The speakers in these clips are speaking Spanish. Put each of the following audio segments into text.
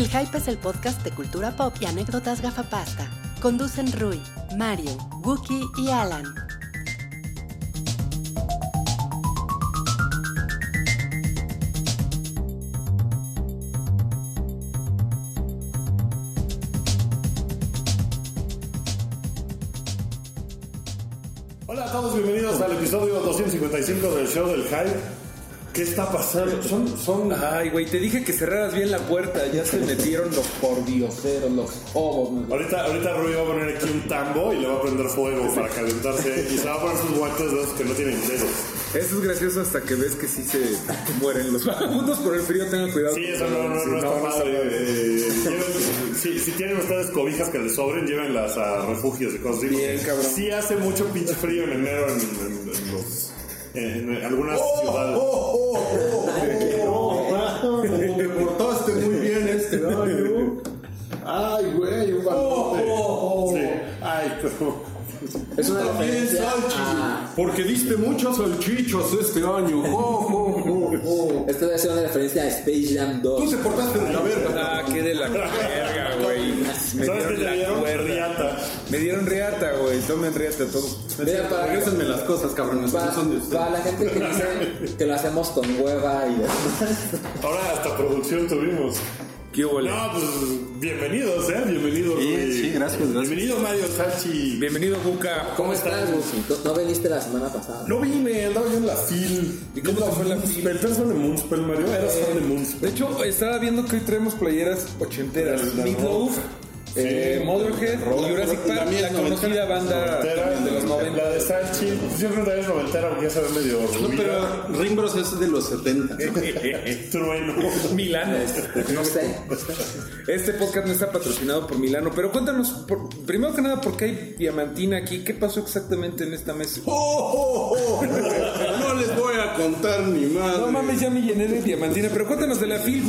El Hype es el podcast de cultura pop y anécdotas gafapasta. Conducen Rui, Mario, Wookie y Alan. Hola a todos, bienvenidos al episodio 255 del show del Hype. ¿Qué está pasando? Son, son... Ay, güey, te dije que cerraras bien la puerta. Ya se metieron los pordioseros, los hobos. Ahorita, ahorita Rui va a poner aquí un tambo y le va a prender fuego para calentarse y se va a poner sus guantes de que no tienen dedos. Eso es gracioso hasta que ves que sí se mueren los vagabundos por el frío. Tengan cuidado. Sí, eso no, no, Sí, no, está no, padre. no, Eh, lleven- si, si tienen ustedes cobijas que les sobren, llévenlas a refugios y cosas así. Bien, cabrón. Sí hace mucho pinche frío en enero en, en- en los... En, algunas Oh, ciudades. Me portaste muy bien este año. Ay, güey, un balote. Sí. Ay, pero... Es una También, referencia Salchi, a... porque diste muchas salchichas este año. Oh, oh, oh, oh. Esto debe ser una referencia a Space Jam 2. Tú te portaste de la verga. Ah, qué de la verga, güey. Me ¿Sabes dieron te la dieron? Riata. Me dieron riata, güey. Tomen riata todos. Mira, para, Regrésenme las cosas, cabrones. para, no son de ustedes. para la gente que dice que lo hacemos con hueva y Ahora hasta producción tuvimos. ¿Qué hubo? No, pues bienvenidos, ¿eh? Bienvenidos. Sí, güey. sí, gracias, gracias. Bienvenido Mario Sachi. Bienvenido, Buca. ¿Cómo estás, Lucy? ¿No, viniste la semana pasada? No vine, andaba yo en la FIL. ¿Y cómo te fue la FIL? ¿Tú eres fan de Moonspell, Mario? Eras fan de Moonspell. De hecho, estaba viendo que hoy traemos playeras ochenteras. Las eh, Sí. Rock. y Jurassic La Park, la conocida banda Noventera, de los 90. La de pues yo creo que es noventera porque ya se ve medio No, pero Ring Bros es de los 70. Trueno. Milano. No sé. Este podcast no está patrocinado por Milano, pero cuéntanos, por- primero que nada, ¿por qué hay diamantina aquí? ¿Qué pasó exactamente en esta mesa? Oh, oh, oh. No les voy a contar ni más. No mames, ya me llené de diamantina, pero cuéntanos de la Phil.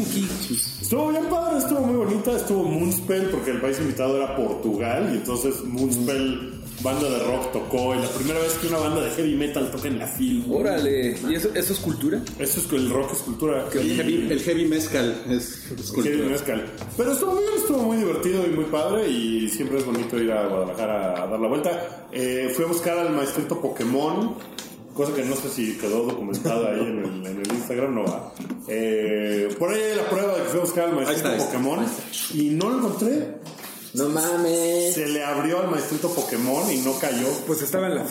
Estuvo bien padre, estuvo muy bonita. Estuvo Moonspell porque el país invitado era Portugal y entonces Moonspell, banda de rock, tocó. Y la primera vez que una banda de heavy metal toca en la FIL. Órale, ¿y eso, eso es cultura? Eso es que el rock es cultura. El heavy, el heavy mezcal es, es Heavy cultura. mezcal. Pero estuvo bien, estuvo muy divertido y muy padre y siempre es bonito ir a Guadalajara a dar la vuelta. Eh, fui a buscar al maestrito Pokémon, cosa que no sé si quedó documentada ahí en el, en el Instagram, no va. Eh, por ahí hay la prueba de que fui a buscar al maestrito Ahí está, ahí está. Pokémon y no lo encontré. No mames. Se le abrió al maestrito Pokémon y no cayó. Pues estaba en la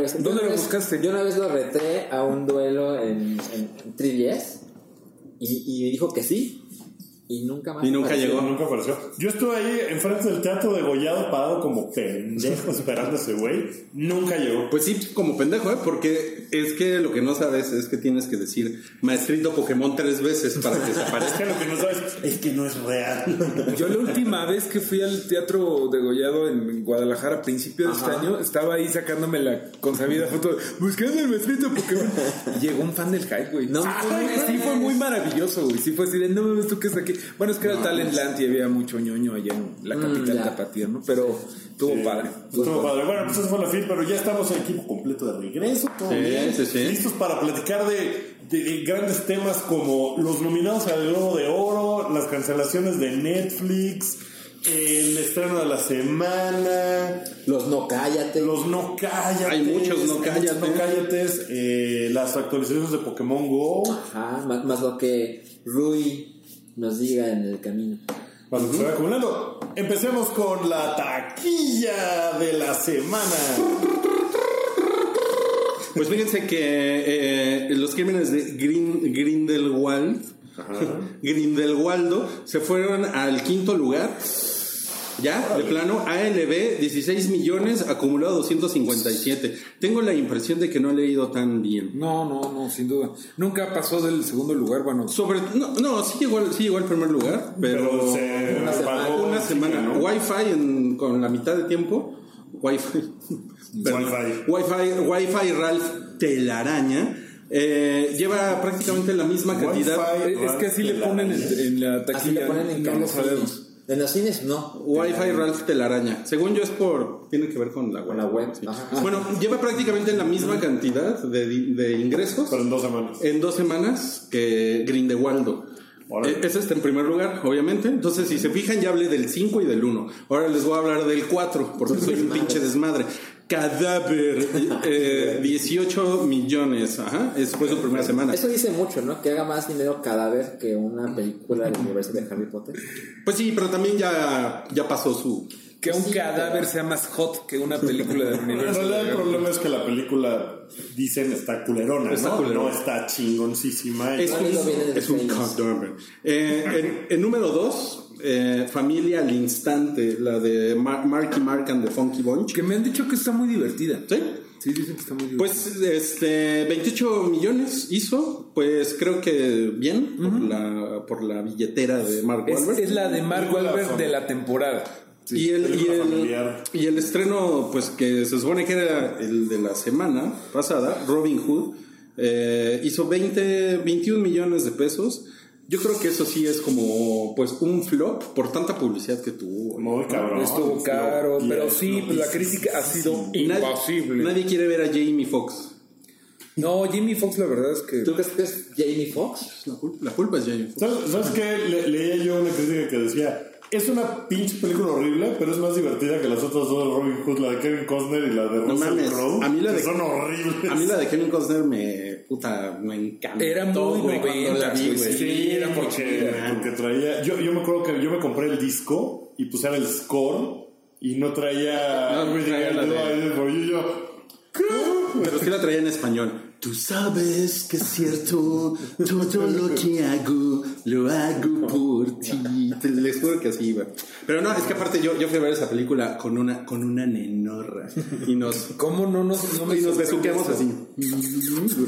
ves. ¿Dónde lo vez- buscaste? Yo una vez lo reté a un duelo en, en 3DS y, y dijo que sí. Y nunca más. Y nunca apareció. llegó. Nunca apareció. Yo estuve ahí enfrente del teatro de Gollado parado como pendejo esperando a ese güey. Nunca llegó. Pues sí, como pendejo, ¿eh? Porque es que lo que no sabes es que tienes que decir maestrito Pokémon tres veces para que se aparezca. que lo que no sabes es que no es real. Yo la última vez que fui al teatro de Gollado en Guadalajara a principio de este año, estaba ahí sacándome la consabida foto, buscando el maestrito Pokémon. Y llegó un fan del hype, güey. No Ay, mames. sí fue muy maravilloso, güey. Sí fue así de, no mames, tú qué es aquí. Bueno, es que era el Talentland y había mucho ñoño allá en la capital ya. tapatía, ¿no? Pero estuvo padre. Estuvo padre. Bueno, pues eso fue la fin, pero ya estamos en equipo completo de regreso. todo Sí, bien. sí, sí. Listos para platicar de, de- de grandes temas como los nominados al Globo de Oro, las cancelaciones de Netflix, el estreno de la semana, Los no cállate. los no cállates. Hay muchos no muchos no cállates. cállates, eh, las actualizaciones de Pokémon Go. Ajá, más, más lo que Rui nos diga en el camino. Que se vaya acumulando. Empecemos con la taquilla de la semana. Pues fíjense que eh, los crímenes de Grin- Grindelwald, Grindelwaldo, se fueron al quinto lugar. Ya, de plano, ALB 16 millones, acumulado 257. Tengo la impresión de que no he leído tan bien. No, no, no, sin duda. Nunca pasó del segundo lugar, bueno. Sobre, no, no sí, llegó, al- sí llegó al primer lugar, pero, Pero se Una semana, una semana, ¿no? Wi-Fi en- con la mitad de tiempo, Wi-Fi, Wi-Fi. Wi-Fi, Wi-Fi Ralph Telaraña, eh, lleva prácticamente la misma cantidad. Wi-Fi. Es que así le ponen en, en la taquilla. Así le ponen en no lo cada sabemos. En los cines no. Wi-Fi Ralph Telaraña. Según yo es por... Tiene que ver con la web. Con la web, Sí. ajá. Bueno, lleva prácticamente la misma cantidad de, ingresos Pero en dos semanas. en dos semanas que Grindelwaldo. Eh, Ese está en primer lugar, obviamente. Entonces, si se fijan, ya hablé del 5 y del 1. Ahora les voy a hablar del 4, porque soy un pinche desmadre. Cadáver, eh, 18 millones. Ajá, es fue su primera semana. Eso dice mucho, ¿no? Que haga más dinero cadáver que una película del universo de Harry Potter. Pues sí, pero también ya, ya pasó su. Que un cadáver sea más hot que una película del En universo. realidad el problema es que la película, dicen, está culerona, Está ¿no? culerona. No está chingoncísima. Es un, de es un cadáver. Eh, en, en número 2, Familia al Instante, la de Mar- Marky Mark and the Funky Bunch. Que me han dicho que está muy divertida. ¿Sí? Sí, dicen que está muy divertida. Pues este 28 millones hizo, pues creo que bien por, la, por la billetera de Mark es, Wahlberg. es la de Mark Wahlberg de la temporada. Y, el, y, el, y el estreno, pues que se supone que era el de la semana pasada, Robin Hood, eh, hizo 20, 21 millones de pesos. Yo creo que eso sí es como pues un flop por tanta publicidad que tuvo. Muy cabrón. Estuvo caro, pero sí, pues la crítica ha sido Nadie- imposible. Nadie quiere ver a Jamie Foxx. No, Jimmy Fox la verdad es que... ¿Tú crees que es Jamie Foxx? La culpa, la culpa es Jamie Foxx. ¿Sabes, ¿Sabes qué? Le- leía yo una crítica que decía, es una pinche película horrible, pero es más divertida que las otras dos de Robin Hood, la de Kevin Costner y la de No Russell mames, Crowe, a mí la que de- son horribles. A mí la de Kevin Costner me puta me encanta. Era muy güey, cuando la noventas, vi, güey, sí. era porque, porque traía... Yo, yo me acuerdo que yo me compré el disco y puse el score y no traía... No, no traía la de- yo... ¿qué? Pero sí la traía en español. Tú sabes que es cierto, todo lo que hago, lo hago por ti. Te les juro que así iba. Pero no, es que aparte yo, yo fui a ver esa película con una, con una nenorra. Y nos, ¿Cómo no nos, no me y nos besuqueamos eso? así.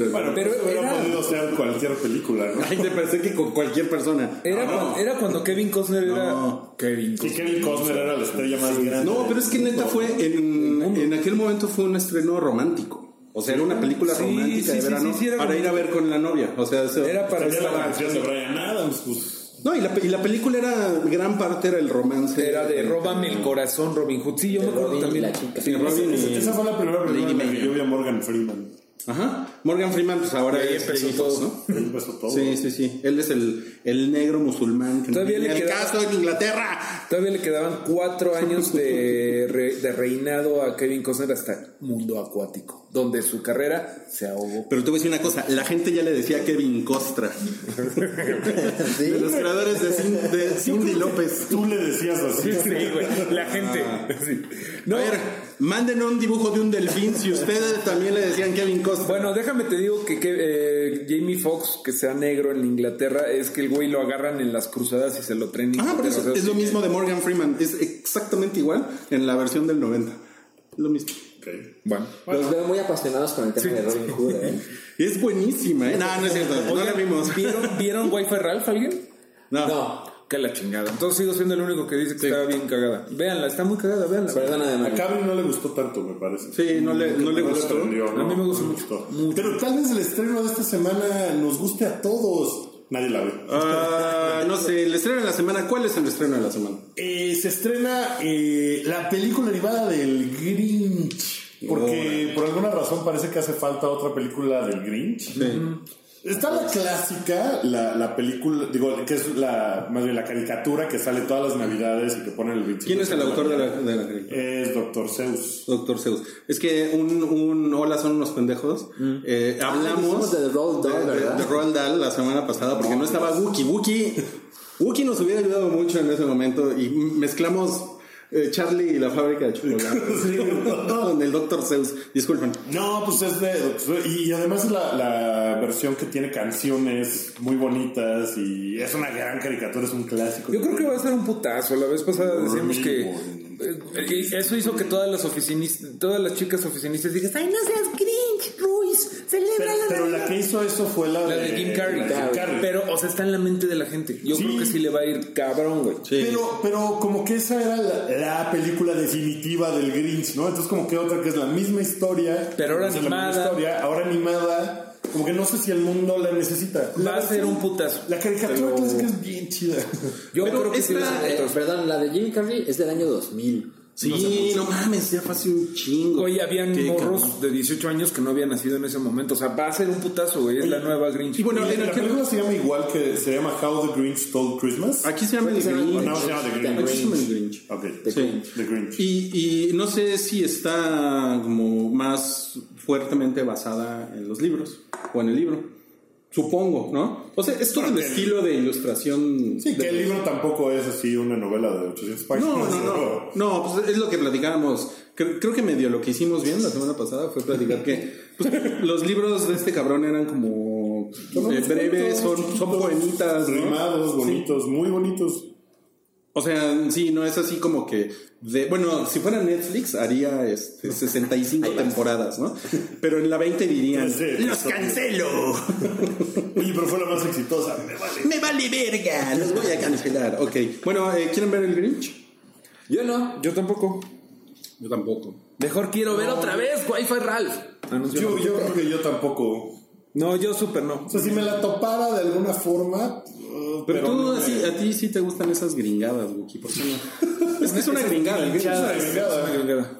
Bueno, Pero pero hubiera era- podido ser cualquier película, ¿no? Ay, te pensé que con cualquier persona. Era, cuando, era cuando Kevin Costner era... No. Kevin Y Costner. Kevin Costner era la estrella más grande. No, pero es que neta fue en, en aquel momento fue un estreno romántico. O sea, era una película Sí, romántica sí, de verano sí, para ir a ver con la novia. O sea, eso- Era para Tenía la estar... canción de Brian Adams, pues... No, y la, y la película era, gran parte era el romance. Era de Róbame el corazón, Robin Hood. Sí, yo me acuerdo también. la chica. Sí, Robin y- Esa fue la primera película que yo vi a Morgan Freeman. Ajá. Morgan Freeman, pues ahora es empezó todo. Foxx, ¿no? Empezó todo. Sí, sí, sí. Él es el, el negro musulmán que Todavía no le el caso en Inglaterra. Todavía le quedaban cuatro años de, re- de reinado a Kevin Costner hasta Mundo Acuático, donde su carrera se ahogó. Pero te voy a decir una cosa, la gente ya le decía Kevin Costra. De los creadores de, Cin- de Cindy López. Tú le decías así. Sí, güey, la gente. sí. No, A ver, manden un dibujo de un delfín si ustedes también le decían Kevin Costra. bueno, déjame te digo que, que, eh, Jamie Foxx, que sea negro en Inglaterra, es que el güey lo agarran en las cruzadas y se lo traen. Ah, pero es, es lo mismo de Morgan Freeman. Es exactamente igual en la versión del 90. Lo mismo. Bueno. Los veo muy apasionados con el tema de Robin Hood, ¿eh? Es buenísima, ¿eh? No, no es cierto. No la vimos. ¿Vieron, ¿Vieron Wi-Fi Ralph alguien? No. No, Que la chingada. Entonces sigo siendo el único que dice que estaba bien cagada. Véanla, está muy cagada, véanla. A. Cabri no le gustó tanto, me parece. Sí, no le, no le gustó. prendió, ¿no? A mí me gusta No mucho, gustó. mucho. Pero tal vez el estreno de esta semana nos guste a todos. Nadie la ve. Ah, no sé, el estreno de la semana. ¿Cuál es el estreno de la semana? Eh, se estrena eh, la película animada del Grinch. Porque por alguna razón parece que hace falta otra película del Grinch. Está la clásica, la, la película, digo, que es la, más bien la caricatura que sale todas las navidades y que ponen el 25 ¿Quién es el de autor de la, de la película? Es Doctor Zeus. Doctor Zeus. Es que un, un hola son unos pendejos. Eh, hablamos dijimos de Roald Dahl, de- de- ¿verdad? de Roald Dahl la semana pasada porque no, estaba Wookie. Wookie. Wookie nos hubiera ayudado mucho en ese momento y mezclamos eh, Charlie y la fábrica de chocolate con el Doctor Zeus. Disculpen. No, pues es de Doctor Zeus. Y además es la, la versión que tiene canciones muy bonitas y es una gran caricatura, es un clásico. Yo creo que va a ser un putazo. La vez pasada decíamos que eh, eso hizo que todas las oficinistas, todas las chicas oficinistas digan, ay, no seas Ruiz, celebra Pero, la pero la Navidad". que hizo eso fue la, La de Jim Carrey. la de Jim Carrey. Pero, o sea, está en la mente de la gente. Yo Sí. creo que sí le va a ir cabrón, güey. Pero, pero como que esa era la, la película definitiva del Grinch, ¿no? Entonces como que otra que es la misma historia. Pero ahora la misma animada. historia, ahora animada. Como que no sé si el mundo la necesita. Va a ser un putazo. La caricatura Pero- clásica es bien chida. Yo Pero creo que esta- un Eh, perdón, la de Jimmy Carrey es del año 2000. Sí, no, mames, ya fue hace un chingo. Oye, habían Qué morros cabrón. de 18 años que no habían nacido en ese momento. O sea, va a ser un putazo, güey. Es la nueva Grinch. Y bueno, Oye, en la aquel- película se llama igual que se llama How the Grinch Stole Christmas. aquí se llama llama- Grinch. no, se llama The Grinch. Aquí se llama el Grinch. Ok. Sí. The Grinch. Y, y no sé si está como más fuertemente basada en los libros o en el libro. Supongo, ¿no? O sea, es todo el estilo de ilustración. Sí, que el libro tampoco es así una novela de 800 páginas. No, no, no. No, pues es lo que platicábamos. Creo, creo que medio lo que hicimos bien la semana pasada fue platicar que pues, los libros de este cabrón eran como eh, breves, son, son. Rimados, bonitos, muy bonitos. O sea, sí, no es así como que. De, bueno, si fuera Netflix haría este, 65 temporadas, ¿no? Pero en la 20 dirían: Sí, sí, ¡Los cancelo! Oye, pero fue la más exitosa. Me vale. ¡Me vale verga! ¡Los voy a cancelar! Ok. Bueno, eh, ¿quieren ver el Grinch? Yo no. Yo tampoco. Yo tampoco. Mejor quiero ver otra vez Wi-Fi Ralph. Yo, yo creo que yo tampoco. No, yo súper no. O sea, si me la topara de alguna forma. uh, Pero, tú, no me- así, a ti sí te gustan esas gringadas, Wookie, ¿por qué no? es que es una gringada. Es una gringada. Una gringada.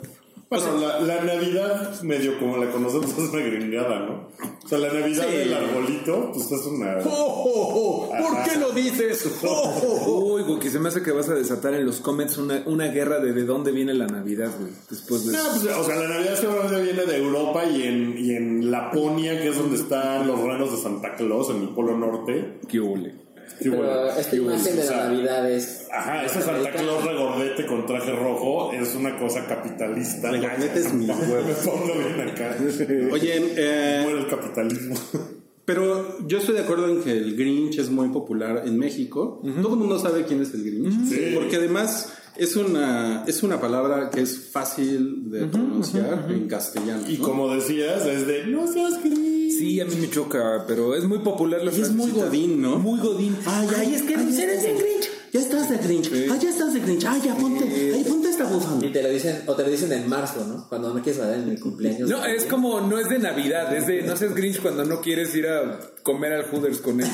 Bueno, la, la Navidad, medio como la conocemos, es una gringada, ¿no? O sea, la Navidad Sí. del arbolito, pues es una. ¡Oh, oh, oh! ¿Por qué lo dices? ¡Oh, oh, oh! Uy, Guki, se me hace que vas a desatar en los comments una, una guerra de de dónde viene la Navidad, güey. Después de No, pues, o sea, la Navidad seguramente viene de Europa y en, y en Laponia, que es donde están los reinos de Santa Claus, en el Polo Norte. ¿Qué huele? Sí, Pero bueno, esta imagen de o sea, la Navidad es. Ajá, ese Santa Claus regordete con traje rojo es una cosa capitalista. Regañetes mis huevos. Me pongo bien acá. Oye, eh, Muere el capitalismo. pero yo estoy de acuerdo en que el Grinch es muy popular en México. Todo el mundo sabe quién es el Grinch. Sí. Porque además es una, es una palabra que es fácil de pronunciar en castellano. Y ¿no? como decías, es de no seas gris. Sí, a mí me choca, pero es muy popular la Y es muy godín, ¿no? Muy godín. Ay, ay, es que Ay, eres de Grinch. Ya estás de Grinch. Ay, ya estás de Grinch. Ay, ya ponte. Ay, ponte esta bufanda. Y te lo dicen, o te lo dicen en marzo, ¿no? Cuando no quieres hablar en mi cumpleaños. No, es como, no es de Navidad, es de, no seas Grinch cuando no quieres ir a comer al Hooters con él.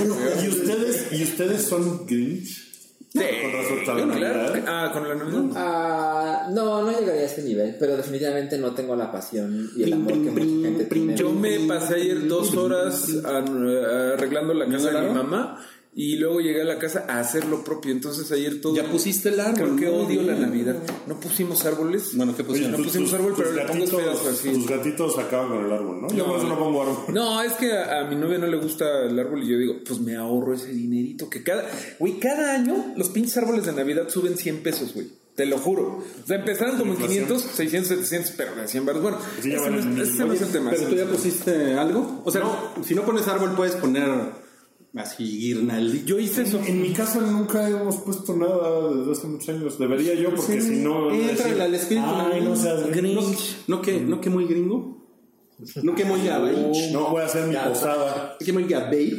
¿Y ustedes, ¿Y ustedes son Grinch? Sí, Con respecto a la claro. Navidad. Ah, con la Navidad. Ah, no, no llegaría a este nivel, pero definitivamente no tengo la pasión y el amor que mucha gente tiene. Yo me pasé ayer dos horas a- arreglando la casa de mi mamá y luego llegué a la casa a hacer lo propio. Entonces ayer todo. Ya pusiste el árbol. Creo que ¿no? odio la Navidad. No pusimos árboles. Bueno, ¿qué Oye, pusieron? no pusimos tus- árbol, pero le pongo gatitos- esferas así. Tus gatitos acaban con el árbol, ¿no? Yo por eso no pongo árbol. No, es que a, a mi novia no le gusta el árbol y yo digo, pues me ahorro ese dinerito que cada, güey, cada año los pinches árboles de Navidad suben 100 pesos, güey. Te lo juro. O sea, empezaron como en 500, 600, 700, pero de 100 baros. Bueno, Sí, ya ese van no, en es, ese no es el tema. Pero tú ya pusiste algo. O sea, si no pones árbol, puedes poner así guirnaldillo. Yo hice eso. En mi casa nunca hemos puesto nada desde hace muchos años. Debería yo, porque si no. Entra al espíritu Ay, no seas Grinch. ¿No que, no que muy gringo? ¿No que muy gabage? No, voy a hacer mi posada. ¿Que muy gabage?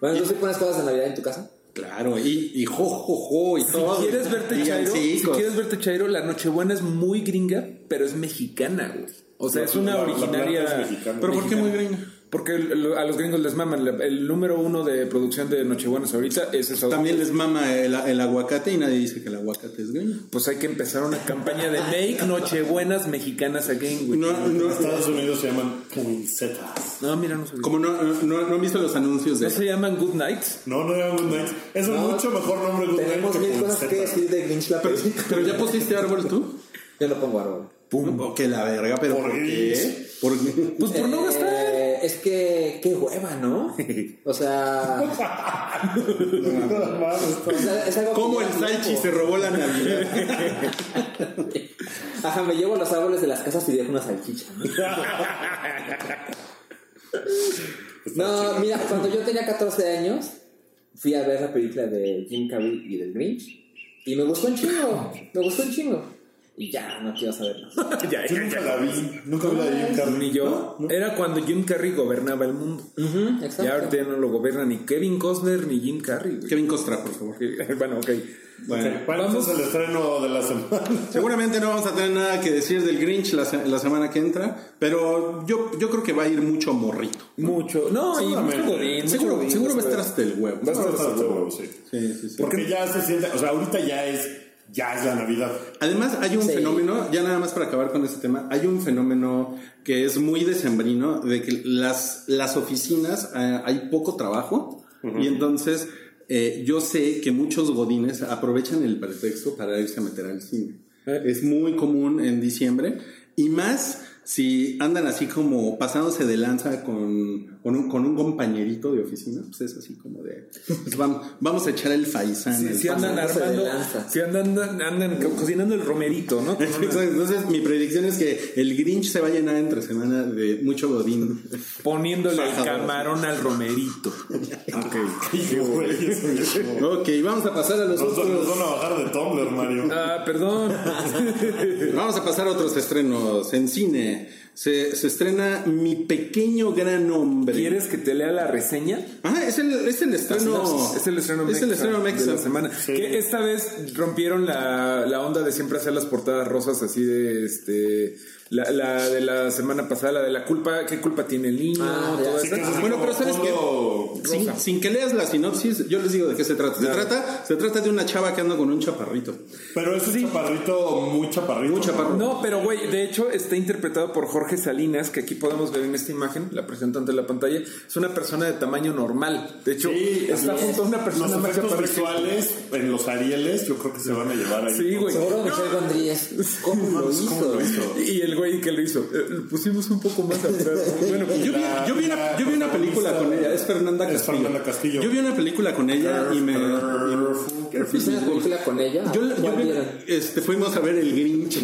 Bueno, ¿tú sí pones cosas de Navidad en tu casa? Claro, y, y jo, jo, jo, y Si todo. quieres verte Chairo, si quieres verte Chairo, la Nochebuena es muy gringa, pero es mexicana, güey. O sea, La- es una la- originaria. planta es mexicana. ¿Pero por qué muy gringo? Porque lo- a los gringos les maman. El, el número uno de producción de Nochebuenas ahorita es eso. También les mama el, el aguacate y nadie dice que el aguacate es gringo. Pues hay que empezar una campaña de Make Nochebuenas mexicanas again, güey. No, En no, Estados Unidos se llaman poinsettias. No, mira, no sé. como no, no, no han visto los anuncios de ¿No se llaman Good Nights? No, no llaman Good Night. Es un No, mucho mejor nombre Good Night Tenemos mil cosas que decir de Grinch la Pero, película. pero ya pusiste árbol tú. Yo no pongo árbol. Pum. Que la verga, pero Por ¿por, qué? Grinch. ¿Por qué? Pues por no gastar. Eh, es que, qué hueva, ¿no? O sea, Nada más, está- es, algo ¿Cómo el Salchi se robó la Navidad? Ajá, me llevo los árboles de las casas y dejo una salchicha. ¿no? No, mira, cuando yo tenía 14 años, fui a ver la película de Jim Carrey y del Grinch. Y me gustó un chingo. Me gustó un chingo. Y ya, no quiero saber más. ya, Yo nunca la vi. Nunca vi la de Jim Carrey. Ni yo. Era cuando Jim Carrey gobernaba el mundo. Ya exacto. ahorita ya no lo gobierna ni Kevin Costner ni Jim Carrey. güey. Kevin Costra, por favor. Bueno, ok. Bueno, Ok, ¿Cuál es el estreno de la semana? seguramente no vamos a tener nada que decir del Grinch la, se- la semana que entra, pero yo, yo creo que va a ir mucho morrito. Mucho. No, y mucho Seguramente. godín. mucho Seguro, godín, seguro va a estar hasta el huevo. Va a estar hasta el huevo. sí. Sí, sí, sí. Porque ya se siente, o sea, ahorita ya es ya es la Navidad. Además, hay un Sí. fenómeno, ya nada más para acabar con este tema, hay un fenómeno que es muy decembrino, de que las, las oficinas eh, hay poco trabajo y entonces eh, yo sé que muchos godines aprovechan el pretexto para irse a meter al cine. Es muy común en diciembre y más si andan así como pasándose de lanza con, con, un, con un compañerito de oficina, pues es así como de, pues vamos, vamos a echar el faisán. Si, el si andan armando, si andan, andan co- cocinando el romerito, ¿no? Entonces, mi predicción es que el Grinch se va a llenar entre semana de mucho godín. Poniéndole el camarón al romerito. Ok. Ok, vamos a pasar a los Nos, nos otros. van a bajar de Tumblr, Mario. Ah, perdón. Vamos a pasar a otros estrenos en cine. Se, se estrena Mi Pequeño Gran Hombre. ¿Quieres que te lea la reseña? Ah, es el, es el estreno. Es el estreno Es el mexa estreno mexa. de la semana. Que esta vez rompieron la, la onda de siempre hacer las portadas rosas así de este la, la de la semana pasada, la de la culpa, ¿qué culpa tiene el niño? Ah. Todo Sí, eso. que Bueno, pero ¿sabes qué? fondo- Sin, sin que leas la sinopsis, yo les digo de qué se trata. Se trata, se trata de una chava que anda con un chaparrito. Pero es un chaparrito, muy chaparrito. Muy. No, pero güey, de hecho está interpretado por Jorge Salinas, que aquí podemos ver en esta imagen, la presentante de la pantalla. Es una persona de tamaño normal. De hecho, Sí, está los- junto a una persona Los más efectos que- visuales en los Arieles, yo creo que se van a llevar ahí. Sí, güey. Seguro Michelle Gondríez. ¿Cómo lo hizo? ¿Cómo lo hizo? Y el güey que lo hizo, eh, lo pusimos un poco más atrás. Bueno, Yo vi, La- yo vi una, yo vi una la película con ella, es Fernanda Es Castillo. Fernanda Castillo. Yo vi una película con ella y me. y me- ¿Viste una película con ella? Yo, este, fuimos a ver el Grinch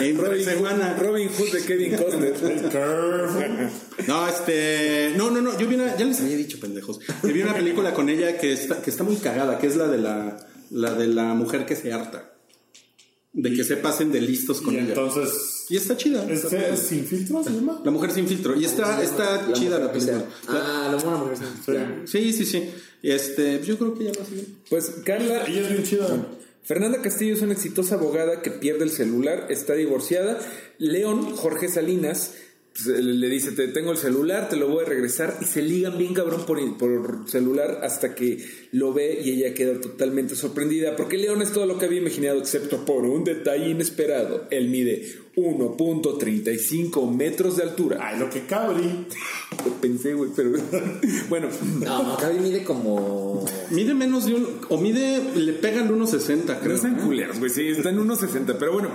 en Robin semana. Robin Hood de Kevin Costner. No, este, no, no, no, yo vi una, ya les había dicho pendejos, que vi una película con ella que está, que está muy cagada, que es la de la, la de la mujer que se harta, de que se pasen de listos con Y ella. entonces. y está chida. ¿Este es sin filtro se llama? La mujer sin filtro. Y está, está La chida la película. La- Ah, la buena mujer. sí. Ya. Sí, sí, sí. Este, yo creo que ya va a seguir. Pues Carla, Ella es bien chida. Fernanda Castillo es una exitosa abogada que pierde el celular, está divorciada. León, Jorge Salinas, le le dice, te tengo el celular, te lo voy a regresar. Y se ligan bien cabrón por, por celular hasta que lo ve y ella queda totalmente sorprendida. Porque León es todo lo que había imaginado, excepto por un detalle inesperado. Él mide 1.35 metros de altura. Ay, lo que cabri. Lo pensé, güey, pero... bueno, No, mide como. Mide menos de un, o mide, le pegan unos 60, no creo. están culeros, güey, sí, están 1.60. Pero bueno,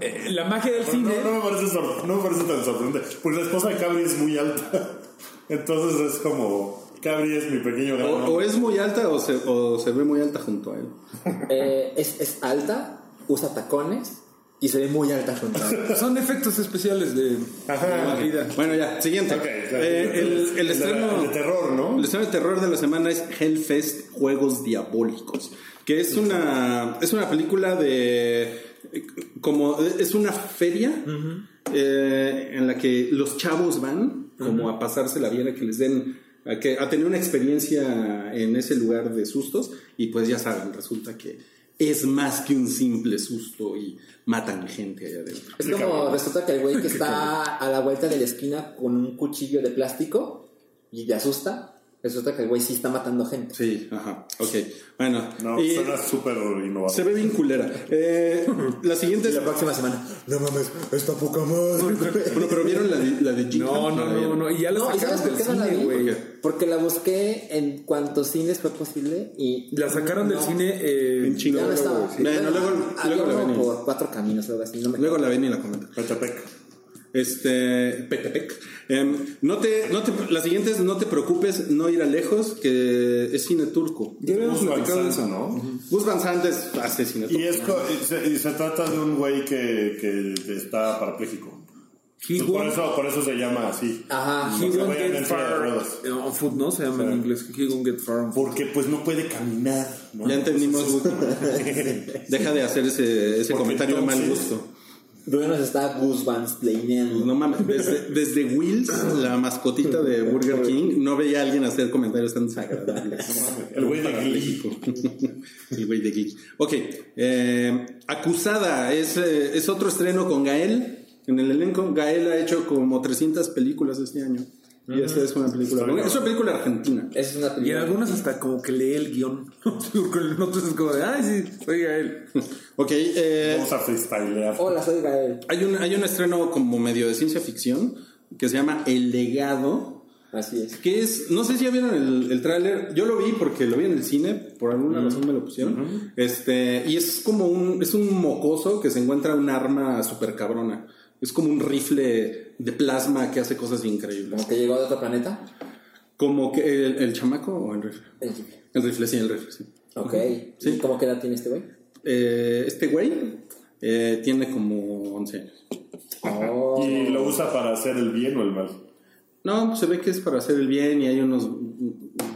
eh, la magia del cine... No, no, me parece sor- no me parece tan sorprendente. Porque la esposa de Cabri es muy alta. Entonces es como. Cabri es mi pequeño O, o es muy alta o se, o se ve muy alta junto a él. Eh, es, es alta, usa tacones y se ve muy alta junto a él. Son efectos especiales de, de la vida. Bueno, ya, siguiente. Eh, el, el de- estreno. de terror, ¿no? El estreno de terror de la semana es Hellfest Juegos Diabólicos. Que es una. Es una película de. Como. Es una feria. eh, en la que los chavos van. Como a pasársela bien, a que les den. A, que, a tener una experiencia en ese lugar de sustos. Y pues ya saben, resulta que es más que un simple susto y matan gente allá adentro. Es como resulta que el güey que está a la vuelta de la esquina con un cuchillo de plástico y te asusta. Resulta que el güey sí está matando gente. Sí, ajá, ok. Bueno, No, y suena súper innovador. se ve bien culera. Eh, la siguiente Y es. la próxima semana. No mames, está poca madre. Bueno, pero vieron la de, la de Gina? No, no, ¿La no, no. Y ya la No, ¿y sabes sacaron por del qué no la cine, vi? güey. Porque la busqué en cuantos cines fue posible y La sacaron del No. cine eh, En chingo. ya no estaba. sí. Bueno, luego- había luego la ven y- por cuatro caminos algo así. No me Luego la ven y la comentan. Petepec. Este, Petepec. Em, no te, no te, la siguiente es no te preocupes, no ir a lejos, que es cine turco. Ya habíamos Gus Van platicado eso, ¿no? Gus Van Sant es hace cine turco. Y, es y se, y se trata de un güey que, que está parapléjico. Pues por, eso, por eso se llama así. Ajá. he Porque won't get far. eh, on foot, ¿no? Se llama en inglés. He won't get far on foot. Porque pues no puede caminar. ¿no? Ya entendimos. Deja de hacer ese, ese comentario de mal gusto. Luego nos está Gus Van Splaneando. No mames, desde, desde Wills, la mascotita de Burger King, no veía a alguien hacer comentarios tan desagradables. El güey de Glee. El güey de Glee. Ok, eh, Acusada es, eh, es otro estreno con Gael. En el elenco, Gael ha hecho como 300 películas este año. Y esta es una película. Es una película argentina. Esa es una Y en algunas hasta como que lee el guion. Notas es como de, ay, sí, oiga él. Ok, eh, Vamos a freestylear. Hola, soy Gael. hay, un, hay un estreno como medio de ciencia ficción que se llama El Legado. Así es. Que es, no sé si ya vieron el, el tráiler, yo lo vi porque lo vi en el cine, por alguna razón me lo pusieron. Este, y es como un, es un mocoso que se encuentra un arma super cabrona. Es como un rifle de plasma que hace cosas increíbles. Como que llegó de otro planeta. Como que el, el chamaco o el rifle. El- El rifle, sí, el rifle, sí. Ok. Sí. ¿Y cómo qué edad tiene este güey? Eh, este güey eh, tiene como 11 años. Oh. ¿Y lo usa para hacer el bien o el mal? No, pues se ve que es para hacer el bien y hay unos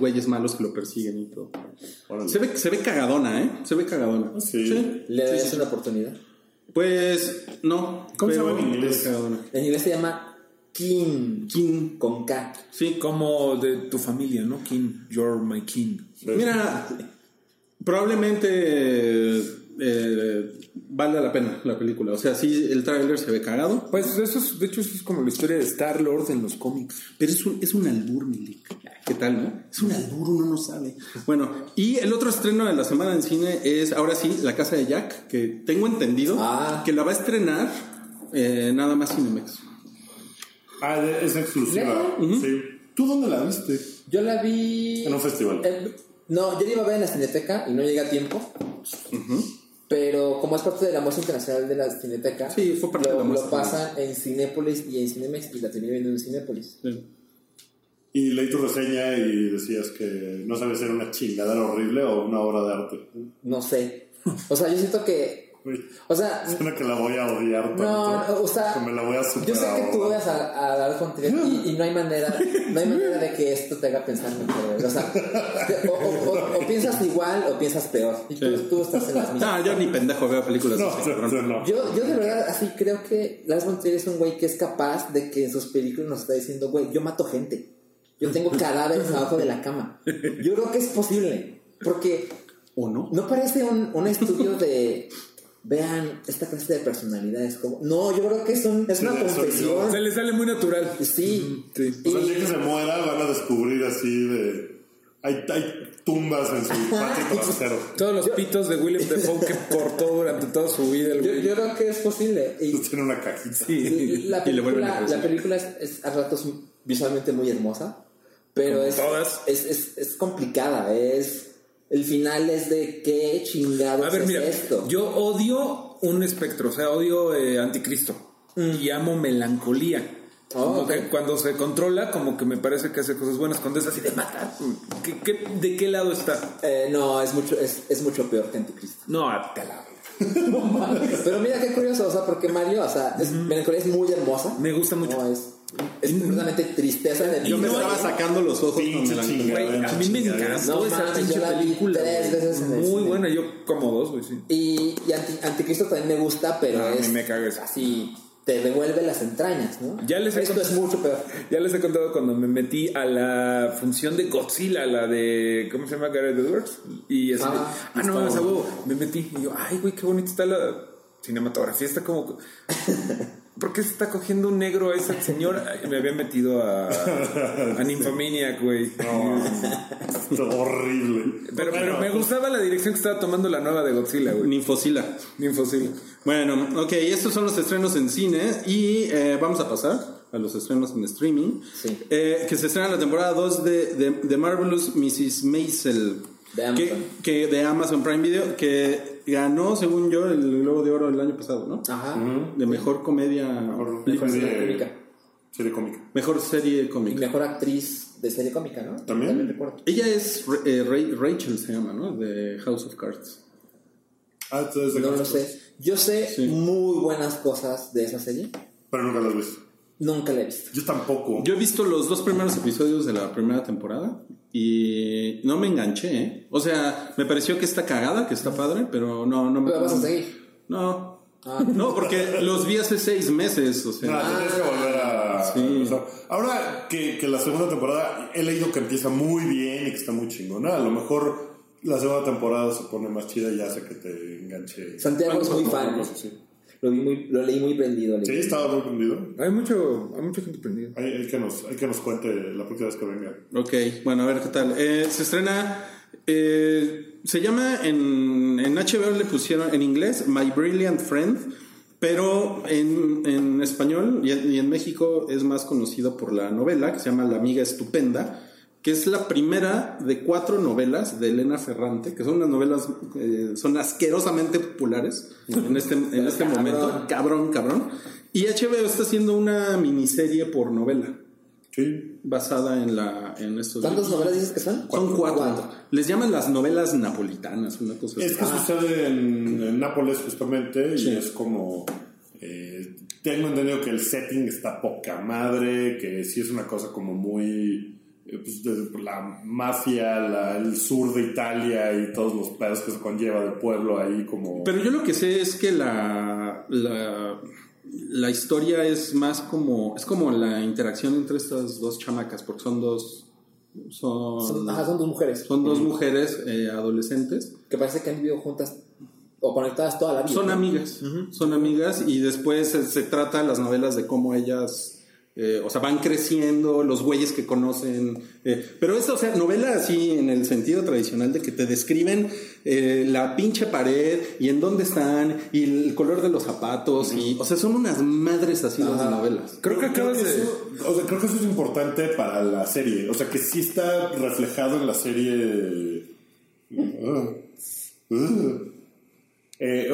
güeyes malos que lo persiguen y todo. Órale. Se ve, se ve cagadona, ¿eh? Se ve cagadona. Sí. ¿Le das sí, sí. una oportunidad? Pues no. ¿Cómo se llama en inglés? es cagadona. En inglés se llama King. King. Con K. Sí. Como de tu familia, ¿no? King, you're my king. Mira, probablemente eh, vale la pena la película. O sea, sí, el tráiler se ve cagado. Pues eso es, de hecho, eso es como la historia de Star Lord en los cómics. Pero es un, es un albur, Milik. ¿Qué tal, no? Es un albur, uno no sabe. Bueno, y el otro estreno de la semana en cine es, ahora sí, La Casa de Jack, que tengo entendido Ah. que la va a estrenar eh, nada más Cinemex. Ah, es exclusiva. Sí. ¿Tú dónde la viste? Yo la vi. En un festival. Eh, no, yo la iba a ver en la Cineteca y no llegué a tiempo. Pero como es parte de la muestra internacional de la Cineteca, Sí, fue parte lo, de la muestra. lo pasan en Cinépolis y en Cinemex y la terminé viendo en Cinépolis. Y leí tu reseña y decías que no sabes si era una chingadera horrible o una obra de arte. No sé. O sea, yo siento que. O sea, suena que la voy a odiar tanto. No, o sea, que me la voy a super yo sé que tú vas a, a dar contenido y, y no hay manera, no hay manera de que esto te haga pensar mejor. O sea, o, o- o- o piensas igual o piensas peor. Y tú, tú estás en las mismas. No, yo ni pendejo veo películas No, así, no, cabrón. no. Yo, yo de verdad así creo que Lars von Trier es un güey que es capaz de que en sus películas nos está diciendo, güey, yo mato gente. Yo tengo cadáveres abajo de la cama. Yo creo que es posible. Porque ¿O no? no parece un, un estudio de... Vean esta clase de personalidades. Como... No, yo creo que es, un- es Sí, una confesión. Se le sale muy natural. Sí. Sí. O sea, el día Y- que se muera van a descubrir así de... Hay, hay tumbas en su patio trasero. Todos los pitos de William Defoe que portó durante toda su vida. el yo, creo que es posible. Y Tiene una cajita. Sí. la Y le vuelven película, a crecer. la película es, es a ratos visualmente muy hermosa, pero es, todas. Es, es, es complicada. Es, el final es de qué chingados A ver, es mira, esto. yo odio un espectro, o sea, odio eh, anticristo y amo melancolía. Oh, Como que cuando se controla, como que me parece que hace cosas buenas. Cuando es así de matar, ¿qué, qué- de qué lado está? Eh, no, es mucho, es, es mucho peor que Anticristo. No, te la- Pero mira qué curioso, o sea, porque Mario, o sea, es, Melancolía es muy hermosa. Me gusta mucho. No, es, es completamente tristeza en el Yo me no estaba hay- sacando los ojos con melancolía. a mí me encantó No esa mames, pinche película. tres veces en Muy buena, yo como dos, güey, sí. Y, y Anti- Anticristo también me gusta, pero Ah, a mí es me caga eso. así, te devuelve las entrañas, ¿no? Ya les he Esto cont- es mucho peor. Ya les he contado cuando me metí a la función de Godzilla, la de. ¿Cómo se llama? Gareth Edwards. Y así. Ah, ah, no, huevo. Me metí. Y yo, ay, güey, qué bonita está la cinematografía. Está como. ¿Por qué se está cogiendo un negro a esa señora? Me había metido a. a Nymphomaniac, güey. horrible. Pero, me gustaba la dirección que estaba tomando la nueva de Godzilla, güey. Ninfosila. Nymphosila. Bueno, ok, estos son los estrenos en cine y eh, vamos a pasar a los estrenos en streaming. Sí. Eh, que se estrena la temporada 2 de, de, de Marvelous Mrs. Maisel. De que, Amazon. que de Amazon Prime Video, que ganó, según yo, el Globo de Oro el año pasado, ¿no? Ajá. De mejor comedia, Mejor Mejor serie serie cómica. Serie cómica. mejor serie Y cómica. mejor actriz de serie cómica, ¿no? ¿También? recuerdo. Ella es eh, Ra- Rachel, se llama, ¿no? De House of Cards. Ah, entonces de No lo sé. Yo sé Sí. muy buenas cosas de esa serie. Pero nunca las he visto. Nunca la he visto. Yo tampoco. Yo he visto los dos primeros episodios de la primera temporada y no me enganché, ¿eh? O sea, me pareció que está cagada, que está padre, pero no, no me... Pero vas a seguir. No. Ah. No, porque los vi hace seis meses, o No, sea... tienes que volver a. Sí. Ahora que, que la segunda temporada he leído que empieza muy bien y que está muy chingona. A lo mejor la segunda temporada se pone más chida y hace que te enganche. Santiago es muy fan. Cosas así. Lo, vi muy, lo leí muy prendido. Sí, estaba muy prendido. Hay mucho, hay mucha gente prendida. Hay, hay que nos, hay que nos cuente la próxima vez que venga. Ok, bueno, a ver qué tal. Eh, se estrena. eh, se llama en, en HBO le pusieron en inglés My Brilliant Friend, pero en, en español y en, y en México es más conocido por la novela que se llama La Amiga Estupenda, que es la primera de cuatro novelas de Elena Ferrante, que son unas novelas, eh, son asquerosamente populares en este, en este Cabrón. momento. Cabrón, cabrón. Y HBO está haciendo una miniserie por novela Sí. basada en la en estos ¿Cuántas novelas dices que son? Son cuatro. Les llaman las novelas napolitanas, una cosa Es así. que sucede en, en Nápoles justamente y es como... eh, tengo entendido que el setting está poca madre, que sí es una cosa como muy... eh, pues, de la mafia, la- el sur de Italia y todos los pedos que se conlleva del pueblo ahí como... Pero yo lo que sé es que la, la, la historia es más como. Es como la interacción entre estas dos chamacas, porque son dos. Son, Son, ajá, son dos mujeres son dos mujeres eh, adolescentes. que parece que han vivido juntas o conectadas toda la vida. Son ¿no? amigas, son amigas y después se, se trata las novelas de cómo ellas, eh, o sea, van creciendo, los güeyes que conocen, eh, pero es, o sea, novela así en el sentido tradicional de que te describen eh, la pinche pared y en dónde están y el color de los zapatos y, o sea, son unas madres así las novelas. Creo que acabas de. eso, o sea, creo que eso es importante para la serie. O sea, que sí está reflejado en la serie. Ah. Ah. Eh,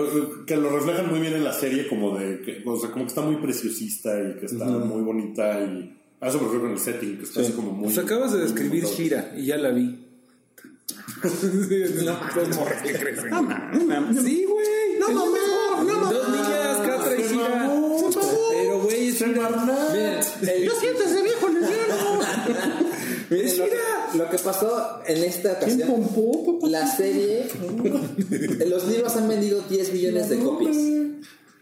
que lo reflejan muy bien en la serie, como de. Que, o sea, como que está muy preciosista y que está muy bonita. Y a eso me refiero con el setting, que está así como muy. Pues acabas de describir. Shira y ya la vi. no, que crecen. Sí, güey. No mames, no mames. Dos niñas, Catra y Shira. Pero, güey, es el- Yo siento ese viejo lesbiano. miren lo, lo que pasó en esta ocasión. La serie. los libros han vendido 10 millones de copias.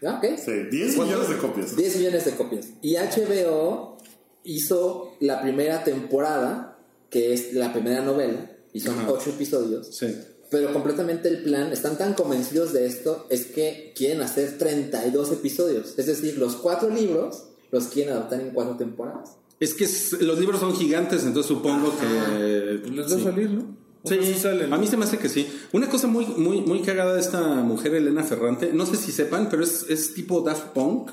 ¿Ah, ¿Ok? Sí, 10 millones de copias. 10 millones de copias. Y HBO hizo la primera temporada, que es la primera novela, y son Ajá. 8 episodios. Sí. Pero completamente el plan, están tan convencidos de esto, es que quieren hacer 32 episodios. Es decir, los cuatro libros los quieren adaptar en cuatro temporadas. Es que los libros son gigantes, entonces supongo que. Pues les va sí. a salir, ¿no? Sí, sí salen. a mí se me hace que sí. Una cosa muy, muy, muy cagada de esta mujer, Elena Ferrante, no sé si sepan, pero es, es tipo Daft Punk.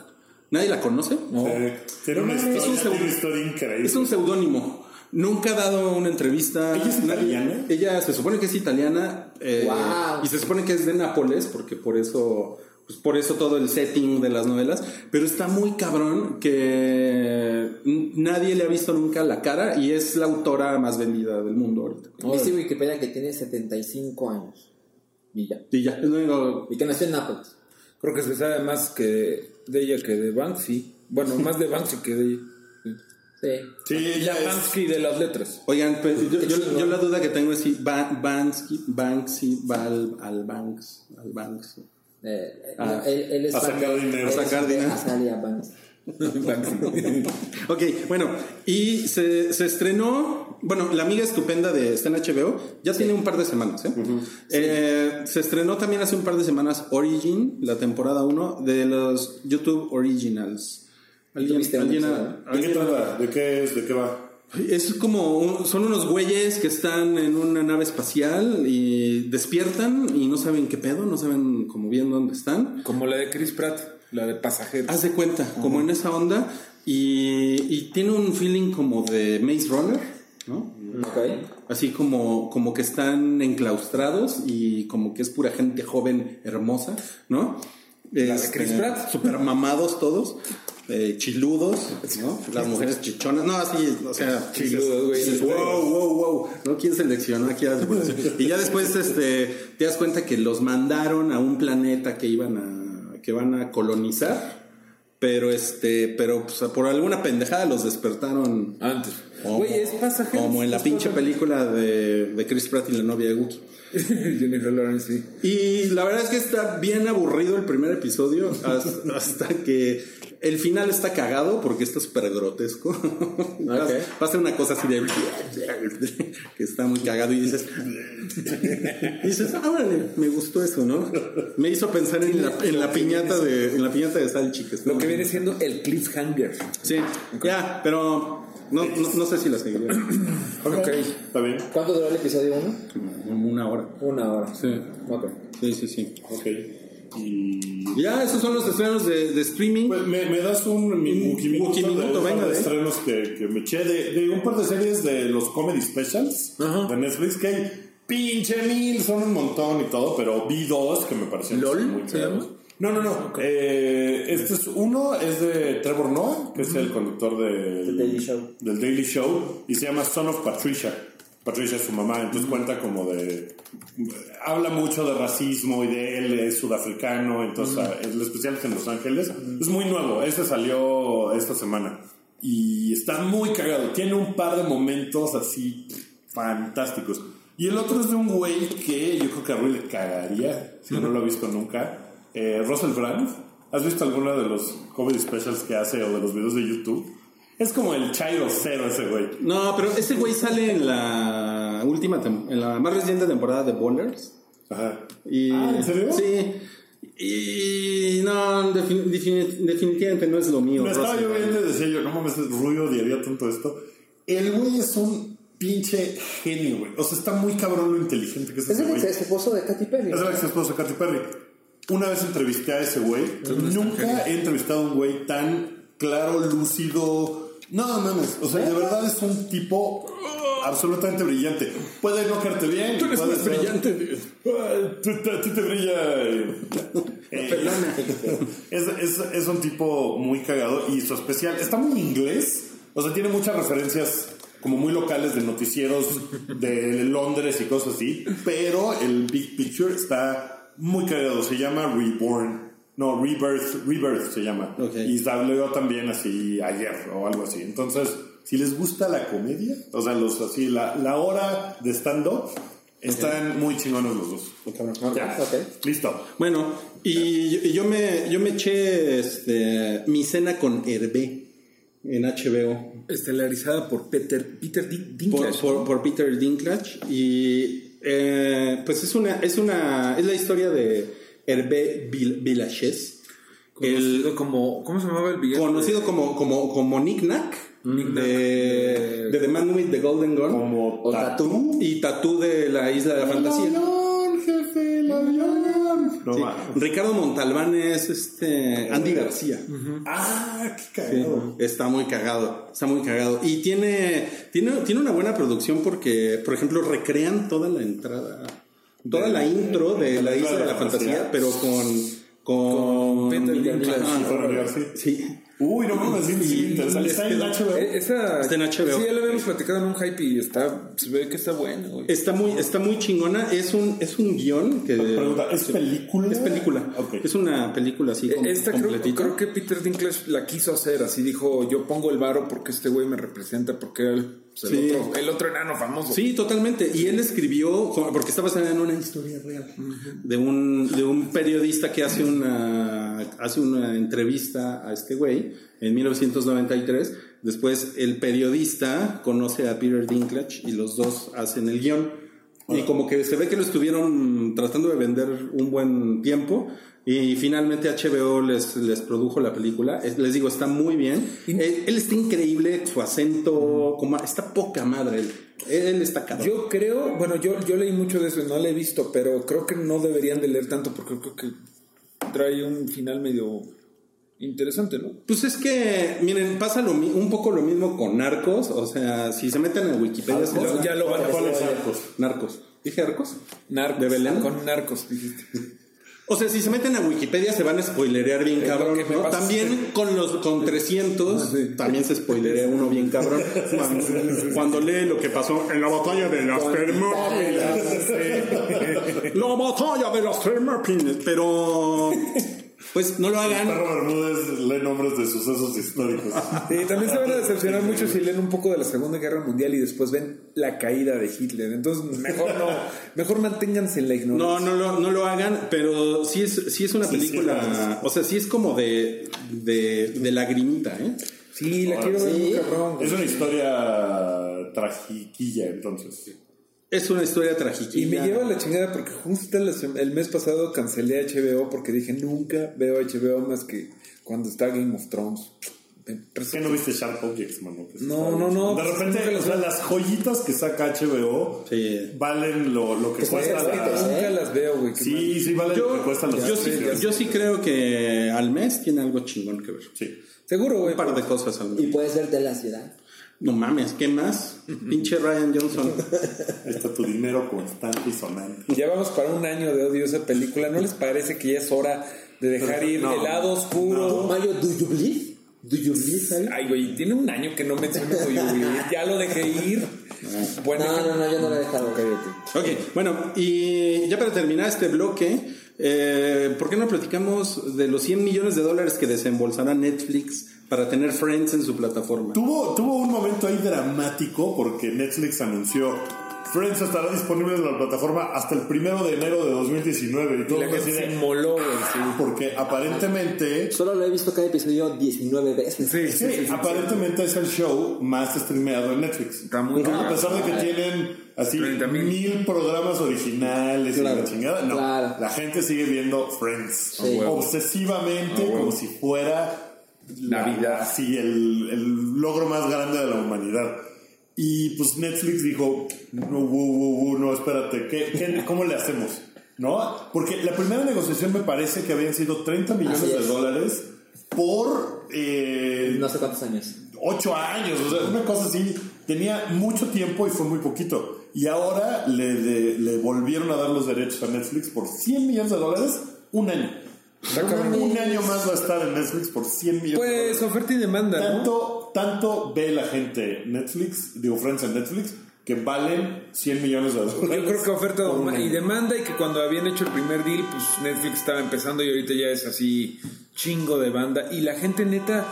¿Nadie la conoce? Eh, una Es un historia, segundo- tiene una historia increíble. Es un seudónimo. Nunca ha dado una entrevista. ¿Ella es italiana? Ella se supone que es italiana. eh, Wow. Y se supone que es de Nápoles, porque por eso. Pues por eso todo el setting de las novelas. Pero está muy cabrón que nadie le ha visto nunca la cara y es la autora más vendida del mundo ahorita. Dice Wikipedia que tiene 75 años. Y ya. Y ya, es lo único- Y que nació en Nápoles. Creo que se sabe más que de ella que de Banksy. Bueno, más de Banksy que de ella. Sí. Sí. Sí, Y ella la es- Banksy de las letras. Oigan, pues, yo, yo- chingón. yo la duda que tengo es si Ba- Bansky, Banksy va al, al Banks, al Banks. Eh, Ah, no, él, él es a sacar dinero. A sacar dinero. Ok, bueno, y se, se estrenó, bueno, La Amiga Estupenda de está en HBO, ya tiene un par de semanas, ¿eh? Eh, se estrenó también hace un par de semanas Origin, la temporada 1 de los YouTube Originals. ¿Alguien, ¿Tuviste un alguien- episodio? ¿De qué alguien- trata? ¿De qué es? ¿De qué va? Es como, un- son unos güeyes que están en una nave espacial y despiertan y no saben qué pedo, no saben como bien dónde están. Como la de Chris Pratt, la de pasajeros. Haz de cuenta, como en esa onda y, y tiene un feeling como de Maze Runner, ¿no? Ok. Así como, como que están enclaustrados y como que es pura gente joven hermosa, ¿no? de Este, Chris Pratt. Super mamados todos, eh, chiludos, ¿no? Las mujeres chichonas, no, así, o sea, Chiludos, güey. wow, wow, wow, ¿no? ¿Quién seleccionó aquí a las? Y ya después, este, te das cuenta que los mandaron a un planeta que iban a, que van a colonizar. Pero este, pero pues, por alguna pendejada los despertaron Antes. como, Güey, es como en la pinche película de, de Chris Pratt y la novia de Wookiee. Jennifer Lawrence, sí. Y la verdad es que está bien aburrido el primer episodio hasta, hasta que El final está cagado porque está súper grotesco. Va a ser una cosa así de... que está muy cagado y dices... y dices, ah, órale, me gustó eso, ¿no? Me hizo pensar en la, en la piñata de en la piñata de Salchi. Que está Lo que viene siendo el cliffhanger. Sí, ya, pero no, no, no sé si la seguiría. Ok. ¿Está bien? ¿Cuánto duró el episodio 1? Como una hora. Una hora. Sí, Ok. sí, sí. sí. Ok. Y... Ya, esos son los estrenos de, de streaming. Pues me, me das un mi Un Wikiminuto Wikiminuto, de, venga, de de. estrenos que, que me eché de, de un par de series de los comedy specials Ajá. de Netflix que hay pinche mil, son un montón y todo, pero vi dos que me parecieron ¿LOL muy llama? No, no, no. Eh, este es uno, es de Trevor Noah, que es el conductor de, The Daily Show. del Daily Show, y se llama Son of Patricia. Patricia es su mamá, entonces cuenta como de... Habla mucho de racismo y de él es sudafricano, entonces ah, el especial es en Los Ángeles. Es muy nuevo, este salió esta semana. Y está muy cagado, tiene un par de momentos así fantásticos. Y el otro es de un güey que yo creo que a Rui le cagaría, si no lo ha visto nunca. Eh, Russell Brand. ¿Has visto alguno de los comedy specials que hace o de los videos de YouTube? Es como el Chairo Cero ese güey. No, pero ese güey sale en la última, en la más reciente temporada de Bowlers. Ajá. Y, Ah, ¿en serio? Sí. Y no, defin- defini- definitivamente no es lo mío. Lo estaba yo viendo y decía yo, no mames, Rui odiaría tanto esto. El güey es un pinche genio, güey. O sea, está muy cabrón lo inteligente que es Es ese el ex esposo de Katy Perry. Es el ex esposo de Katy Perry. Una vez entrevisté a ese güey. Nunca he entrevistado a un güey tan claro, lúcido. No mames. O sea, de verdad es un tipo absolutamente brillante. Puede no caerte bien. Tú eres puede más ser- brillante. Tú, te- a ti te brilla. eh, eh, es, es, es un tipo muy cagado y su especial está muy inglés. O sea, tiene muchas referencias como muy locales de noticieros de Londres y cosas así. Pero el Big Picture está muy cagado. Se llama Reborn. No, Rebirth, Rebirth se llama. Ok. Y salió también así ayer o algo así. Entonces, si les gusta la comedia, o sea, los así, la, la hora de stand-up, están muy chingones los dos. Ya. Ok. Listo. Bueno, y, y yo me yo me eché este, mi cena con Hervé en HBO Estelarizada por Peter, Peter por, Dinklage. por, por Peter Dinklage y eh, pues es una es una es la historia de Hervé Vil- Villaches Conocido como, ¿cómo se llamaba el villano? conocido como como como Nick Nack de, de The Man with the Golden Gun Como Tatú. y Tatú de la Isla de la Fantasía. avión, jefe, el avión. No Sí. mames. Ricardo Montalbán es este Andy García. Ah, qué Sí, cagado. está muy cagado, está muy cagado. Y tiene, tiene, tiene una buena producción porque, por ejemplo, recrean toda la entrada, toda De- la intro de la isla de la fantasía, pero con... Con. Ah, Con García. sí. Uy, no mames, sí, sí, interesante. Está en HBO. Esa, Está en HBO. Sí, ya lo habíamos platicado en un hype y está, se ve que está bueno, güey. Está muy, está muy chingona. Es un, es un guion que... Pregunta, ¿es película? Es película. Ok. Es una película así Eh, Esta creo, completita. creo que Peter Dinklage la quiso hacer, así dijo, yo pongo el varo porque este güey me representa, porque él, pues, el, Sí. otro, el otro enano famoso. Sí, totalmente. Y él escribió, porque está basada en una historia real, de un, de un periodista que hace una, hace una entrevista a este güey en 1993. Después el periodista conoce a Peter Dinklage y los dos hacen el guion. Y como que se ve que lo estuvieron tratando de vender un buen tiempo. Y finalmente HBO les, les produjo la película. Es- les digo, está muy bien. Él, él está increíble, su acento, como, está poca madre. Él, él está cabrón. Yo creo, bueno, yo, yo leí mucho de eso, no lo he visto, pero creo que no deberían de leer tanto porque creo que trae un final medio interesante, ¿no? Pues es que, miren, pasa lo, un poco lo mismo con Narcos. O sea, si se meten en Wikipedia, se Lo- ya lo van a ¿Cuál es Narcos? Narcos. ¿Dije Narcos? Narcos. ¿De Belén? Con narcos, dijiste. O sea, si se meten a Wikipedia se van a spoilerear bien Es cabrón. También con los con 300 también se spoilerea uno bien cabrón. Cuando, cuando lee lo que pasó en la batalla de las Termópilas. La batalla de las Termópilas. Pero Pues no lo hagan. Perro Bermúdez lee nombres de sucesos históricos. Y también se van a decepcionar mucho si leen un poco de la Segunda Guerra Mundial y después ven la caída de Hitler. Entonces, mejor no, mejor manténganse en la ignorancia. No, no lo, no lo hagan, pero sí es, sí es una Sí, película. sí, o sea, sí es como de, de, de lagrimita, ¿eh? Sí, la quiero ver Sí. cabrón. Es una historia tragiquilla, entonces. Es una historia Y tragiquilla. me lleva a la chingada porque justo el mes pasado cancelé HBO porque dije nunca veo HBO más que cuando está Game of Thrones. ¿Por qué no viste Sharp Objects, mano? No, no, no, De pues, repente, nunca las o sea, las joyitas que saca HBO Sí. valen lo, lo que Es que cuesta la... nunca las veo, güey. mal. Sí, sí, valen lo que Yo, cuestan las yo, sí, yo sí creo que al mes tiene algo chingón que ver. Sí. Seguro, güey. Un par de cosas al mes. Y puedes verte la ciudad. No mames, ¿qué más? Pinche Ryan Johnson. Ahí está tu dinero constante y sonante. Ya vamos para un año de odio a esa película. ¿No les parece que ya es hora de dejar ir No. el lado oscuro? Mario, ¿do you believe? ¿Do you believe? Ay, güey, tiene un año que no menciono yo, güey. Ya lo dejé ir. Bueno, No, no, no, yo no lo he dejado. Ok, ok. Ok, bueno, y ya para terminar este bloque, eh, ¿por qué no platicamos de los 100 millones de dólares que desembolsará Netflix para tener Friends en su plataforma? Tuvo, tuvo un momento ahí dramático porque Netflix anunció Friends estará disponible en la plataforma hasta el primero de enero de 2019 y Y todo la el mundo gente se inmoló, güey. sí. porque aparentemente Solo lo he visto cada episodio 19 veces. Sí, sí, sí, sí, sí. aparentemente es el show más streameado en Netflix Está muy a cabrón. pesar de que tienen así 30,000. mil programas originales y Claro, la chingada no claro. la gente sigue viendo Friends Sí. obsesivamente como si fuera la- Navidad. así el, el logro más grande de la humanidad y pues Netflix dijo no, no espérate ¿qué, qué- cómo le hacemos? ¿no? porque la primera negociación me parece que habían sido 30 millones de es. dólares por eh, No sé cuántos años. ocho años, o sea, una cosa así. Tenía mucho tiempo y fue muy poquito. Y ahora le, le- le volvieron a dar los derechos a Netflix por 100 millones de dólares un año. Cabrón. Un año más va a estar en Netflix por 100 millones Pues oferta y demanda, ¿no? Tanto, tanto ve la gente Netflix, digo, Friends en Netflix, que valen 100 millones de dólares. Yo creo que oferta y demanda y que cuando habían hecho el primer deal, pues Netflix estaba empezando y ahorita ya es así chingo de banda. Y la gente neta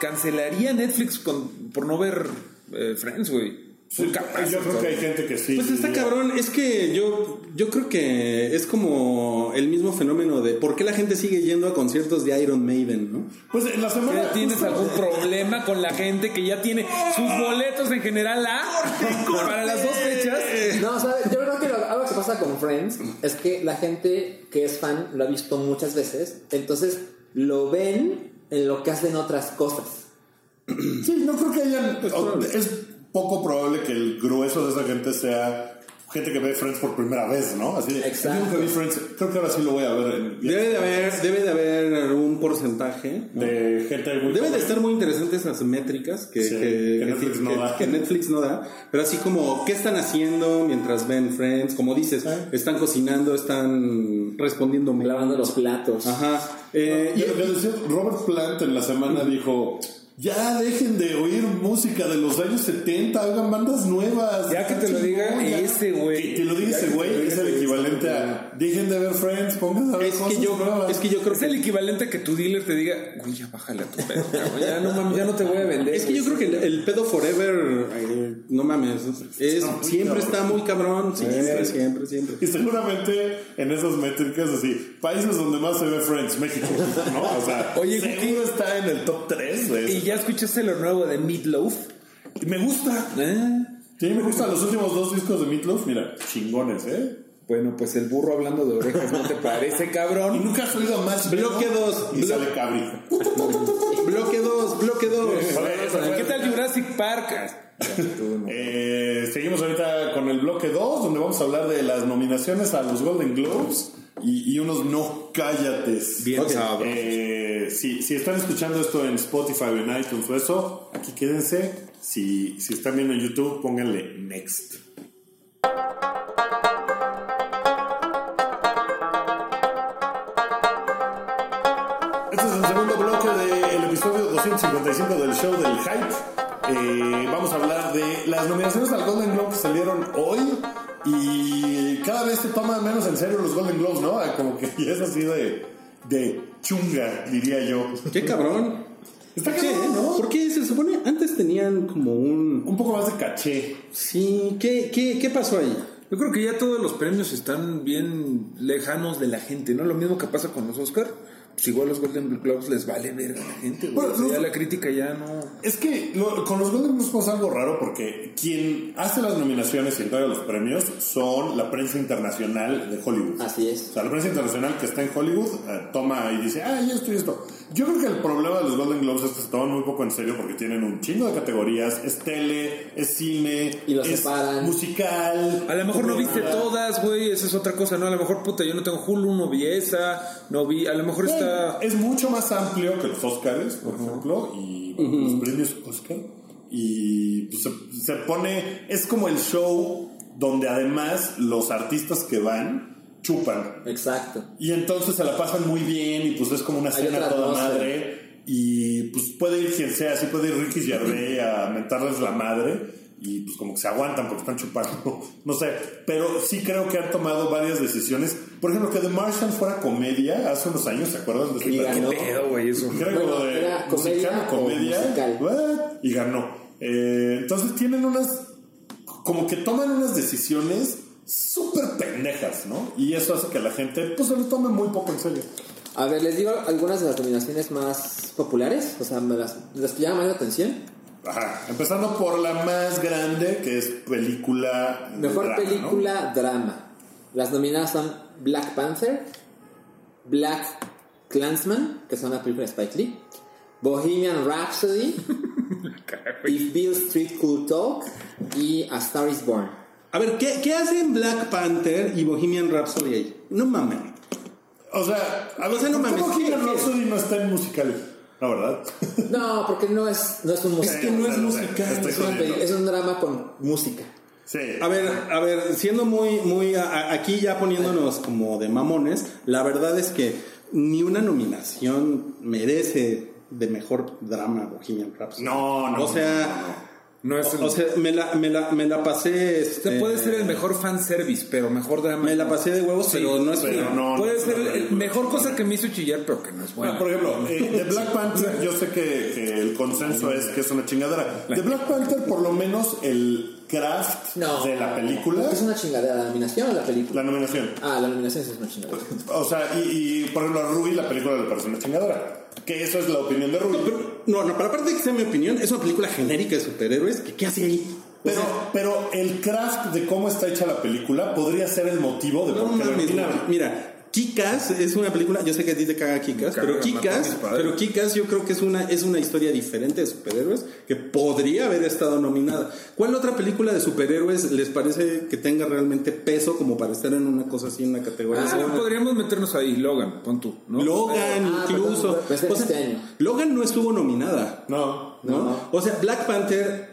cancelaría Netflix con, por no ver eh, Friends, güey. Sí, Son capaces, yo creo que hay gente que sí. Pues está cabrón, es que yo, yo creo que es como el mismo fenómeno de por qué la gente sigue yendo a conciertos de Iron Maiden, ¿no? Pues en la semana. ¿Tienes justo- algún problema con la gente que ya tiene sus boletos en general A para las dos fechas? No, ¿sabes? Yo creo que lo- algo que pasa con Friends es que la gente que es fan lo ha visto muchas veces, entonces lo ven en lo que hacen otras cosas. Sí, no creo que hayan. Pues, o- es poco probable que el grueso de esa gente sea gente que ve Friends por primera vez, ¿no? Así de. Exacto. "Yo nunca vi Friends, creo que ahora sí lo voy a ver. en- Debe de haber, debe de haber un porcentaje. ¿no? De gente muy. Deben de estar muy interesantes esas métricas que, Sí, que- que Netflix que- no da. que Netflix no da. Pero así como, ¿qué están haciendo mientras ven Friends? Como dices, Ah. están cocinando, están respondiendo. Lavando los platos. Ajá. Eh, Y lo que decía Robert Plant en la semana dijo. Ya dejen de oír música de los años 70, hagan bandas nuevas. Ya que te lo diga ese güey. Que te lo diga ese que güey es el equivalente a dejen de ver Friends, pónganse a ver es, cosas que yo, nuevas. es que yo creo Es el equivalente a que tu dealer te diga, güey, ya bájale a tu pedo, cabrón. Ya no mames, ya no te voy a vender. Es que yo creo que el, el pedo forever, eh, no mames, es, siempre está muy cabrón, siempre, siempre, siempre. Y seguramente en esas métricas así, países donde más se ve Friends, México, ¿no? O sea, Oye, seguro está en el top 3 de ¿Y ya escuchaste lo nuevo de Meatloaf? Y me gusta. ¿Eh? Sí, me gustan los últimos dos discos de Meatloaf, mira, chingones, ¿eh? Bueno, pues el burro hablando de orejas, ¿no te parece, Y cabrón? nunca has oído más Bloque dos, y blo-. Bloque 2, bloque 2. A ver, eso fue- ¿Qué tal Jurassic Park? No. Eh, seguimos ahorita con el bloque 2, donde vamos a hablar de las nominaciones a los Golden Globes y, y unos no cállates. Bien Ok. sabrosos. Eh, si, si están escuchando esto en Spotify o en iTunes o eso, aquí quédense. Si, si están viendo en YouTube, pónganle next. 255 del show del Hype. Eh, vamos a hablar de las nominaciones al Golden Globe que salieron hoy. Y cada vez se toman menos en serio los Golden Globes, ¿no? Como que ya es así de. de chunga, diría yo. Qué cabrón. Está ¿Por qué? cabrón, ¿no? Porque se supone antes tenían como un. Un poco más de caché. Sí, ¿qué, qué, qué pasó ahí? Yo creo que ya todos los premios están bien lejanos de la gente, ¿no? Lo mismo que pasa con los Oscar. Pues igual los Golden Globes les vale verga a la gente, güey. Bueno, O sea, los- ya la crítica ya no... Es que lo- con los Golden Globes pasa algo raro porque quien hace las nominaciones y entrega los premios son la prensa internacional de Hollywood. Así es. O sea, la prensa internacional que está en Hollywood eh, toma y dice, ah, ya esto y esto. Yo creo que el problema de los Golden Globes es que se toman muy poco en serio porque tienen un chingo de categorías. Es tele, es cine, Y los es separan. musical. A lo mejor no viste todas, güey, esa es otra cosa, ¿no? A lo mejor, puta, yo no tengo Hulu, no vi esa, no vi... A lo mejor está... Es mucho más amplio que los Oscars, por ejemplo, y bueno, los premios Oscar. Y pues, se, se pone, es como el show donde además los artistas que van chupan. Exacto. Y entonces se la pasan muy bien y pues es como una cena toda madre. Y pues puede ir quien sea, así puede ir Ricky Gervais a mentarles la madre. Y pues como que se aguantan porque están chupando. No sé. Pero sí creo que han tomado varias decisiones. Por ejemplo, que The Martian fuera comedia hace unos años, ¿se acuerdan de Y ganó. ¿Qué pedo, güey, eso? Que era Bueno, como de era musical comedia comedia. musical. Y ganó. Eh, entonces tienen unas. Como que toman unas decisiones súper pendejas, ¿no? Y eso hace que la gente pues se lo tome muy poco en serio. A ver, les digo algunas de las nominaciones más populares, o sea, me las, las que llaman más la atención. Ajá. Empezando por la más grande, que es película. Mejor drama, ¿no? película drama. Las nominadas son Black Panther, Black Clansman, que son una película de Spike Lee, Bohemian Rhapsody, If Bill Street Could Talk y A Star Is Born. A ver, ¿qué, qué hacen Black Panther y Bohemian Rhapsody ahí? No mames. O sea, a sea, no ¿por qué mames, Bohemian. Rhapsody no está en musical? La verdad. No, porque no es, no es un musical. que no es es, musical, jodiendo. peli- es un drama con música. Sí. A ver, a ver, siendo muy, muy, a- a- aquí ya poniéndonos como de mamones, la verdad es que ni una nominación merece de mejor drama Bohemian Rhapsody. No, no, O sea, No es el- o, sea, me la, me la, me la pasé. Este, puede ser el mejor fanservice, pero mejor drama. Me la pasé de huevos, Sí, pero no es pero no, Puede no, ser no, el mejor cosa que me hizo chillar, pero que no es Bueno, bueno. por ejemplo, eh, de Black Panther, yo sé que, que el consenso es que es una chingadera. De Black Panther, por lo menos, el craft No. de la película, Es una chingadera. ¿La nominación o la película? la nominación. Ah, la nominación es una chingadera. O sea, y, y, por ejemplo, a Ruby la película le parece una chingadera. Que eso es la opinión de Ruby. No, no, pero aparte de que sea mi opinión, es una película genérica de superhéroes. que ¿Qué hace ahí? Pero, pero el craft de cómo está hecha la película podría ser el motivo de No por qué lo güey. Mira, Kikas es una película, yo sé que a ti te caga Kikas, caga, pero Kikas, pero Kikas yo creo que es una es una historia diferente de superhéroes que podría haber estado nominada. ¿Cuál otra película de superhéroes les parece que tenga realmente peso como para estar en una cosa así en una categoría? Ah, así? podríamos meternos ahí, Logan, pon tú, ¿no? Logan Ah, incluso. perdón, pues es O sea, este año. Logan no estuvo nominada. No. ¿no? No. O sea, Black Panther.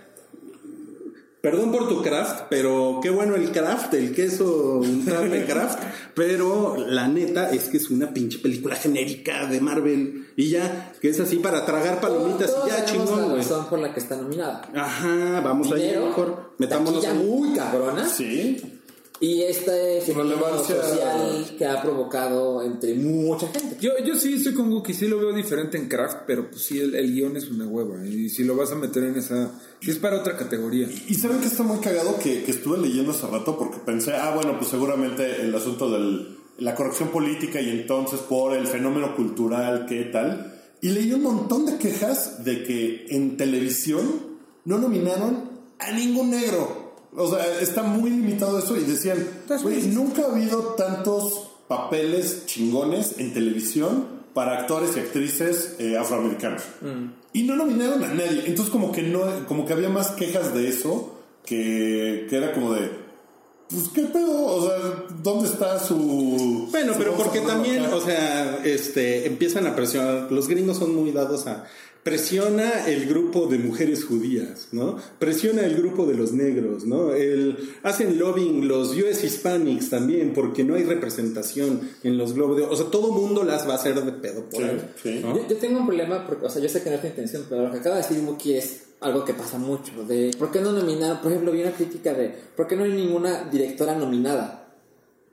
Perdón por tu craft, pero qué bueno el craft, el queso untable craft. Pero la neta es que es una pinche película genérica de Marvel. Y ya, que es así para tragar palomitas Todos y ya chingón, güey. razón por la que está nominada. Ajá, vamos ahí Dinero, mejor. Metámonos en- muy cabrona. Sí. Y este fenómeno social que ha provocado entre mucha gente. Yo, yo sí estoy con Wookie, sí lo veo diferente en Craft, pero pues sí, el, el guion es una hueva. Y si lo vas a meter en esa. Es para otra categoría. Y saben que está muy cagado que, que estuve leyendo hace rato porque pensé, ah, bueno, pues seguramente el asunto de la corrección política y entonces por el fenómeno cultural, ¿qué tal? Y leí un montón de quejas de que en televisión no nominaron a ningún negro. O sea, está muy limitado eso y decían, "Güey, nunca ha habido tantos papeles chingones en televisión para actores y actrices eh, afroamericanos. Y no nominaron a nadie. Entonces como que no, como que había más quejas de eso que, que era como de, pues qué pedo, o sea, ¿dónde está su... Bueno, su pero porque también, acá? o sea, este, empiezan a presionar. Los gringos son muy dados a presiona el grupo de mujeres judías, ¿no? Presiona el grupo de los negros, ¿no? El, hacen lobbying los US Hispanics también porque no hay representación en los globos de, o sea, todo mundo las va a hacer de pedo por Sí, ahí, sí. ¿no? Yo, yo tengo un problema, porque, o sea, yo sé que no es tu intención, pero lo que acaba de decir Muki es algo que pasa mucho. De, ¿Por qué no nominar? Por ejemplo, vi una crítica de, ¿por qué no hay ninguna directora nominada?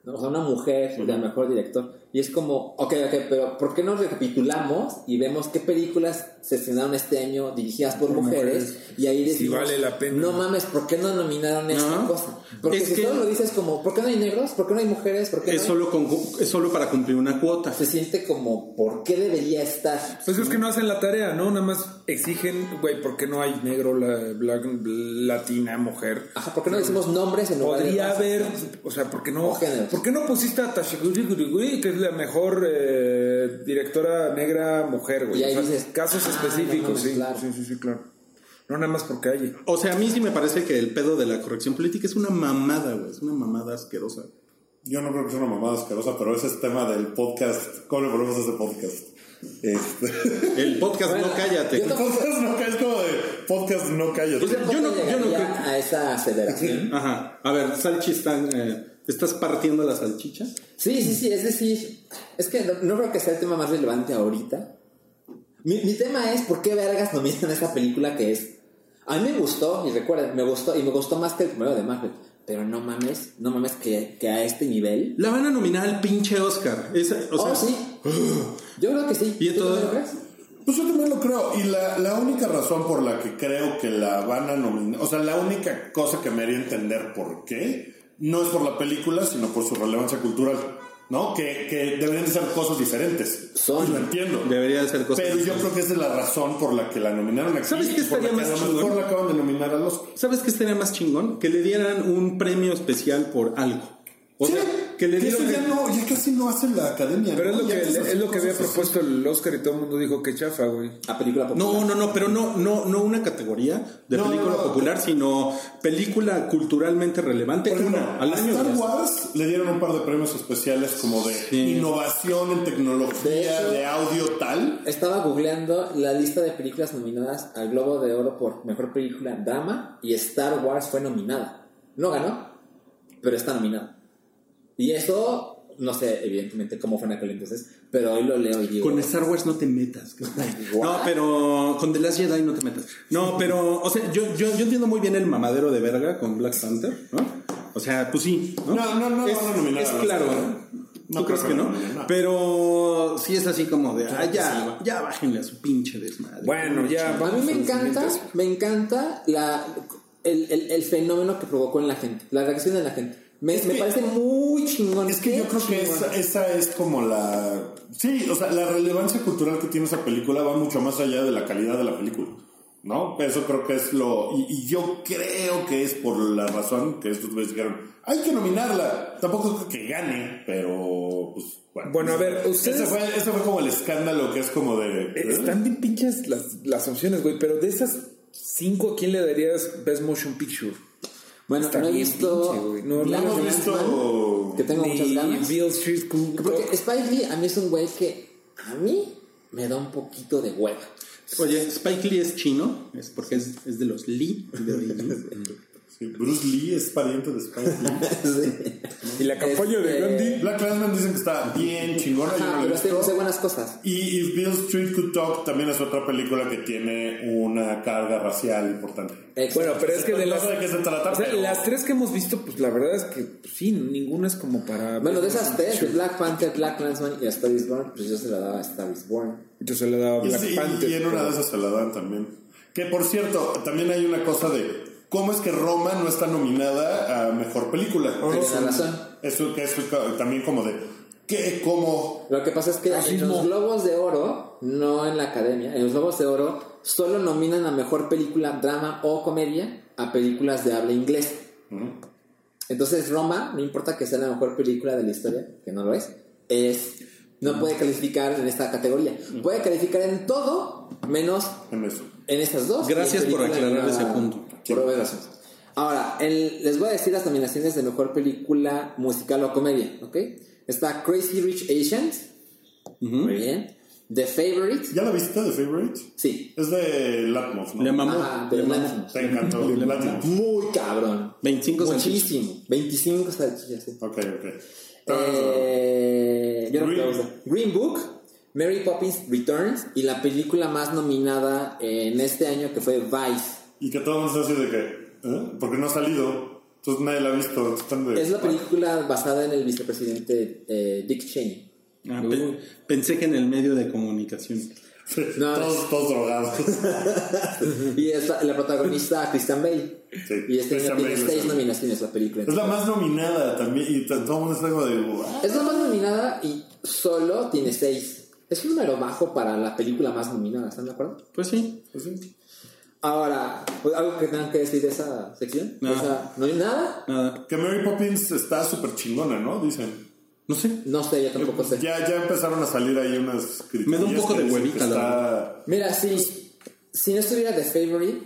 ¿No? O sea, una mujer de mejor director. Y es como, ok, ok, pero ¿por qué no recapitulamos y vemos qué películas se estrenaron este año dirigidas por, Por mujeres, mujeres. Y ahí Si decimos, vale la pena. no mames, ¿por qué no nominaron esta No. cosa? Porque Es si que- solo lo dices como, ¿por qué no hay negros? ¿Por qué no hay mujeres? ¿Por qué Es no hay-?" solo, con- es solo para cumplir una cuota. Se siente como, ¿por qué debería estar? Pues es que no hacen la tarea, ¿no? Nada más exigen, güey, ¿por qué no hay negro, la, black, latina, mujer? Ajá, ¿por qué no decimos nombres en lugar Podría haber, o sea, ¿por qué no? ¿Por qué no pusiste a Tashiguri que es la mejor eh, directora negra mujer, güey? Y ahí O sea, dices, casos ah, específicos, no sí, claro. sí, sí, sí, claro. No nada más porque hay. O sea, a mí sí me parece que el pedo de la corrección política es una mamada, güey. Es una mamada asquerosa. Yo no creo que sea una mamada asquerosa, pero ese es tema del podcast. ¿Cómo le ponemos a ese podcast? Este. El podcast Bueno, no cállate. tampoco- podcast no cállate, es como de podcast no cállate. Yo tampoco Yo no- yo no creo- a esa aceleración. Ajá. A ver, Salchi, están, eh, ¿estás partiendo la salchicha? Sí, sí, sí, es decir, es que no, no creo que sea el tema más relevante ahorita. Mi, mi tema es por qué vergas nominan esta película que es... A mí me gustó, y recuerden, me gustó, y me gustó más que el primero de Marvel. Pero no mames, no mames que, que a este nivel... La van a nominar al pinche Oscar. Esa- o sea, oh, sí. Yo creo que sí. Y ¿Tú todo- también lo crees? Pues yo también lo creo. Y la, la única razón por la que creo que la van a nominar, o sea, la única cosa que me haría entender por qué, no es por la película, sino por su relevancia cultural. ¿No? Que, que deberían de ser cosas diferentes. Son. Y lo entiendo. Debería de ser cosas. Pero yo creo que esa es la razón por la que la nominaron aquí. ¿Sabes qué y por la estaría que más a lo mejor chingón? la acaban de nominar a los. ¿Sabes qué estaría más chingón? Que le dieran un premio especial por algo. O sea, que le que eso ya, no, ya casi no hace la academia. Pero es lo Ya que, es lo que había así. propuesto el Oscar y todo el mundo dijo que chafa, güey. A película popular. No, no, no, pero no, no, no una categoría de No, película no, no. popular, sino película culturalmente relevante. Una al a año. Star. Wars le dieron un par de premios especiales como de Sí. innovación en tecnología, De hecho- de audio tal. Estaba googleando la lista de películas nominadas al Globo de Oro por Mejor Película Drama y Star Wars fue nominada. No ganó, pero está nominada. Y eso, no sé evidentemente cómo fue en aquel entonces, pero hoy lo leo y digo... Con Star Wars no te metas. No, What? pero con The Last Jedi no te metas. No, pero, o sea, yo, yo, yo entiendo muy bien el mamadero de verga con Black Panther, ¿no? O sea, pues sí, ¿no? No, no, no es, nominar es claro. ¿no? No ¿Tú crees creo que no? no. Pero sí es así como de, ah, ya, ya bájenle a su pinche desmadre. Bueno, ya. A mí me encanta, me encanta la, el, el, el fenómeno que provocó en la gente, la reacción de la gente. Me, Es me que- parece muy chingón. Es que yo creo que esa, esa es como la... Sí, o sea, la relevancia cultural que tiene esa película va mucho más allá de la calidad de la película. ¿No? Eso creo que es lo... Y, y yo creo que es por la razón que estos güeyes dijeron, hay que nominarla. Tampoco creo que gane, pero... Pues, bueno, Bueno, a ver, ustedes- Ese fue, ese fue como el escándalo que es como de... Eh, Están bien pinches las, las opciones, güey. Pero de esas cinco, ¿a quién le darías Best Motion Picture? Bueno, Está no he visto. pinche. No, no hemos Klansman, visto- Que tengo muchas ganas. Beale Street Cool Porque. Spike Lee a mí es un güey que a mí me da un poquito de hueva. Oye, Spike Lee es chino, es porque es, es de los Lee. de. Sí, Bruce Lee es pariente de Spike Lee. Y la campaña de Este- Gandhi. Black Clansman dicen que está bien chingona. yo Ajá, la pero visto. hace hace buenas cosas. Y If Bill Street Could Talk también es otra película que tiene una carga racial importante. Bueno, pero es que de las, sé de qué se trata, o sea, pero- las tres que hemos visto, pues la verdad es que pues, sí, ninguna es como para. Bueno, de esas tres, de. Black Panther, Black Clansman y A Star is Born, pues yo se la daba a Star is Born. Entonces le daba Y, Black sí, Panther. y en una pero- de esas se la dan también. Que por cierto, también hay una cosa de cómo es que Roma no está nominada a mejor película. Eso- razón. Eso que es también como de ¿qué? ¿Cómo? Lo que pasa es que en los Globos de Oro, no en la academia, en los Globos de Oro solo nominan a mejor película, drama o comedia a películas de habla inglés. Entonces Roma, no importa que sea la mejor película de la historia, que no lo es, es no puede calificar en esta categoría. Puede calificar en todo menos En eso. en estas dos. Gracias por aclarar ese punto. Por razones. Ahora, el- les voy a decir las nominaciones de mejor película musical o comedia, ¿ok? Está Crazy Rich Asians. Muy bien. The Favorite. ¿Ya la viste, The Favorite? Sí. Es de Latmos, ¿no? Le mamó. De le mamó. Latmos. Te encantó. Latmos. Muy cabrón. 25 Muchísimo. 25 salchichas, sí. Ok, ok. Eh, yo no Green- Book, Mary Poppins Returns y la película más nominada en este año que fue Vice. Y que todo el mundo está así de que, ¿eh? Porque no ha salido. Entonces nadie la ha visto. De- Es la película basada en el vicepresidente eh, Dick Cheney. Ah, pe- pensé que en el medio de comunicación. No. todos, todos drogados. Y es la, la protagonista Christian Bale. Sí, Y este año tiene seis es- nominaciones la película. Es la más nominada también. Y todo el mundo está como de. Es la más nominada y solo tiene seis. Es un número bajo para la película más nominada, ¿están de acuerdo? Pues sí. Pues sí. Ahora, pues, ¿algo que tengan que decir de esa sección? Nada. O sea, ¿no hay nada? Nada. Que Mary Poppins está súper chingona, ¿no? Dicen. No sé. No sé, yo tampoco sé. Ya, ya empezaron a salir ahí unas críticas. Me da un poco de huevita, está- Mira, si, si no estuviera The Favorite,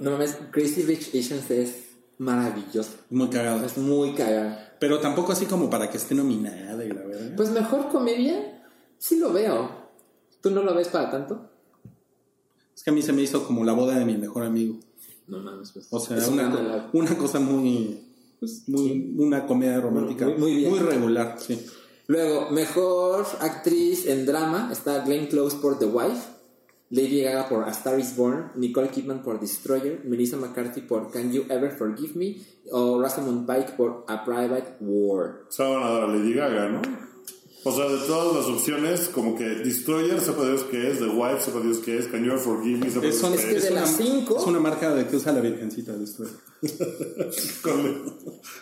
no mames, Crazy Rich Asians es maravilloso. Muy cagado. Es muy cagada. Pero tampoco así como para que esté nominada y la verdad. Pues mejor comedia, sí lo veo. ¿Tú no lo ves para tanto? Es que a mí se me hizo como la boda de mi mejor amigo. No mames, pues. O sea, una, relajo. una cosa muy, pues, muy, una comedia romántica Muy- muy bien. regular, sí. Luego, mejor actriz en drama está Glenn Close por The Wife, Lady Gaga por A Star Is Born, Nicole Kidman por Destroyer, Melissa McCarthy por Can You Ever Forgive Me o Rosamund Pike por A Private War. Se van a dar a Lady Gaga, ¿no? O sea, de todas las opciones, como que Destroyer, sepa Dios qué es, The Wife, sepa Dios qué es, Can You Ever Forgive Me, sepa Dios qué Es que es. de las cinco- es una marca de que usa la virgencita de esto. Con-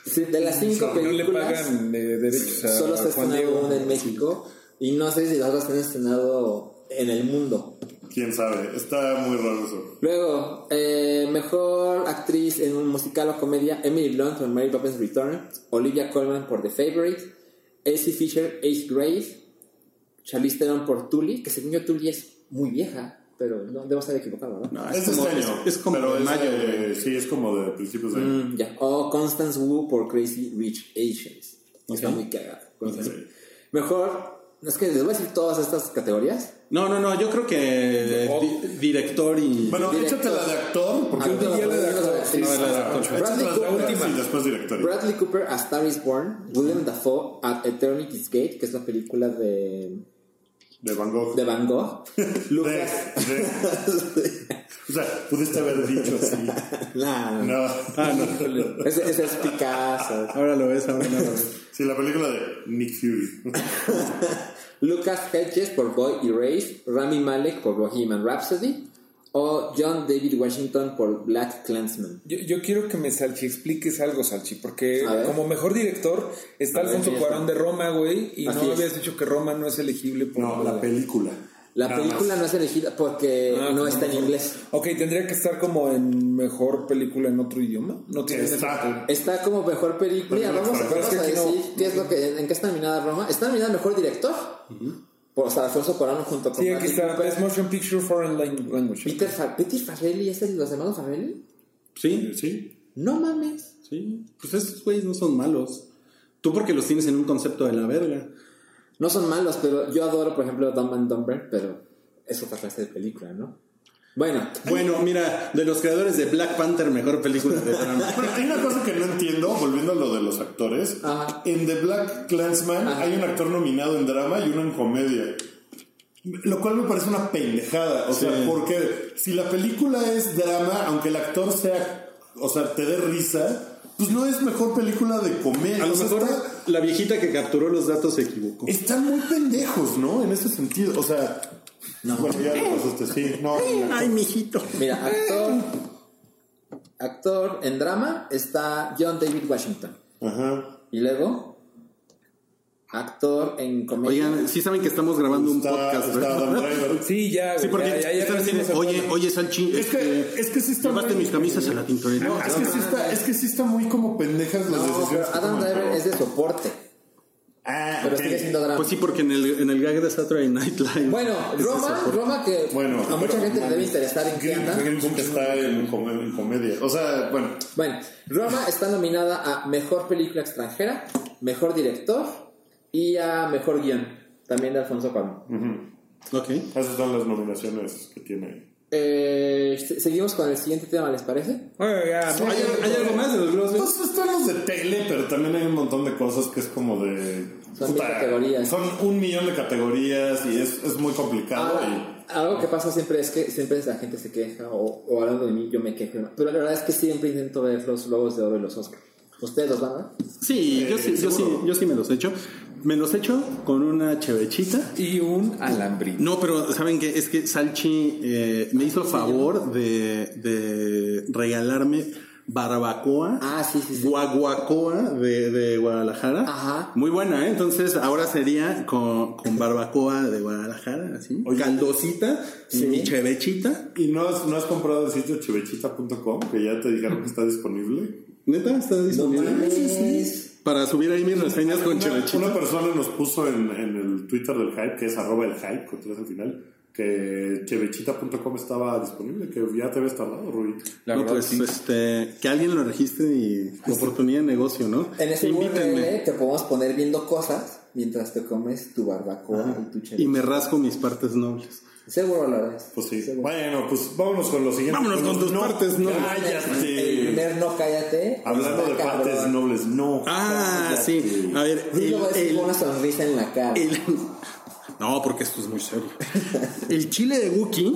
Sí, de las cinco No le películas, pagan eh, derechos a solo se ha estrenado una en México y no sé si las otras se han estrenado en el mundo. Quién sabe, está muy raro eso. Luego, eh, mejor actriz en un musical o comedia, Emily Blunt por Mary Poppins Return, Olivia Colman por The Favorite, Elsie Fisher, Eighth Grade, Charlize Theron por Tully, que según yo Tully es muy vieja, pero no, debo estar equivocado, ¿no? No, Es, es, como, este año, es, es como pero de es mayo. de- sí, es como de principios de año. Mm, ya. O Constance Wu por Crazy Rich Asians. Está muy cagada. Mejor, es que les voy a decir todas estas categorías. No, no, no, yo creo que di- director y... Bueno, Director. échate la de actor, porque la de actor. No, la de actor. Bradley Cooper. y después director. Bradley Cooper, A Star is Born, William Dafoe, At Eternity's Gate, que es la película de, De Van Gogh. de Van Gogh. Lucas. De- de- o sea, pudiste haber dicho así. Nah, No. Ah, no. Ese, ese es Picasso. Ahora lo ves, ahora no lo ves. Sí, la película de Nick Fury. Lucas Hedges por Boy Erased, Rami Malek por Bohemian Rhapsody o John David Washington por Black Klansman. Yo, yo quiero que me Salchi expliques algo, Salchi, porque como mejor director está Alfonso. Cuarón de Roma, güey, y Así no es. habías dicho que Roma no es elegible por No, la película. La Nada película más. no es elegida porque Ah, no está en inglés. Ok, tendría que estar como en mejor película en otro idioma. No tiene Está. Está como mejor película. Pero Vamos, está. vamos Es que a aquí no- decir qué es lo que, en qué está nominada Roma. Está nominada mejor director. Por o sea, Alfonso Cuarón junto con Sí, aquí está. Best Motion Picture Foreign Lang- Language. Peter, Fa Peter Farrelly es el de los hermanos Farrelly. Sí, Sí. No mames. sí. Pues esos güeyes no son malos. Tú porque los tienes en un concepto de la verga. No son malos, pero yo adoro, por ejemplo, Dumb and Dumber, pero es otra clase de película, ¿no? Bueno, Bueno, mira, de los creadores de Black Panther, mejor película de drama. Bueno, hay una cosa que no entiendo, volviendo a lo de los actores. Ajá. En The Black Clansman Ajá. hay un actor nominado en drama y uno en comedia. Lo cual me parece una pendejada. O sea, Sí. porque si la película es drama, aunque el actor sea, o sea, te dé risa, pues no es mejor película de comedia. A lo O sea, mejor está- la viejita que capturó los datos se equivocó. están muy pendejos, ¿no? En ese sentido. O sea, bueno, ya lo pasaste, sí. No, Ay, mijito. mira, actor. Actor en drama está John David Washington. Ajá. Y luego, actor en comedia. Oigan, sí saben que estamos grabando un Está, podcast, está ¿verdad? Adam Driver. Sí, ya. Sí, porque ya, ya, ya están diciendo, oye, oye, Salchi, Es que, es que sí está llevaste muy- mis camisas a la tintorería. No, es que sí está, es que sí está muy como pendejas las no, decisiones. Adam Driver es de soporte, Ah, pero ok. sigue siendo drama. Pues sí, porque en el, en el gag de Saturday Night Live. Bueno, Roma. Roma que Bueno, a mucha gente le debe interesar en qué Green, anda. Green Book está en comedia. O sea, bueno, Bueno, Roma está nominada a Mejor Película Extranjera, Mejor Director y a Mejor Guión, también de Alfonso Cuarón. Ok. esas son las nominaciones que tiene. Eh, se- seguimos con el siguiente tema, ¿les parece? Oye, ya, no, ¿Hay, hay algo más de los globos? Pues están los de tele, pero también hay un montón de cosas que es como de. Son mil categorías. Son un millón de categorías y es, es muy complicado. Ahora, algo que pasa siempre es que siempre la gente se queja, o, o hablando de mí, yo me quejo, pero la verdad es que siempre intento ver los logos de oro y los Oscar. ¿Ustedes los van a ver? Sí, yo sí, yo sí, yo sí me los he hecho. Me los echo con una chevechita. Y un alambrín. No, pero ¿saben qué? Es que Salchi eh, me hizo favor de, de regalarme barbacoa. Ah, sí, sí, sí. Guaguacoa de, de Guadalajara. Ajá. Muy buena, ¿eh? Entonces ahora sería con, con barbacoa de Guadalajara, así. Oye. Caldosita, Sí. mi chevechita. ¿Y no has, no has comprado el sitio chevechita.com? Que ya te dijeron que está disponible. ¿Neta? ¿Está disponible? mames. Para subir ahí mis reseñas con chevechita. una persona nos puso en, en el Twitter del Hype, que es arroba el Hype, con tres al final, que chevechita.com estaba disponible, que ya te habías tardado, Rui. La no, verdad, pues sí. este, que alguien lo registre y oportunidad de negocio, ¿no? En ese. URL te podemos poner viendo cosas mientras te comes tu barbacoa y tu Y chile. me rasco mis partes nobles. Seguro lo harás. Pues sí. Seguro. Bueno, pues vámonos con los siguientes. Vámonos con tus partes nobles. El Cállate. primer no cállate. Hablando de partes nobles, no. Ah, cállate. sí. A ver, el, lo a decir el- una sonrisa en la cara. el- No, porque esto es muy serio. El chile de Wookiee,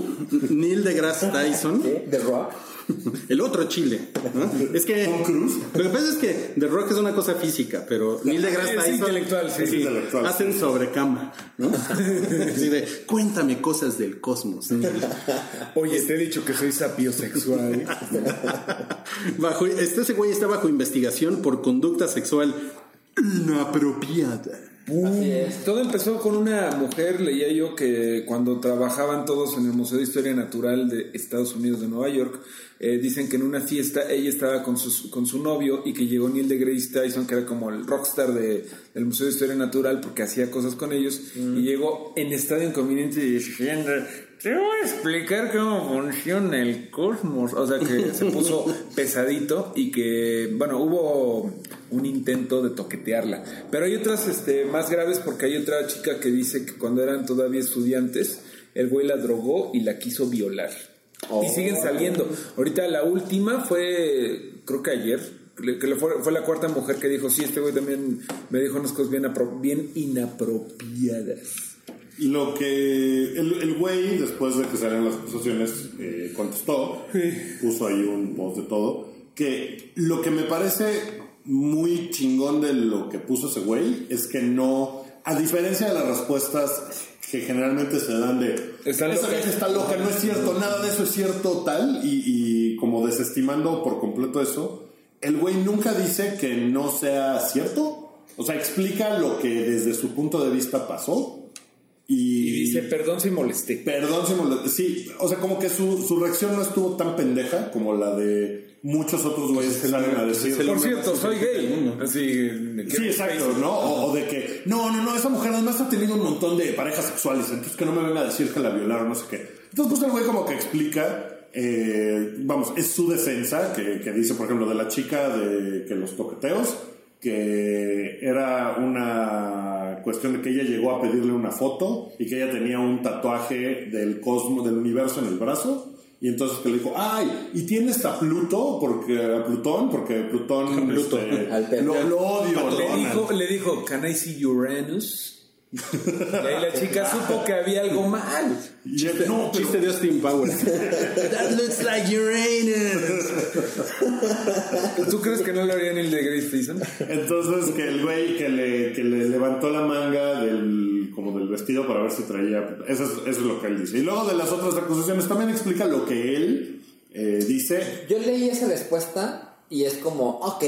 Neil deGrasse Tyson, ¿Qué? The Rock. el otro chile. ¿no? Es que Tom Cruise. lo que pasa es que The Rock es una cosa física, pero Neil deGrasse Es Tyson intelectual, sí, Es intelectual. hacen sobre cama, ¿no? Así de, cuéntame cosas del cosmos. Neil". Oye, te he dicho que soy sapiosexual. Bajo, este ese güey está bajo investigación por conducta sexual inapropiada. Así es. Todo empezó con una mujer, leía yo, que cuando trabajaban todos en el Museo de Historia Natural de Estados Unidos de Nueva York, eh, dicen que en una fiesta ella estaba con su, con su novio y que llegó Neil deGrasse Tyson, que era como el rockstar de, del Museo de Historia Natural porque hacía cosas con ellos, y llegó en estado inconveniente diciendo, te voy a explicar cómo funciona el cosmos. O sea que se puso pesadito y que, bueno, hubo un intento de toquetearla. Pero hay otras este, más graves porque hay otra chica que dice que cuando eran todavía estudiantes, el güey la drogó y la quiso violar. Y siguen saliendo. Ahorita la última fue, creo que ayer, que fue, fue la cuarta mujer que dijo, sí, este güey también me dijo unas cosas bien, bien inapropiadas. Lo que el, el güey, después de que salieron las acusaciones, eh, contestó, puso ahí un post de todo, que lo que me parece muy chingón de lo que puso ese güey es que no, a diferencia de las respuestas que generalmente se dan de esa loca". vieja está loca, no es cierto, nada de eso es cierto tal, y, y como desestimando por completo eso, el güey nunca dice que no sea cierto, o sea, explica lo que desde su punto de vista pasó. Y, Y dice, perdón si molesté. Perdón si molest- Sí, o sea, como que su, su reacción no estuvo tan pendeja como la de muchos otros güeyes que salen a decir. Por cierto, soy gay. Así, Sí, exacto, ¿no? O, o de que, no, no, no, esa mujer además ha tenido un montón de parejas sexuales, entonces que no me venga a decir que la violaron, no sé qué. Entonces, pues el güey como que explica, eh, vamos, es su defensa, que, que dice, por ejemplo, de la chica de que los toqueteos, que era una cuestión de que ella llegó a pedirle una foto y que ella tenía un tatuaje del cosmos, del universo en el brazo. Y entonces que le dijo, ay, y tienes a Pluto, porque a Plutón, porque Plutón este, lo, lo odio. Le dijo, le dijo, can I see Uranus? Y ahí la chica supo que había algo mal. Él, no, pero- Chiste de Austin Powers. That looks like Uranus. ¿Tú crees que no lo haría ni el de Grace Tyson? Entonces que el güey que le, que le levantó la manga del, como del vestido para ver si traía... Eso es, eso es lo que él dice. Y luego de las otras acusaciones también explica lo que él eh, dice. Yo leí esa respuesta y es como, ok,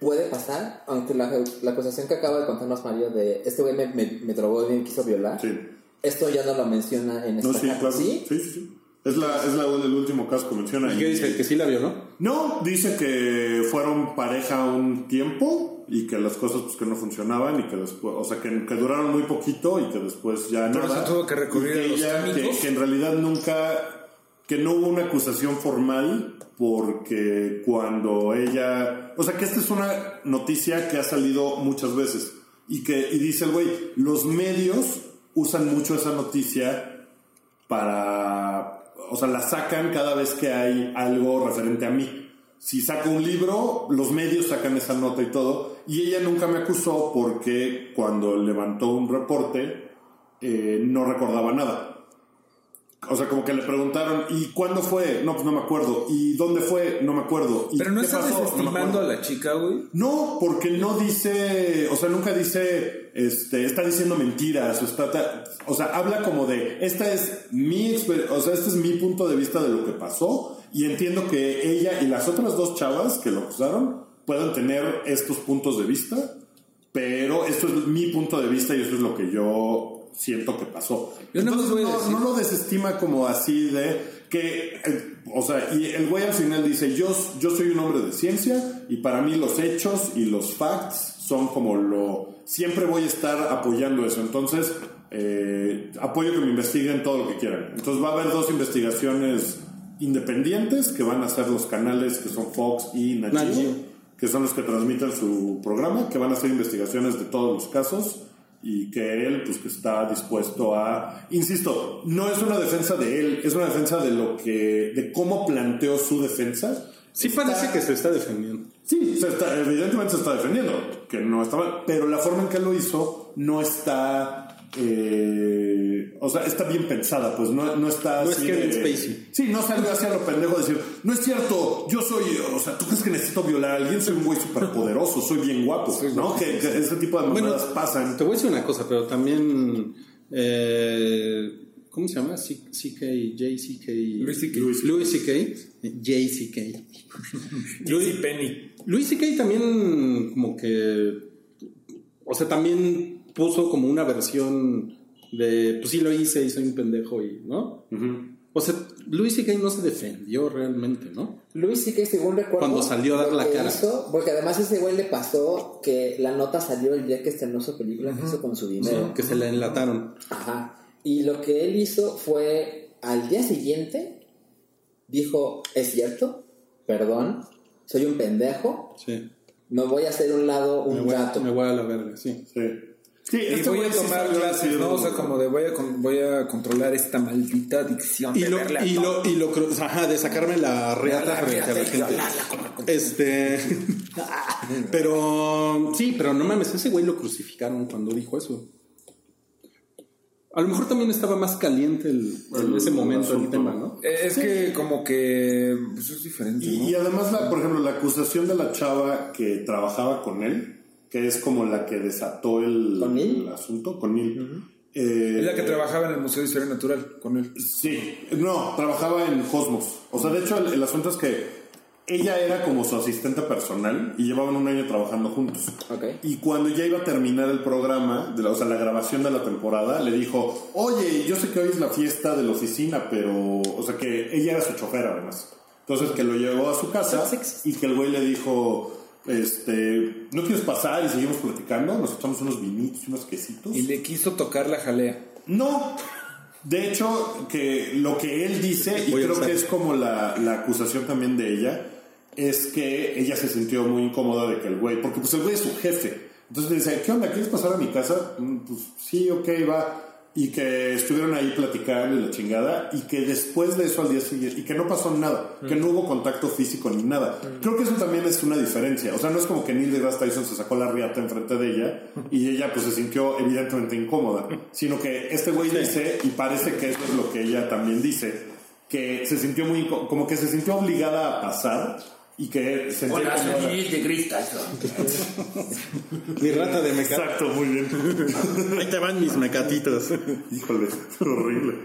puede pasar, aunque la, la acusación que acaba de contarnos Mario de este güey me, me, me drogó y me quiso violar, Sí. esto ya no lo menciona en esta No, sí, claro. ¿sí? Sí, sí, sí. Es, la, es la, el último caso que menciona. ¿Y qué dice? ¿Que sí la vio, no? No, dice que fueron pareja un tiempo y que las cosas pues que no funcionaban y que después, o sea, que, que duraron muy poquito y que después ya Por nada. eso tuvo que recurrir Y que a los ella- que en realidad nunca, que no hubo una acusación formal porque cuando ella, o sea, que esta es una noticia que ha salido muchas veces y que y dice el güey, los medios usan mucho esa noticia para, o sea, la sacan cada vez que hay algo referente a mí. Si saco un libro, los medios sacan esa nota y todo. Y ella nunca me acusó porque cuando levantó un reporte eh, no recordaba nada. O sea, como que le preguntaron, ¿y cuándo fue? No, pues no me acuerdo. ¿Y dónde fue? No me acuerdo. ¿Y Pero no estás? No desestimando a la chica, güey. No, porque no dice, o sea, nunca dice, este, está diciendo mentiras, o está, ta- o sea, habla como de, esta es mi, o sea, este es mi punto de vista de lo que pasó, y entiendo que ella y las otras dos chavas que lo acusaron puedan tener estos puntos de vista, pero esto es mi punto de vista y esto es lo que yo siento que pasó. Yo Entonces, no, decir- no lo desestima como así de que, eh, o sea, y el güey al final dice, yo, yo soy un hombre de ciencia y para mí los hechos y los facts son como lo, siempre voy a estar apoyando eso, entonces eh, apoyo que me investiguen todo lo que quieran. Entonces va a haber dos investigaciones independientes que van a ser los canales que son Fox y Nat Geo. que son los que transmiten su programa, que van a hacer investigaciones de todos los casos y que él pues que está dispuesto a insisto no es una defensa de él es una defensa de lo que de cómo planteó su defensa Sí Está- parece que se está defendiendo. sí se está- evidentemente se está defendiendo que no está mal pero la forma en que lo hizo no está eh, o sea está bien pensada pues no, no está No es así Kevin de- Spacey. sí no salió hacia lo pendejo de decir no es cierto yo soy o sea tú crees que necesito violar a alguien soy un güey súper poderoso soy bien guapo no que, que ese tipo de Bueno, mamadas pasan Te voy a decir una cosa, pero también. eh, ¿Cómo se llama? C- CK, JCK. Louis C.K. Louis CK. JCK. Lucy Penny. Louis CK también, como que. O sea, también puso como una versión de. Pues sí, lo hice y soy un pendejo y. ¿No? O sea, Louis CK no se defendió realmente, ¿no? Luis sí que según recuerdo. Cuando salió a dar la cara. hizo- porque además a ese güey le pasó que la nota salió el día que estrenó su película que hizo con su dinero. Que se la enlataron. Ajá. Y lo que él hizo fue al día siguiente dijo, es cierto, perdón, soy un pendejo, Sí. me voy a hacer un lado un Me voy, a- gato. me voy a la verga, sí. Sí. Sí, Y este voy a tomar clases, ¿no? O sea, como de voy a, con- voy a controlar esta maldita adicción. Y de lo, y lo, y lo, cru- ajá, de sacarme la reata Este. pero. Sí, pero no mames, ese güey lo crucificaron cuando dijo eso. A lo mejor también estaba más caliente el, en ese momento el tema, ¿no? Eh, Es que como que pues es diferente, Y, ¿no? y además, la, por ejemplo, la acusación de la chava que trabajaba con él, que es como la que desató el, ¿Con Neil? el asunto, con él. Eh, Es la que trabajaba en el Museo de Historia Natural con él. Sí, no, trabajaba en Cosmos. O sea, de hecho, el, el asunto es que ella era como su asistente personal y llevaban un año trabajando juntos. Y cuando ya iba a terminar el programa, de la- o sea, la grabación de la temporada, le dijo, oye, yo sé que hoy es la fiesta de la oficina, pero, o sea, que ella era su chofer además. Entonces, que lo llevó a su casa y que el güey le dijo, este, ¿no quieres pasar y seguimos platicando? Nos echamos unos vinitos y unos quesitos. Y le quiso tocar la jalea. No. De hecho, que lo que él dice, y Voy creo que es como la, la acusación también de ella, es que ella se sintió muy incómoda de que el güey, porque pues el güey es su jefe. Entonces le dice, ¿qué onda? ¿Quieres pasar a mi casa? "Mm, Pues sí, ok, va. Y que estuvieron ahí platicando y la chingada, y que después de eso al día siguiente, y que no pasó nada, que no hubo contacto físico ni nada. Creo que eso también es una diferencia. O sea, no es como que Neil deGrasse Tyson se sacó la riata enfrente de ella y ella pues se sintió evidentemente incómoda, sino que este güey dice, y parece que eso es lo que ella también dice, que se sintió muy, como que se sintió obligada a pasar y que se Hola, sentía soy de Grista. Mi rata de meca. Exacto, muy bien. Ahí te van mis mecatitos. Híjole, horrible.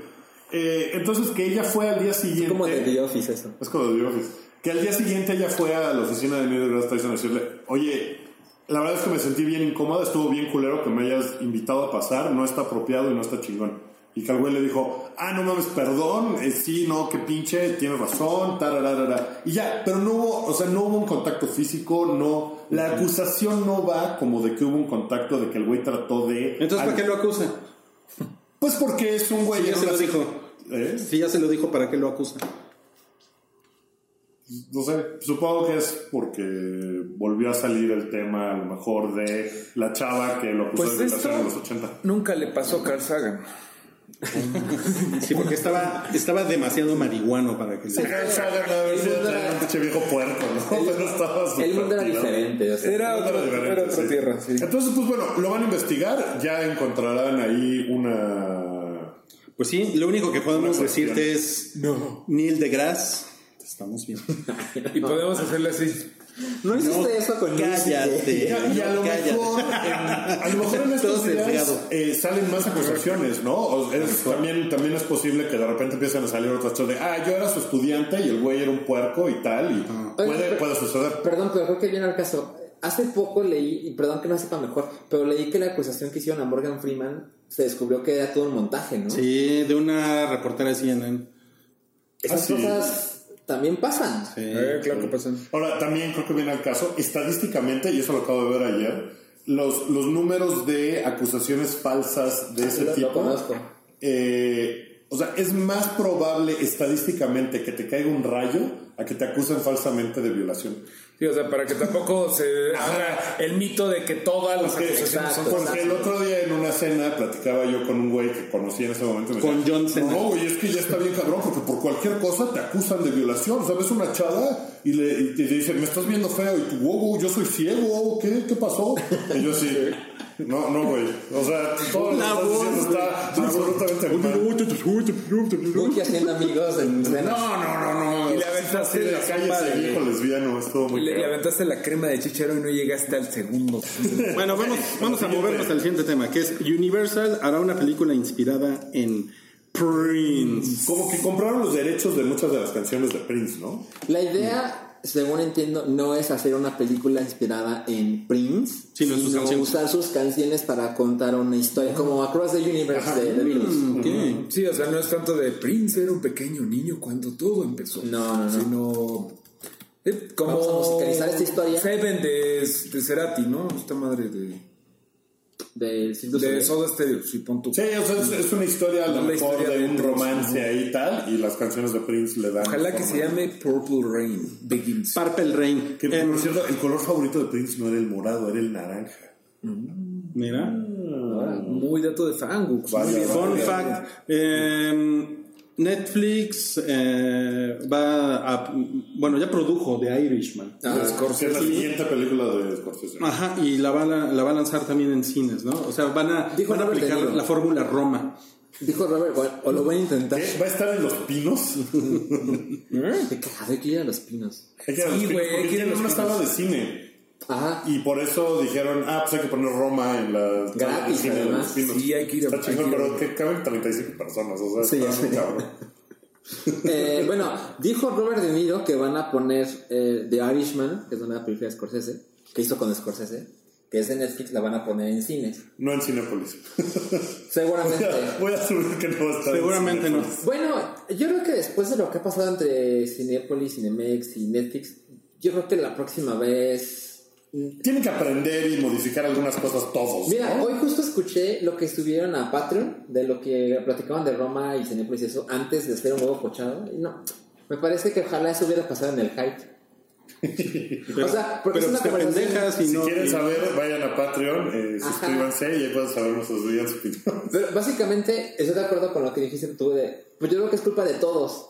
Eh, entonces que ella fue al día siguiente. Como de The Office eso. Es como de The Office. Que al día siguiente ella fue a la oficina de Neil deGrasse Tyson a decirle, oye, la verdad es que me sentí bien incómoda, estuvo bien culero que me hayas invitado a pasar, no está apropiado y no está chingón. Y que al güey le dijo, ah, no mames, perdón, eh, sí, no, qué pinche, tienes razón, tararara. Y ya, pero no hubo, o sea, no hubo un contacto físico, no, la acusación no va como de que hubo un contacto, de que el güey trató de... Entonces, ¿para qué lo acusa? Pues porque es un güey... Sí, ya se lo dijo. ¿Eh? Si ya se lo dijo, ¿para qué lo acusa? No sé, supongo que es porque volvió a salir el tema a lo mejor de la chava que lo acusó Pues de esto violación en los 80. nunca le pasó a Carl Sagan. Sí, porque estaba, estaba demasiado marihuano para que un pinche viejo puerco, ¿no? Pero estaba El mundo era diferente. o sea. Era, Era otro- diferente, era otra sí. tierra, sí. Entonces, pues bueno, lo van a investigar, ya encontrarán ahí una... Pues sí, lo único que podemos decirte es Neil deGrasse. Te estamos viendo. Y podemos hacerle así. ¿No hiciste eso con Cállate. Y a lo cállate. mejor, en, a lo mejor en estos días eh, salen más acusaciones, ¿no? O es- también, también es posible que de repente empiecen a salir otras cosas de, ah, yo era su estudiante y el güey era un puerco y tal, y Oye, puede, pero- puede suceder. Perdón, pero creo que viene al caso. Hace poco leí, y perdón que no sepa mejor, pero leí que la acusación que hicieron a Morgan Freeman se descubrió que era todo un montaje, ¿no? Sí, de una reportera de CNN. Esas Ah, sí. cosas también pasan. Sí. Eh, claro que pasan. Ahora, también creo que viene al caso, estadísticamente, y eso lo acabo de ver ayer, los, los números de acusaciones falsas de ese Lo- lo tipo. conozco. eh, o sea, es más probable estadísticamente que te caiga un rayo a que te acusen falsamente de violación. Sí, o sea, para que tampoco se haga el mito de que todas las Porque, acusaciones son exacto, porque el otro día en una cena platicaba yo con un güey que conocí en ese momento. y me Con decía, John Cena. No, güey, es que ya está bien cabrón, porque por cualquier cosa te acusan de violación. O sea, ves una chava y le, y te dice, me estás viendo feo. Y tú, wow, wow, yo soy ciego, ¿qué? ¿Qué pasó? Y yo así, no, no, güey. O sea, todo lo que estás diciendo está absolutamente mal. Buki haciendo amigos en No, no, no, no. Y le aventaste la calle ese viejo lesbiano, estuvo muy Le, aventaste la crema de chichero y no llegaste al segundo. Bueno, vamos, vamos a movernos al siguiente tema, que es Universal hará una película inspirada en Prince. Como que compraron los derechos de muchas de las canciones de Prince, ¿no? La idea, según entiendo, no es hacer una película inspirada en Prince, Sino sus usar sus canciones para contar una historia, como Across the Universe de The Beatles. Ok. Sí, o sea, no es tanto de Prince era un pequeño niño cuando todo empezó. No, no, no. Sino. eh, como Vamos a musicalizar esta historia. Seven de, de Cerati, ¿no? Esta madre de. Del De. Soda Stereo, sí, pon tu. Sí, o sea, es, es una historia a lo La mejor historia de de un romance ahí y tal, y las canciones de Prince le dan. Ojalá que se llame Purple Rain Begins. Purple Rain. Que Em, por cierto, el color favorito de Prince no era el morado, era el naranja. mira. Muy dato de. Vaya, Fun fact. em, Netflix eh, va a. Bueno, ya produjo The Irishman. Ah, Que es la siguiente película de Scorsese. Ajá, y la va, a, la va a lanzar también en cines, ¿no? O sea, van a, Dijo van a aplicar Niro. la fórmula Roma. Dijo Robert, o, o lo voy a intentar. ¿Qué? ¿Va a estar en Los Pinos? Qué cagado, hay que ir a los pinos. Sí, güey, hay que ir a una sala de cine. Ajá. Y por eso dijeron, ah, pues hay que poner Roma en la Gratis, de además. Sí, hay que ir a- Está chingón, pero que caben 35 personas, o sea, Sí, está cabrón. Eh, bueno, dijo Robert De Niro que van a poner eh, The Irishman, que es una película de Scorsese, que hizo con Scorsese, que es de Netflix, la van a poner en cines. No en Cinépolis. Seguramente. Voy a, asumir que no va a estar en Seguramente no. Bueno, yo creo que después de lo que ha pasado entre Cinepolis, Cinemex y Netflix, yo creo que la próxima vez... Tienen que aprender y modificar algunas cosas todos. Mira, ¿no? hoy justo escuché lo que estuvieron a Patreon, de lo que platicaban de Roma y Cinepolis y eso, antes de hacer un huevo pochado. Y no, me parece que ojalá eso hubiera pasado en el hype. Pero, O sea, porque pero es una pendejas y Si no. quieren y- saber, vayan a Patreon, eh, Ajá. suscríbanse y ahí pueden saber nuestros opiniones. Pero básicamente estoy de acuerdo con lo que dijiste tú de... Pues yo creo que es culpa de todos.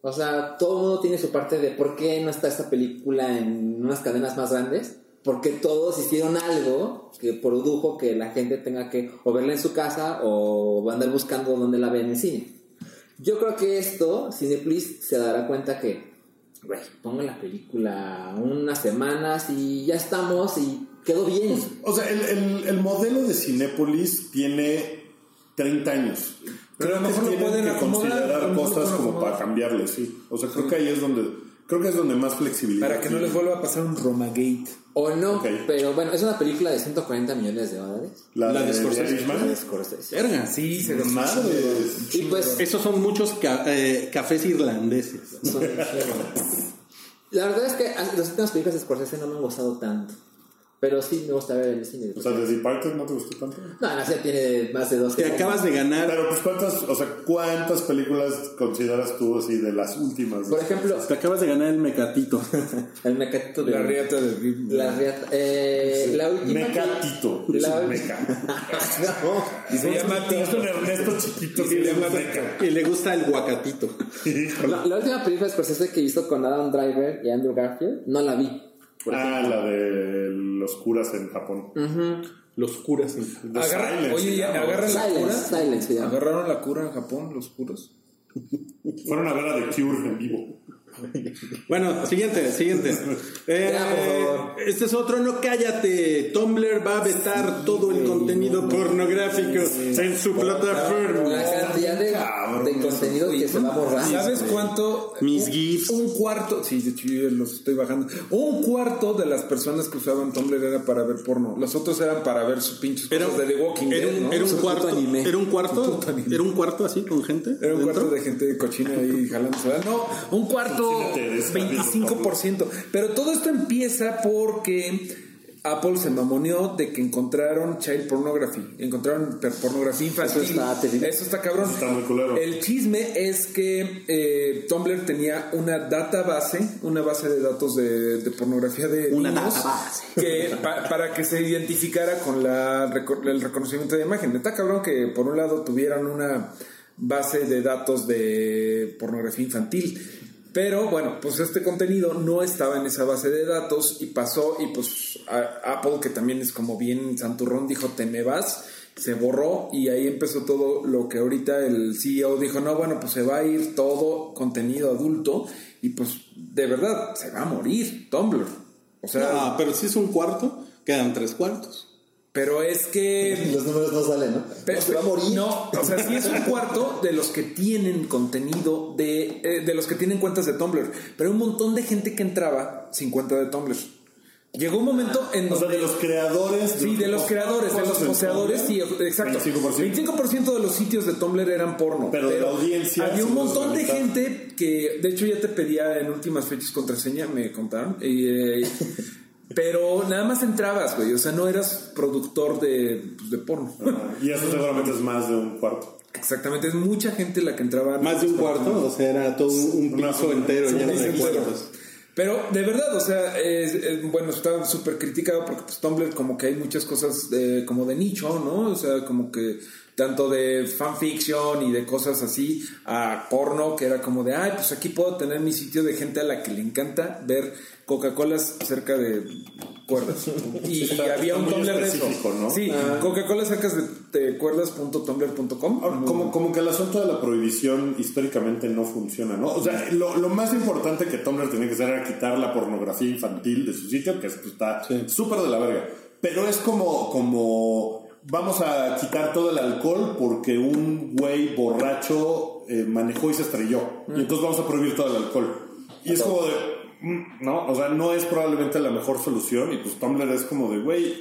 O sea, todo el mundo tiene su parte de por qué no está esta película en unas cadenas más grandes. Porque todos hicieron algo que produjo que la gente tenga que o verla en su casa o andar buscando dónde la ve en el cine. Yo creo que esto, Cineplex se dará cuenta que, güey, pongan la película unas semanas y ya estamos y quedó bien. O sea, el, el, el modelo de Cinépolis tiene 30 años. Pero a lo Creo que mejor tienen que acomodar, considerar cosas como para cambiarle, sí. O sea, creo que ahí es donde, creo que es donde más flexibilidad. Para que no les vuelva a pasar un Romagate. O no, pero bueno, es una película de 140 millones de dólares. La, La de de, Scorsese. La de Scorsese. Verga. Sí, se los. Y pues, Esos son muchos ca- eh, cafés irlandeses. son- la verdad es que las últimas películas de Scorsese no me han gustado tanto. Pero sí me gusta ver en el cine. O sea, de Departed no te gustó tanto. no, no, ya tiene más de dos. Te acabas de ganar. Pero pues cuántas, o sea, cuántas películas consideras tú así de las últimas. Por ejemplo, Te acabas de ganar el mecatito. el mecatito de La riata de La riata. Eh, la última. Mecatito. Es La- un meca. no. Y se llama Es un Ernesto chiquito se llama meca. Y le gusta el guacatito. La, la última película de Scorsese que hizo con Adam Driver y Andrew Garfield, no la vi. Por Ah, la de los curas en Japón. Los curas. en- Agarra- Silence, oye, llama. agarran la cura. Silence. Agarraron la cura en Japón, los puros. Fueron a ver a The Cure en vivo. Bueno, siguiente, siguiente. Eh, Ya. Este es otro, no cállate. Tumblr va a vetar todo el contenido pornográfico en su plataforma. La cantidad de, de contenido que se va a borrar. ¿Sabes cuánto? Mis un, GIFs. Un cuarto, sí, de yo los estoy bajando. Un cuarto de las personas que usaban Tumblr era para ver porno. Los otros eran para ver sus pinches Era, cosas de The Walking era Dead, un, ¿no? era un Su cuarto, anime. era un cuarto, era un cuarto así con gente. Era un dentro. cuarto de gente cochina ahí jalando. No, un cuarto 25%. Pero todo esto empieza porque Apple se mamoneó de que encontraron child pornography. Encontraron pornografía infantil. Eso está terrible. Eso está cabrón. Está muy culero. El chisme es que eh, Tumblr tenía una database, una base de datos de, de pornografía de Una niños database. que pa- para que se identificara con la, el reconocimiento de imagen. Está cabrón que por un lado tuvieran una base de datos de pornografía infantil. Pero bueno, pues este contenido no estaba en esa base de datos y pasó y pues Apple, que también es como bien santurrón, dijo, te me vas, se borró y ahí empezó todo lo que ahorita el CEO dijo, no, bueno, pues se va a ir todo contenido adulto y pues de verdad se va a morir Tumblr. O sea, No, pero si es un cuarto, quedan tres cuartos. Pero es que... Los números no salen, ¿no? Pero- No, se va a morir. No, o sea, sí es un cuarto de los que tienen contenido de, eh, de los que tienen cuentas de Tumblr. Pero hay un montón de gente que entraba sin cuenta de Tumblr. Llegó un momento en O sea, donde. de los creadores. Sí, de los creadores, de los poseadores, sí, exacto. 25%. 25% de los sitios de Tumblr eran porno. Pero de la audiencia, Había un montón de gente que, de hecho, ya te pedía en últimas fechas contraseña, me contaron. y, eh, pero nada más entrabas, güey. O sea, no eras productor de, pues, de porno. Y eso seguramente es más de un cuarto. Exactamente, es mucha gente la que entraba. Más de un cuarto, o sea, era todo un piso entero lleno de cuartos. Pero de verdad, o sea, es- es- bueno, está súper criticado porque pues Tumblr como que hay muchas cosas de- como de nicho, ¿no? O sea, como que tanto de fanfiction y de cosas así a porno, que era como de, ay, pues aquí puedo tener mi sitio de gente a la que le encanta ver Coca-Colas cerca de cuerdas. Y había un Tumblr de eso. Sí, Coca-Cola cerca de, de cuerdas.tumblr.com. Ahora, como, como que el asunto de la prohibición históricamente no funciona, ¿no? O sea, lo, lo más importante que Tumblr tenía que hacer era quitar la pornografía infantil de su sitio, que pues, está súper de la verga. Pero es como, como vamos a quitar todo el alcohol porque un güey borracho eh, manejó y se estrelló. Y entonces vamos a prohibir todo el alcohol. Y es como de, mm, no, o sea, no es probablemente la mejor solución. Y pues Tumblr es como de, güey,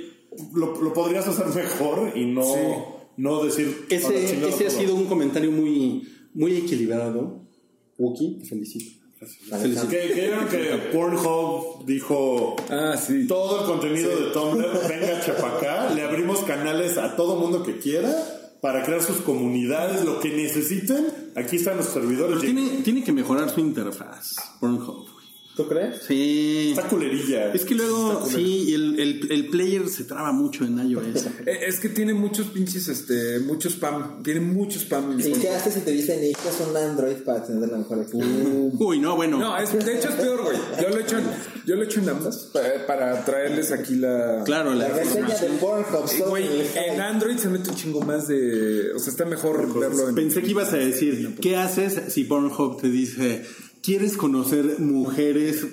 lo, lo podrías hacer mejor y no, no decir... "A la Ese, ese ha todo". sido un comentario muy, muy equilibrado. Wookie, te felicito. Felicito. Que, que que Pornhub dijo Ah, sí. todo el contenido de Tumblr, venga chapacá, le abrimos canales a todo mundo que quiera para crear sus comunidades, lo que necesiten. Aquí están los servidores. Pero tiene, tiene que mejorar su interfaz, Pornhub. ¿Tú crees? Sí. Está culerilla. Es que luego, sí, el, el, el player se traba mucho en iOS. Eh, Es que tiene muchos pinches, este, mucho spam. Tiene mucho spam. ¿Y qué haces si te dicen necesitas un Android para tener la mejor experiencia? Uy, no, bueno. No, es, de hecho es peor, güey. Yo lo he hecho en, yo lo he hecho en ambas para, para traerles aquí la. Claro, la, La reseña de Pornhub Sí, solo Güey, en. Android se mete un chingo más de. O sea, está mejor verlo en. Pensé que ibas a decir, ¿qué haces si Pornhub te dice, ¿quieres conocer mujeres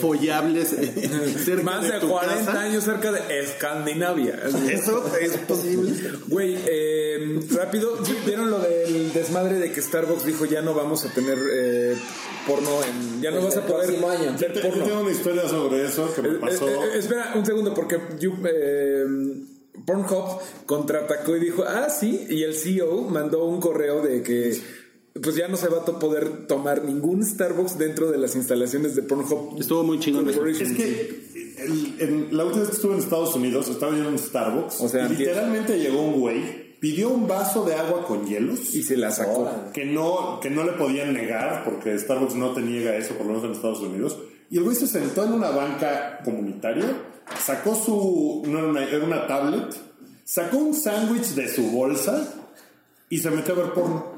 follables cerca Más de, tu 40 casa? años cerca de Escandinavia. ¿Eso es posible? Güey, eh, rápido, ¿vieron lo del desmadre de que Starbucks dijo ya no vamos a tener eh, porno en. Ya no vas a poder año. ver Yo te- yo porno. tengo una historia sobre eso que me Eh, pasó. eh, eh, espera un segundo, porque you- eh, Pornhub contraatacó y dijo, ah, sí, y el CEO mandó un correo de que pues ya no se va a to- poder tomar ningún Starbucks dentro de las instalaciones de Pornhub. Estuvo muy chingón. Es que el- en- la última vez que estuve en Estados Unidos estaba yo en un Starbucks. O sea, y literalmente llegó un güey, pidió un vaso de agua con hielos. Y se la sacó. que no, que no le podían negar, porque Starbucks no te niega eso, por lo menos en Estados Unidos. Y el güey se sentó en una banca comunitaria, sacó su. No era una, era una tablet, sacó un sándwich de su bolsa y se metió a ver porno.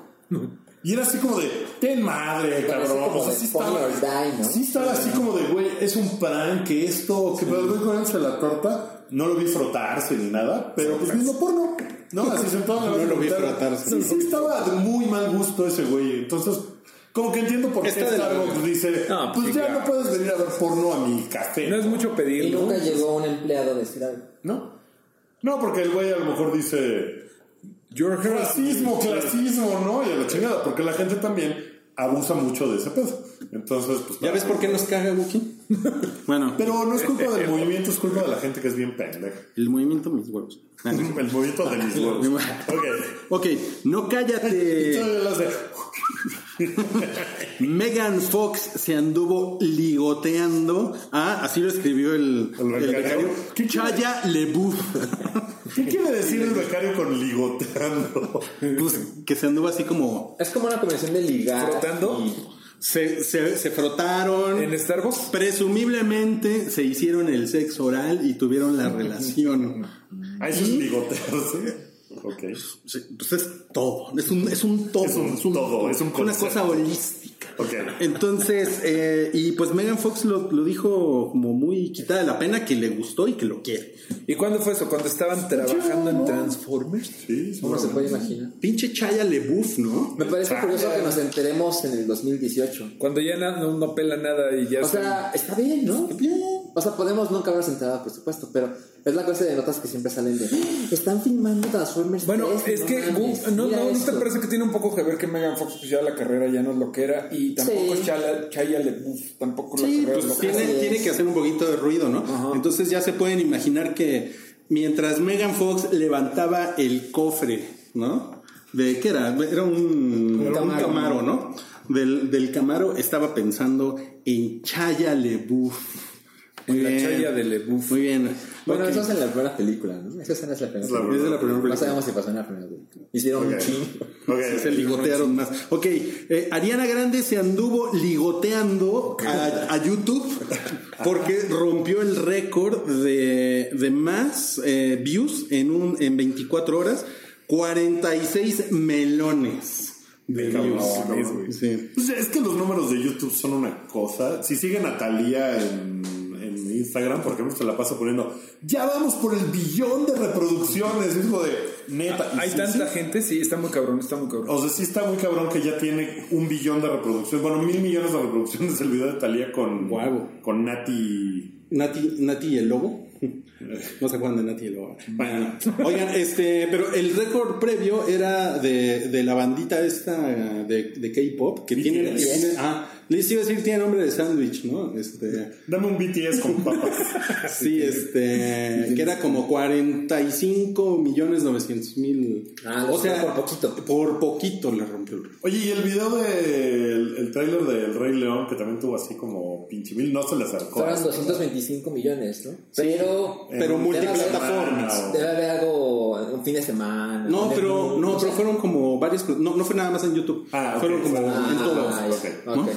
Y era así como de, ten madre, cabrón. O sea, de sí estaba, or Die, ¿no? sí estaba así como de, güey, es un prank, que esto, que pero el güey comiéndose la torta, no lo vi frotarse ni nada, pero pues viendo porno. No, así sentado en la No lo vi frotarse. Sí, sí, estaba de muy mal gusto ese güey. Entonces, como que entiendo por qué de Starbucks dice, No, pues pues ya no puedes venir a ver porno a mi café. No es mucho Y pedir, ¿no? nunca llegó un empleado a decir algo. ¿No? No, porque el güey a lo mejor dice Is- clasismo, clasismo, ¿no? Y a la chingada, porque la gente también abusa mucho de ese pedo. Entonces, pues. ¿Ya ves por qué nos caga Wookie? bueno, Pero no es culpa del movimiento, es culpa de la gente que es bien pendeja. el movimiento mis huevos. El movimiento de mis huevos. Ok. ok, no cállate. Megan Fox se anduvo ligoteando. Ah, así lo escribió el, El becario. el becario. ¿Qué Chaya Lebuff. ¿Qué quiere decir el becario con ligoteando? Pues que se anduvo así como. Es como una combinación de ligar. ¿Frotando? y- Se, se, se frotaron. ¿En Starbucks? Presumiblemente se hicieron el sexo oral y tuvieron la relación. Ah, eso es ligotearse. Ok. Sí, Pues es todo, es un, es un todo. Es un todo, es un una cosa holística. Ok. Entonces, eh, y pues Megan Fox lo, lo dijo como muy quitada de la pena que le gustó y que lo quiere. ¿Y cuándo fue eso? ¿Cuando estaban trabajando en Transformers? Sí, ¿Cómo se puede imaginar? Pinche Chaya LeBouf, ¿no? Me parece curioso que nos enteremos en el 2018. Cuando ya no, no pela nada y ya O están- sea, está bien, ¿no? Bien. O sea, podemos nunca habernos enterado, por supuesto, pero es la clase de notas que siempre salen de "Ah, están filmando Transformers Bueno, 3, es no que mames, no, no, ¿no te esto". parece que tiene un poco que ver que Megan Fox pues ya la carrera ya no es lo que era y tampoco Sí. es Chaya, LaBeouf, tampoco la Sí, carrera Pues es lo que tiene, es. tiene que hacer un poquito de ruido, ¿no? Entonces ya se pueden imaginar que mientras Megan Fox levantaba el cofre, ¿no? ¿De qué era? Era un, era un Camaro. camaro, ¿no? Del, del camaro estaba pensando en Chaya LeBouf. Muy La. Chaya de LaBeouf. Muy bien. Bueno, Ok. eso es en la primera película, ¿no? Esa escena es la primera Es la película. Es de la primera No sabemos si pasó en la primera película. Hicieron un chingo. Se ligotearon más. Ok, eh, Ariana Grande se anduvo ligoteando a, a YouTube porque rompió el récord de, de más eh, views en, un, en 24 horas. 46 melones de Cabrón, views. güey. Sí. Pues es que los números de YouTube son una cosa. Si siguen a Talía en, Instagram, por ejemplo, se la pasa poniendo, ya vamos por el billón de reproducciones. Es como de, neta. y Hay sí, tanta sí. gente, sí, está muy cabrón, está muy cabrón. O sea, sí está muy cabrón que ya tiene un billón de reproducciones. Bueno, mil millones de reproducciones el video de Talía con, Guau. con Nati. Nati, Nati y el lobo. No se acuerdan de Nati y el lobo. Bueno, oigan, este, pero el récord previo era de, de la bandita esta de, de K-pop que tiene, que tiene- ah, les iba a decir tiene nombre de sándwich, ¿no? Este, Dame un BTS con papas. sí, este, que era como 45 millones 900 mil. Ah, o sea, por poquito. Por poquito le rompió el. Oye, y el video del el tráiler del Rey León, que también tuvo así como pinche mil, no se le acercó. Fueron 225 millones, ¿no? Pero. Pero En multiplataformas. Debe haber algo un fin de semana. No, pero no, pero fueron como varias, no, no fue nada más en YouTube. Ah, ok, fueron como en Ah, todos. ya. ok, ok,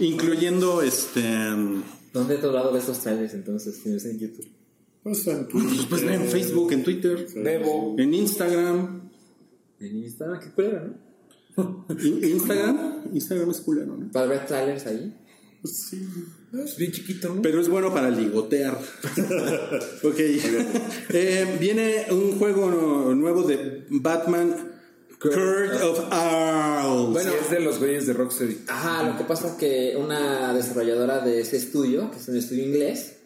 Incluyendo este. ¿Dónde he lado de estos trailers entonces? Si no es en YouTube. Pues en Twitch. Pues en Facebook, en Twitter, en Instagram. En Instagram, qué culero, ¿no? In- Instagram, Instagram es culero, ¿no? Para ver trailers ahí. Pues sí. Es bien chiquito, ¿no? Pero es bueno para ligotear. ok. Eh, viene un juego nu- nuevo de Batman, Court of Owls. Bueno. Sí, es de los güeyes de Rocksteady. Ajá, lo que pasa es que una desarrolladora de ese estudio, que es un estudio inglés,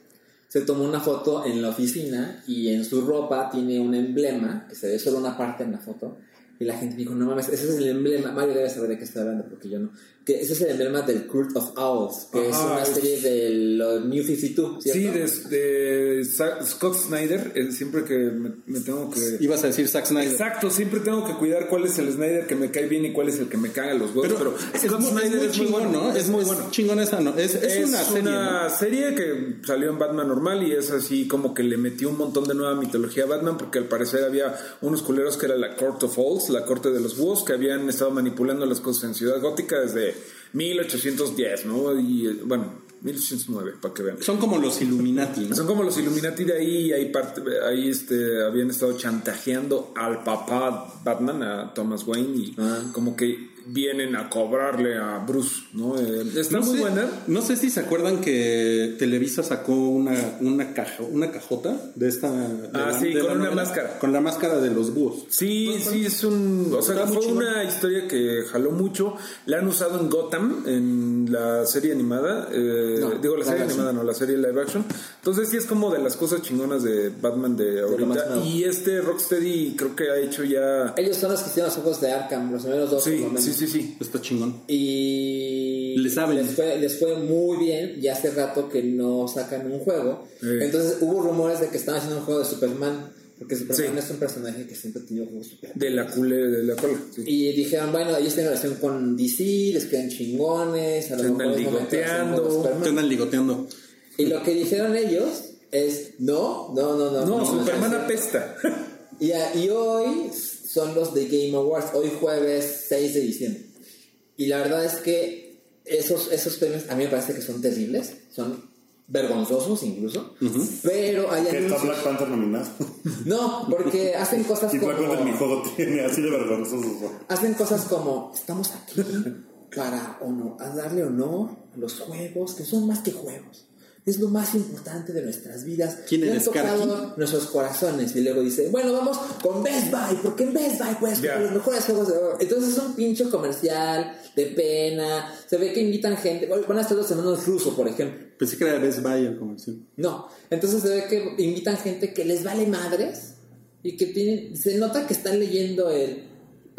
se tomó una foto en la oficina y en su ropa tiene un emblema, que se ve solo una parte en la foto. Y la gente dijo, no mames, ese es el emblema. Mario debe saber de qué estoy hablando, porque yo no. Que ese es el emblema del Court of Owls, que es una es- serie del lo New 52, ¿cierto? Sí, de, de Scott Snyder, eh, siempre que me, me tengo que... Ibas a decir Zack Snyder. Exacto, siempre tengo que cuidar cuál es el Snyder que me cae bien y cuál es el que me caga los huevos. Pero, es Scott muy, es Snyder muy es muy chingón, bueno. ¿no? Es muy bueno. Chingón esa, ¿no? Es, es, Es una serie. una ¿no? serie que salió en Batman normal y es así como que le metió un montón de nueva mitología a Batman porque al parecer había unos culeros que era la Court of Owls, la corte de los búhos, que habían estado manipulando las cosas en Ciudad Gótica desde 1810, ¿no? Y bueno, 1809, para que vean. Son como los Illuminati, ¿no? Son como los Illuminati de ahí, ahí, parte, ahí este, habían estado chantajeando al papá Batman, a Thomas Wayne, y Ah. como que vienen a cobrarle a Bruce, ¿no? Eh, está No muy sé, buena. no sé si se acuerdan que Televisa sacó una, una caja, una cajota de esta. de Ah, sí, de con una novela, máscara. Con la máscara de los búhos. Sí, sí, es un. O sea, fue una historia que jaló mucho. La han usado en Gotham, en la serie animada. eh, No, digo, la serie action. animada, no, la serie live action. Entonces, sí es como de las cosas chingonas de Batman de ahorita. nuevo. Y este Rocksteady creo que ha hecho ya. Ellos son los que hicieron los juegos de Arkham, los primeros dos Sí, menos. sí, sí, sí. Está chingón. Y Le saben. Les, fue, les fue muy bien y hace rato que no sacan un juego. Entonces hubo rumores de que estaban haciendo un juego de Superman. Porque Superman Sí. es un personaje que siempre ha tenido juegos super. De la cule, de la cola. sí. Y dijeron, bueno, ellos tienen relación con DC, les quedan chingones, a lo mejor ligoteando. Te andan ligoteando. Y lo que dijeron ellos es, no, no, no, no. No, Superman no, apesta. Y hoy son los de Game Awards, hoy jueves 6 de diciembre. Y la verdad es que esos, esos premios a mí me parece que son terribles, son vergonzosos incluso, pero hay Que está anuncios. Black Panther nominado. No, porque hacen cosas Y Black Panther mi como... juego tiene así de vergonzoso. Hacen cosas como, estamos aquí para honor, a darle honor a los juegos, que son más que juegos. Es lo más importante de nuestras vidas. ¿Quién eres, tocado nuestros corazones. Y luego dice, bueno, vamos con Best Buy, porque en Best Buy puedes comprar los mejores juegos de Entonces es un pinche comercial de pena. Se ve que invitan gente. bueno, Van a estar los hermanos rusos, por ejemplo. Pensé que era Best Buy el comercial. No. Entonces se ve que invitan gente que les vale madres y que tienen. Se nota que están leyendo el.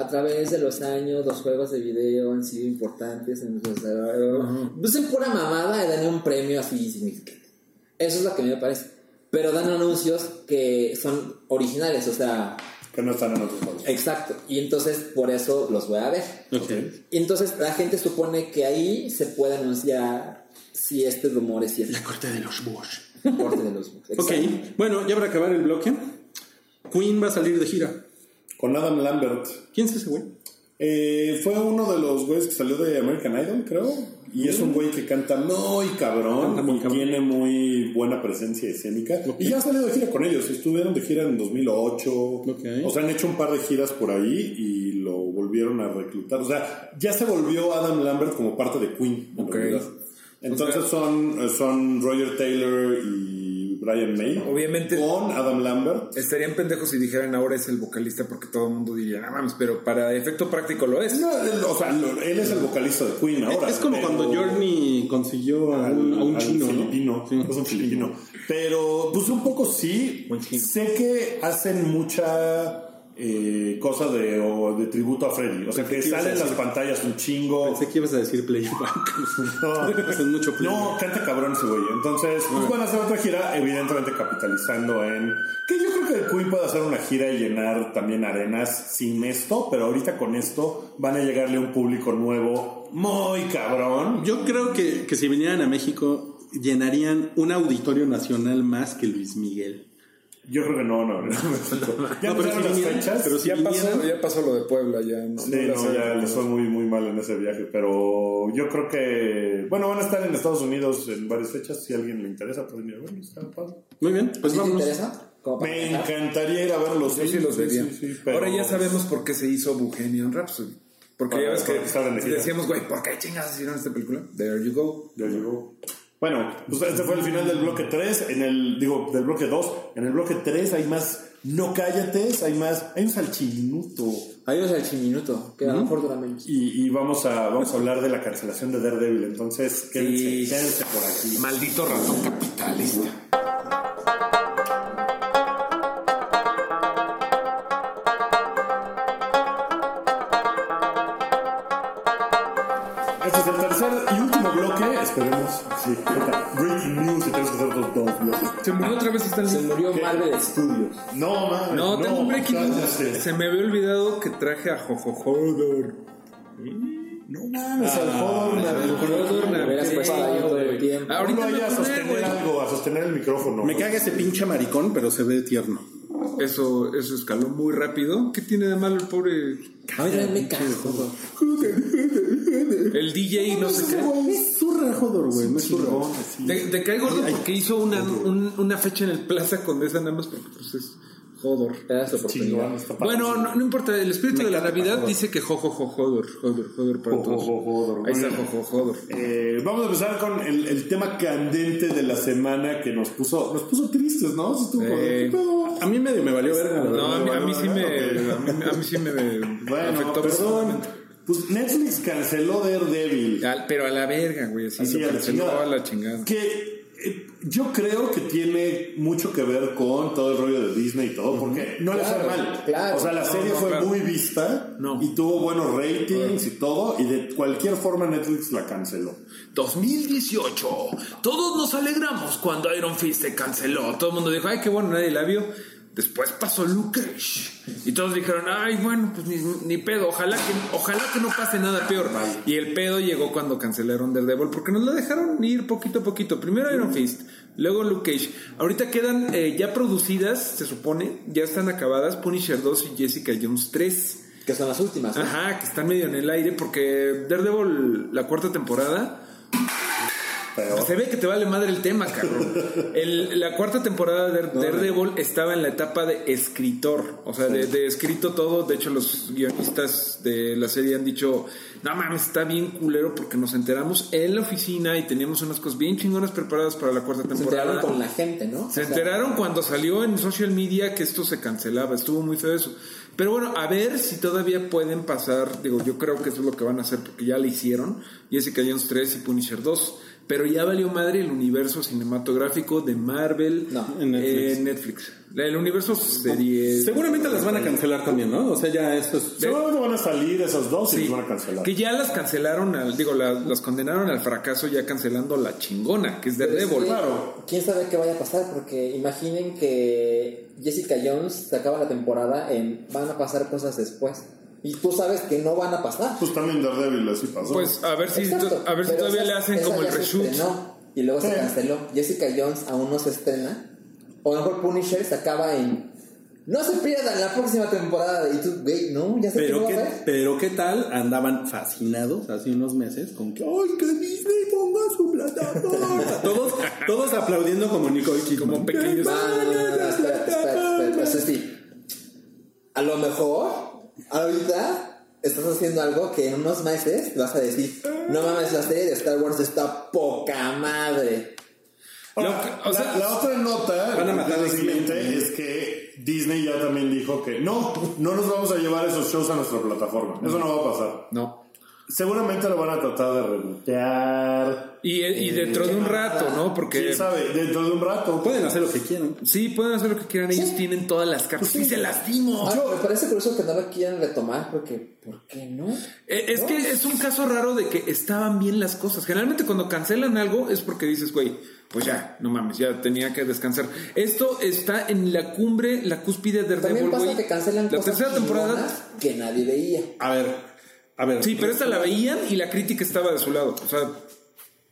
A través de los años, los juegos de video han sido importantes en nuestro desarrollo. Pues en pura mamada y dan un premio así significante. Eso es lo que a mí me parece. Pero dan anuncios que son originales, o sea, Que no están en otros juegos. exacto. Y entonces por eso los voy a ver. Ok. Y entonces la gente supone que ahí se puede anunciar si este rumor es cierto. La corte de los búhos. Corte de los Ok, Exacto. bueno, ya para acabar el bloque, Queen va a salir de gira. Con Adam Lambert. ¿Quién es ese güey? Eh, fue uno de los güeyes que salió de American Idol, creo. Y es un güey que canta muy cabrón Canta muy y cabrón. tiene muy buena presencia escénica. Y ya ha salido de gira con ellos. Estuvieron de gira en 2008. Ok. O sea, han hecho un par de giras por ahí y lo volvieron a reclutar. O sea, ya se volvió Adam Lambert como parte de Queen, en Ok. realidad. Entonces son, son Roger Taylor y Brian May. Obviamente- Con Adam Lambert. Estarían pendejos si dijeran ahora es el vocalista porque todo el mundo diría, no mames, pero para efecto práctico lo es. No, él- o sea, él es el vocalista de Queen ahora. es como pero- cuando Journey consiguió a un, a un chino, Sí. es un filipino. Pero, pues un poco sí. Sé que hacen mucha eh, cosa de, o de tributo a Freddy. O sea, que que salen las pantallas un chingo. Pensé que ibas a decir playback. No, mucho playback. no, canta cabrón ese güey. Entonces, pues van a hacer otra gira, evidentemente capitalizando en. Que yo creo que Queen puede hacer una gira y llenar también arenas sin esto, pero ahorita con esto van a llegarle a un público nuevo muy cabrón. Yo creo que, que si vinieran a México llenarían un auditorio nacional más que Luis Miguel. Yo creo que no, no. no. Ya No, si las fechas. pero si ya, pasó, ya pasó lo de Puebla, ya no. Sí, no no, ya les fue muy, muy mal en ese viaje, pero yo creo que, bueno, van a estar en Estados Unidos en varias fechas, si a alguien le interesa, pues mira, bueno, está padre. Muy bien, ¿A pues ti te interesa? Me cantar. encantaría ir a verlos. Yo sí los vería. pero- Ahora ya sabemos por qué se hizo Bohemian Rhapsody. Porque Para- ya ves que que decíamos, güey, ¿por qué chingados hicieron esta película? There you go. Ya llegó. Bueno, pues este fue el final del bloque 3, en el, digo, del bloque 2. En el bloque 3 hay más no cállates, hay más, hay un salchiminuto. Adiós al chiminuto, que a lo mejor dura menos. Y, y vamos, a, vamos a hablar de la cancelación de Daredevil, entonces quédense, Sí. quédense por aquí. Maldito ratón capitalista. Sí, breaking news y tenemos que hacer los dos bloques. Se murió otra vez Stan Se murió Marvel Studios. No, mames. No, tengo un breaking news. Se me había olvidado que traje a Jojo Hodor. No mames, al Ah, Hodor. Ahorita me vaya a sostener algo, a sostener el micrófono. Me caga ese pinche maricón, pero se ve tierno. Eso, eso escaló muy rápido. ¿Qué tiene de malo el pobre? A mí también me cago. El DJ no sé qué. Es zurra, Hodor, güey. No es zurra. Te, te cae gordo porque hizo una, un- una fecha en el Plaza Condesa nada más porque pues es Su oportunidad. Bueno, no, no importa, el espíritu Me de la Navidad dice que jojojo Hodor, Hodor, Hodor para Jo, todos. jo, jo, Hodor. Ahí está jojo Hodor. Eh, vamos a empezar con el, el tema candente de la semana que nos puso, nos puso tristes, ¿no? Eh. A mí medio me valió verga, la verdad. No, a mí, a mí sí me, a mí, a mí sí me Bueno, afectó perdón. Pues Netflix canceló Daredevil. Al- Pero a la verga, güey, así, Así, a la canceló chingada. a la chingada. Que yo creo que tiene mucho que ver con todo el rollo de Disney y todo, porque no le fue mal. claro. o sea, la No, serie no, fue claro. muy vista No. y tuvo buenos ratings y todo, y de cualquier forma Netflix la canceló. 2018. Todos nos alegramos cuando Iron Fist se canceló. Todo el mundo dijo, ay, qué bueno, nadie la vio. Después pasó Luke Cage. Y todos dijeron, ay, bueno, pues ni, ni pedo. Ojalá que, ojalá que no pase nada peor. Y el pedo llegó cuando cancelaron Daredevil porque nos la dejaron ir poquito a poquito. Primero Iron Fist, luego Luke Cage. Ahorita quedan eh, ya producidas, se supone, ya están acabadas Punisher 2 y Jessica Jones 3. Que son las últimas. Ajá, que están medio en el aire porque Daredevil, la cuarta temporada, Se ve que te vale madre el tema, cabrón. El- la cuarta temporada de Daredevil estaba en la etapa de escritor, o sea, de, de escrito todo. De hecho, los guionistas de la serie han dicho, no mames, está bien culero porque nos enteramos en la oficina y teníamos unas cosas bien chingonas preparadas para la cuarta Se temporada. enteraron con la gente, ¿no? Se O sea, enteraron cuando salió en social media que esto se cancelaba, estuvo muy feo eso. Pero bueno, a ver si todavía pueden pasar, digo, yo creo que eso es lo que van a hacer porque ya le hicieron, Jessica Jones 3 y Punisher 2, pero ya valió madre el universo cinematográfico de Marvel No, en Netflix. en Netflix. El universo series. Seguramente las van a cancelar también, ¿no? O sea, ya eso es... seguramente van a salir esas dos y las van a cancelar. que ya las cancelaron, al, digo, la- las condenaron al fracaso ya cancelando la chingona, que es Daredevil. que, claro. ¿Quién sabe qué vaya a pasar? Porque imaginen que Jessica Jones se acaba la temporada en van a pasar cosas después. Y tú sabes que no van a pasar. Pues también Daredevil así pasó. Pues a ver si, Exacto, a ver si todavía esa- le hacen como el se reshoot. estrenó y luego se canceló. Jessica Jones aún no se estrena. O mejor Punisher se acaba en. No se pierdan la próxima temporada. Y tú, güey, no, ya no Pero qué, pero qué tal andaban fascinados hace unos meses con que ¡ay, que Disney ponga su plataforma! todos, todos aplaudiendo como Nicole Kidman. Como pequeños- No, no, no, ahorita estás haciendo algo que en unos meses vas a decir: No mames, la serie de Star Wars está poca madre. Ahora, que- o la, sea, la otra nota van a matar lo a X-Men. siguiente es que Disney ya también dijo que no, no nos vamos a llevar esos shows a nuestra plataforma. Eso no va a pasar. No. Seguramente lo van a tratar de rebotear. Y, y dentro de un rato, ¿no? Porque ¿Quién sabe? Dentro de un rato. Pueden hacer lo que quieran. sí, pueden hacer lo que quieran. Ellos tienen todas las cartas. Sí, se las dimos. Me parece curioso que no lo quieran retomar porque, ¿por qué no? Eh, Es que es un caso raro de que estaban bien las cosas. Generalmente cuando cancelan algo es porque dices, güey, pues ya, no mames, ya tenía que descansar. Esto está en la cumbre, la cúspide de También pasa que cancelan La cosas tercera temporada. que nadie veía. A ver, a ver. Sí, pero esta la veían y la crítica estaba de su lado. O sea,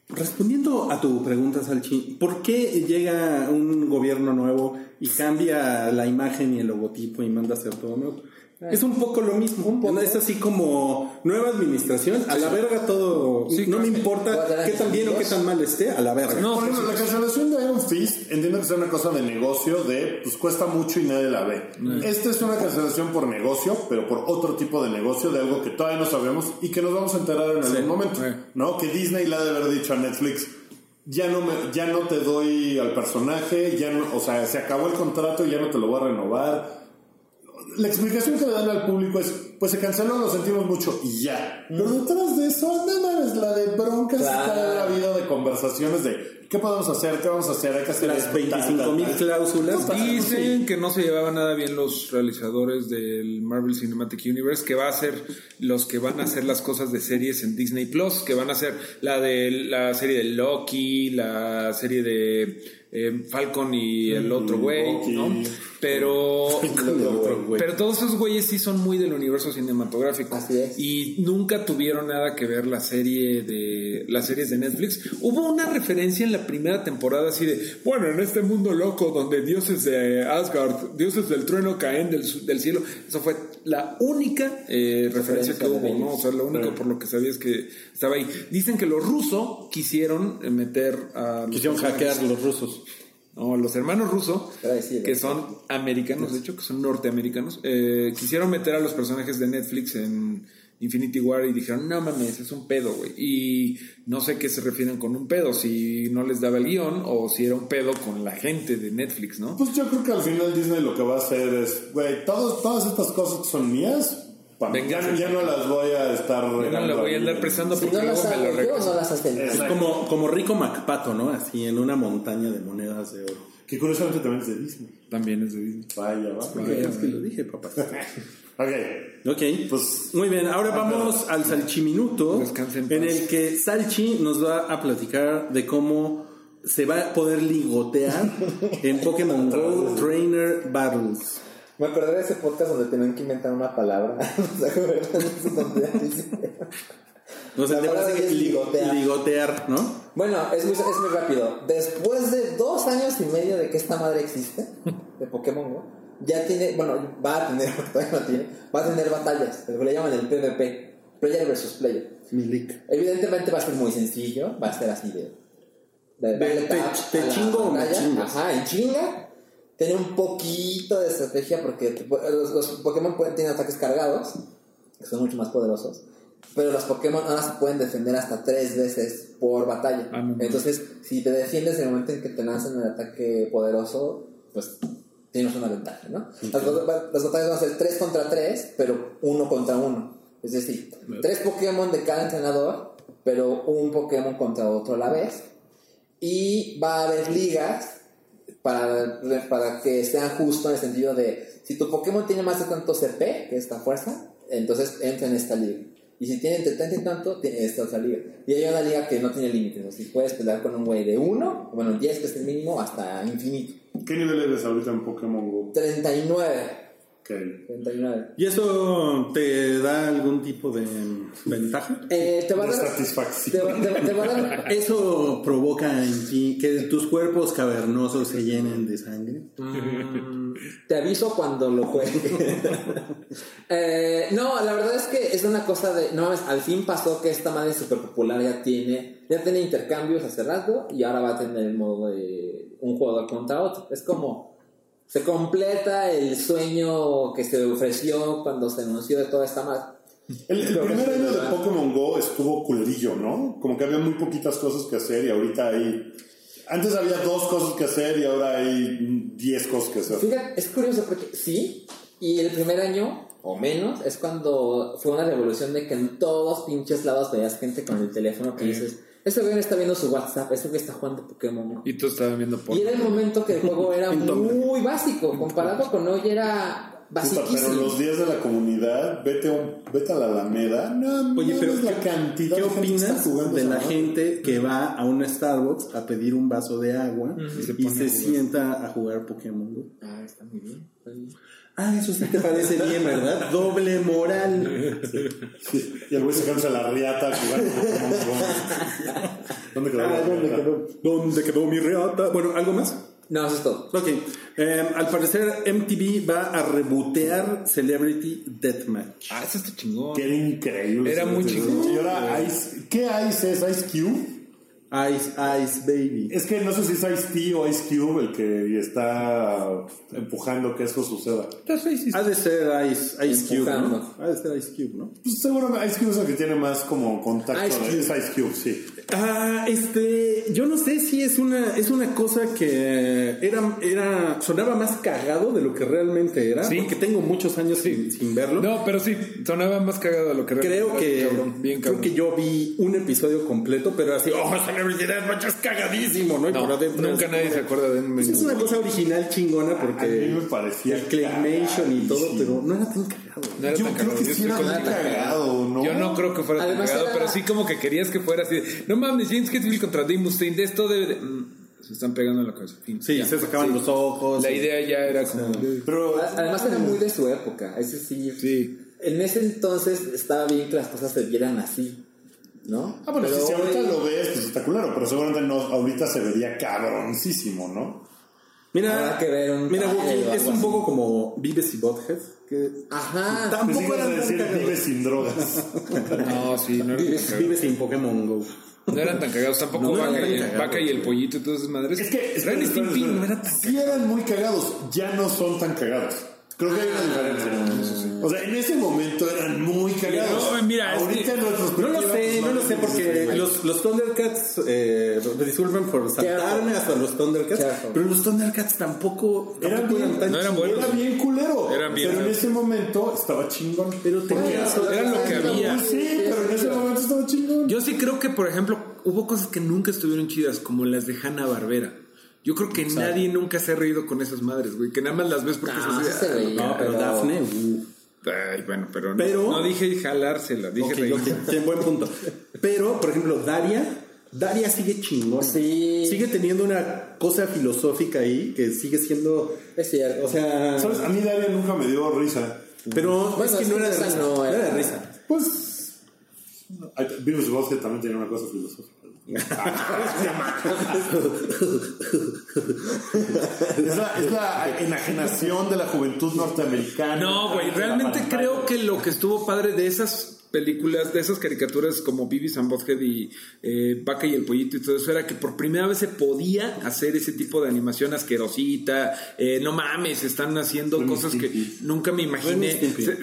Respondiendo a tu pregunta, Salchi, ¿por qué llega un gobierno nuevo y cambia la imagen y el logotipo y manda a hacer todo nuevo? Es un poco lo mismo. Es así como nueva administración, a la verga todo. Sí, no me importa qué tan bien o qué tan mal esté, a la verga. No, Por ejemplo, la cancelación de Iron Fist entiendo que sea una cosa de negocio, de pues cuesta mucho y nadie la ve. Esta es una cancelación por negocio, pero por otro tipo de negocio, de algo que todavía no sabemos y que nos vamos a enterar en algún momento. Sí. ¿No? Que Disney le ha de haber dicho a Netflix. Ya no, me, ya no te doy al personaje, ya no, o sea, se acabó el contrato y ya no te lo voy a renovar. La explicación que le dan al público es, pues se canceló, lo sentimos mucho y ya. Pero detrás de eso, no mames, la de broncas Claro. ha habido de conversaciones de qué podemos hacer, qué vamos a hacer, hay que hacer Las esto, 25 mil cláusulas. Dicen que no se llevaban nada bien los realizadores del Marvel Cinematic Universe, que va a ser los que van a hacer las cosas de series en Disney Plus, que van a ser la de la serie de Loki, la serie de eh, Falcon y el otro güey. ¿no? Pero otro pero todos esos güeyes sí son muy del universo cinematográfico. Así es. Y nunca tuvieron nada que ver la serie de las series de Netflix. Hubo una referencia en la primera temporada así de, bueno, en este mundo loco donde dioses de Asgard, dioses del trueno caen del, del cielo. Eso fue la única eh, referencia que hubo. ¿no? O sea, lo único por lo que sabías que estaba ahí. Dicen que los rusos quisieron meter a... los Quisieron hackear los rusos. No, los hermanos decir, que son americanos, de hecho, que son norteamericanos, eh, quisieron meter a los personajes de Netflix en Infinity War y dijeron, no mames, es un pedo, güey. Y no sé qué se refieren con un pedo, si no les daba el guion o si era un pedo con la gente de Netflix, ¿no? Pues yo creo que al final Disney lo que va a hacer es, güey, todos- todas estas cosas que son mías, pa- Venga, ya, ya no las voy a estar Yo no regando la voy a andar prestando Si porque no luego las me lo regresan. no las hacen. Es como, como rico Macpato, ¿no? Así en una montaña de monedas de oro. Que curiosamente también es de Disney. También es de Disney. Vaya, va. ¿Qué es que lo dije, papá? Ok. Ok, Pues- muy bien. Ahora vamos al Salchiminuto, en en el que Salchi nos va a platicar de cómo se va a poder ligotear en Pokémon Go Trainer Battles. Me acordé de ese podcast donde tenían que inventar una palabra. ¿Se acuerdan de? No sé, te parece que es ligotear. ligotear, ¿no? Bueno, es muy, es muy rápido. Después de dos años y medio de que esta madre existe, de Pokémon Go, ya tiene, bueno, va a tener, todavía no tiene, va a tener batallas, lo que le llaman el PvP, Player versus Player. Milik. Evidentemente va a ser muy sencillo, va a ser así de... de darle te- chingo o me chingas. Ajá, en chinga. Tiene un poquito de estrategia porque los, los Pokémon pueden, tienen ataques cargados, que son mucho más poderosos. Pero los Pokémon ahora se pueden defender hasta tres veces por batalla. Ah. Entonces, si te defiendes en el momento en que te lanzan el ataque poderoso, pues tienes una ventaja, ¿no? Las, las batallas van a ser 3 contra 3, pero 1 contra 1. Es decir, tres Pokémon de cada entrenador, pero un Pokémon contra otro a la vez. Y va a haber ligas para, para que sean justo en el sentido de si tu Pokémon tiene más de tanto CP, que es esta fuerza, entonces entra en esta liga. Y si tiene entre tanto y tanto, tiene esta otra liga. Y hay una liga que no tiene límites. O sea, puedes pelear con un güey de 1, bueno, 10 que es el mínimo, hasta infinito. ¿Qué nivel eres ahorita en Pokémon Go? 39. Ok. 39. ¿Y eso te da algún tipo de ventaja? Eh, te va a De dar. satisfacción. Te, va- te- te va a dar. ¿Eso provoca en ti que tus cuerpos cavernosos se llenen de sangre? Te aviso cuando lo juegue. Eh, no, la verdad es que es una cosa de. No mames, al fin pasó que esta madre súper popular ya tiene. Ya tiene intercambios hace rato y ahora va a tener el modo de un jugador contra otro. Es como. Se completa el sueño que se ofreció cuando se anunció de toda esta madre. El, el primer año de. Pokémon Go estuvo culerillo, ¿no? Como que había muy poquitas cosas que hacer y ahorita hay... Antes había dos cosas que hacer y ahora hay diez cosas que hacer. Fíjate, es curioso porque sí, y el primer año o menos es cuando fue una revolución de que en todos pinches lados veías gente con el teléfono que dices, ese güey no está viendo su WhatsApp, ese güey está jugando Pokémon. Y tú estabas viendo por. Y era el momento que el juego era muy básico, comparado con hoy era basiquísimo. pero los días de la comunidad, vete a, un- vete a la Alameda. No, Oye, pero la ¿qué, cantidad ¿qué de gente que está opinas jugando de la gente que va a un Starbucks a pedir un vaso de agua Y se y se sienta a jugar Pokémon? Ah, está muy bien. está bien. Ah, eso sí te parece bien, ¿verdad? Doble moral. Y el güey sacándose la riata. ¿Dónde quedó? Ah, la ¿dónde riata? quedó? ¿Dónde quedó mi reata? Bueno, ¿algo más? No, eso es todo. Ok. Eh, al parecer, MTV va a rebotear Celebrity Deathmatch. Ah, eso está chingón. Era increíble. Era muy chingón. Y ahora Ice... ¿Qué Ice es? ¿Ice Cube? Ice, Ice Baby. Es que no sé si es Ice T o Ice Cube el que está empujando que eso suceda. Ha de ser Ice, Ice Cube. Ha de ser Ice Cube, ¿no? Pues seguramente Ice Cube es el que tiene más como contacto. Ice Cube. Es Ice Cube, sí. Ah, este, yo no sé si es una, es una cosa que era, era, sonaba más cagado de lo que realmente era, Sí. porque tengo muchos años sin, sin verlo. No, pero sí, sonaba más cagado de lo que Creo realmente que, era, cabrón, bien creo cabrón. que yo vi un episodio completo, pero así, oh, Es cagadísimo, ¿no? Y No, por adentro nunca nadie como- se acuerda de él. Pues es una cosa original chingona A mí porque me parecía el claymation y todo, pero no era tan cagado. No era Yo tan creo cagado, que sí era contigo. cagado, ¿no? Yo no creo que fuera tan cagado, era- pero sí como que querías que fuera así. de, No mames, James Hetfield contra Dave Mustaine, de esto debe de... Mm, se están pegando en la cabeza. Fin. Sí, Ya. se sacaban los ojos. La idea ya era como... Pero Además era muy de su época, es decir, Sí. en ese entonces estaba bien que las cosas se vieran así, ¿no? Ah, bueno, Pero si, si ahorita lo ves, pues está culero, pero seguramente no, ahorita se vería cabroncísimo, ¿no? Mira, Habrá que ver un mira, es un así. poco como Vives y Butthead, que Ajá. Que tampoco ibas a eran tan decir cagados. vive sin drogas. No, sí, no era tan Vives, vives sin Pokémon Go. No eran tan cagados, tampoco No eran vaca, y, cagados, Vaca y el pollito y todas esas madres. Es que, es Stimpy no era tan sí eran muy cagados, ya no son tan cagados. Creo que hay una diferencia. O sea, en ese momento eran muy cagados. No, mira, es ahorita que- retrospectiva, No lo sé, no lo sé, porque los, los Thundercats, eh, disculpen por saltarme hasta los Thundercats, pero los Thundercats tampoco, Eran tampoco bien, eran tan No eran buenos. Era bien culero. Eran bien pero en ese momento estaba chingón. Pero tenía eso- Era lo que había. Sí, pero en ese momento estaba chingón. Yo sí creo que, por ejemplo, hubo cosas que nunca estuvieron chidas, como las de Hanna Barbera. Yo creo que nadie nunca se ha reído con esas madres, güey. Que nada más las ves porque No, es sí se así. reía. No, pero pero- Daphne, uh. Ay, bueno, pero, no- Pero- no, dije jalársela, dije Ok, reírse. ok, tiene buen punto. Pero, por ejemplo, Daria, Daria sigue chingón. Sí. Sigue teniendo una cosa filosófica ahí que sigue siendo. Es cierto. O sea. ¿Sabes? A mí Daria nunca me dio risa. Pero Bueno, es que no era de risa. no No era. de risa. Pues. Virus Bosque también tiene una cosa filosófica. Es, la, es la enajenación de la juventud norteamericana. No, güey, la realmente creo que lo que estuvo padre de esas películas, de esas caricaturas como Beavis and Butthead y eh, Vaca y el Pollito y todo eso, era que por primera vez se podía hacer ese tipo de animación asquerosita. eh, no mames, están haciendo cosas que nunca me imaginé.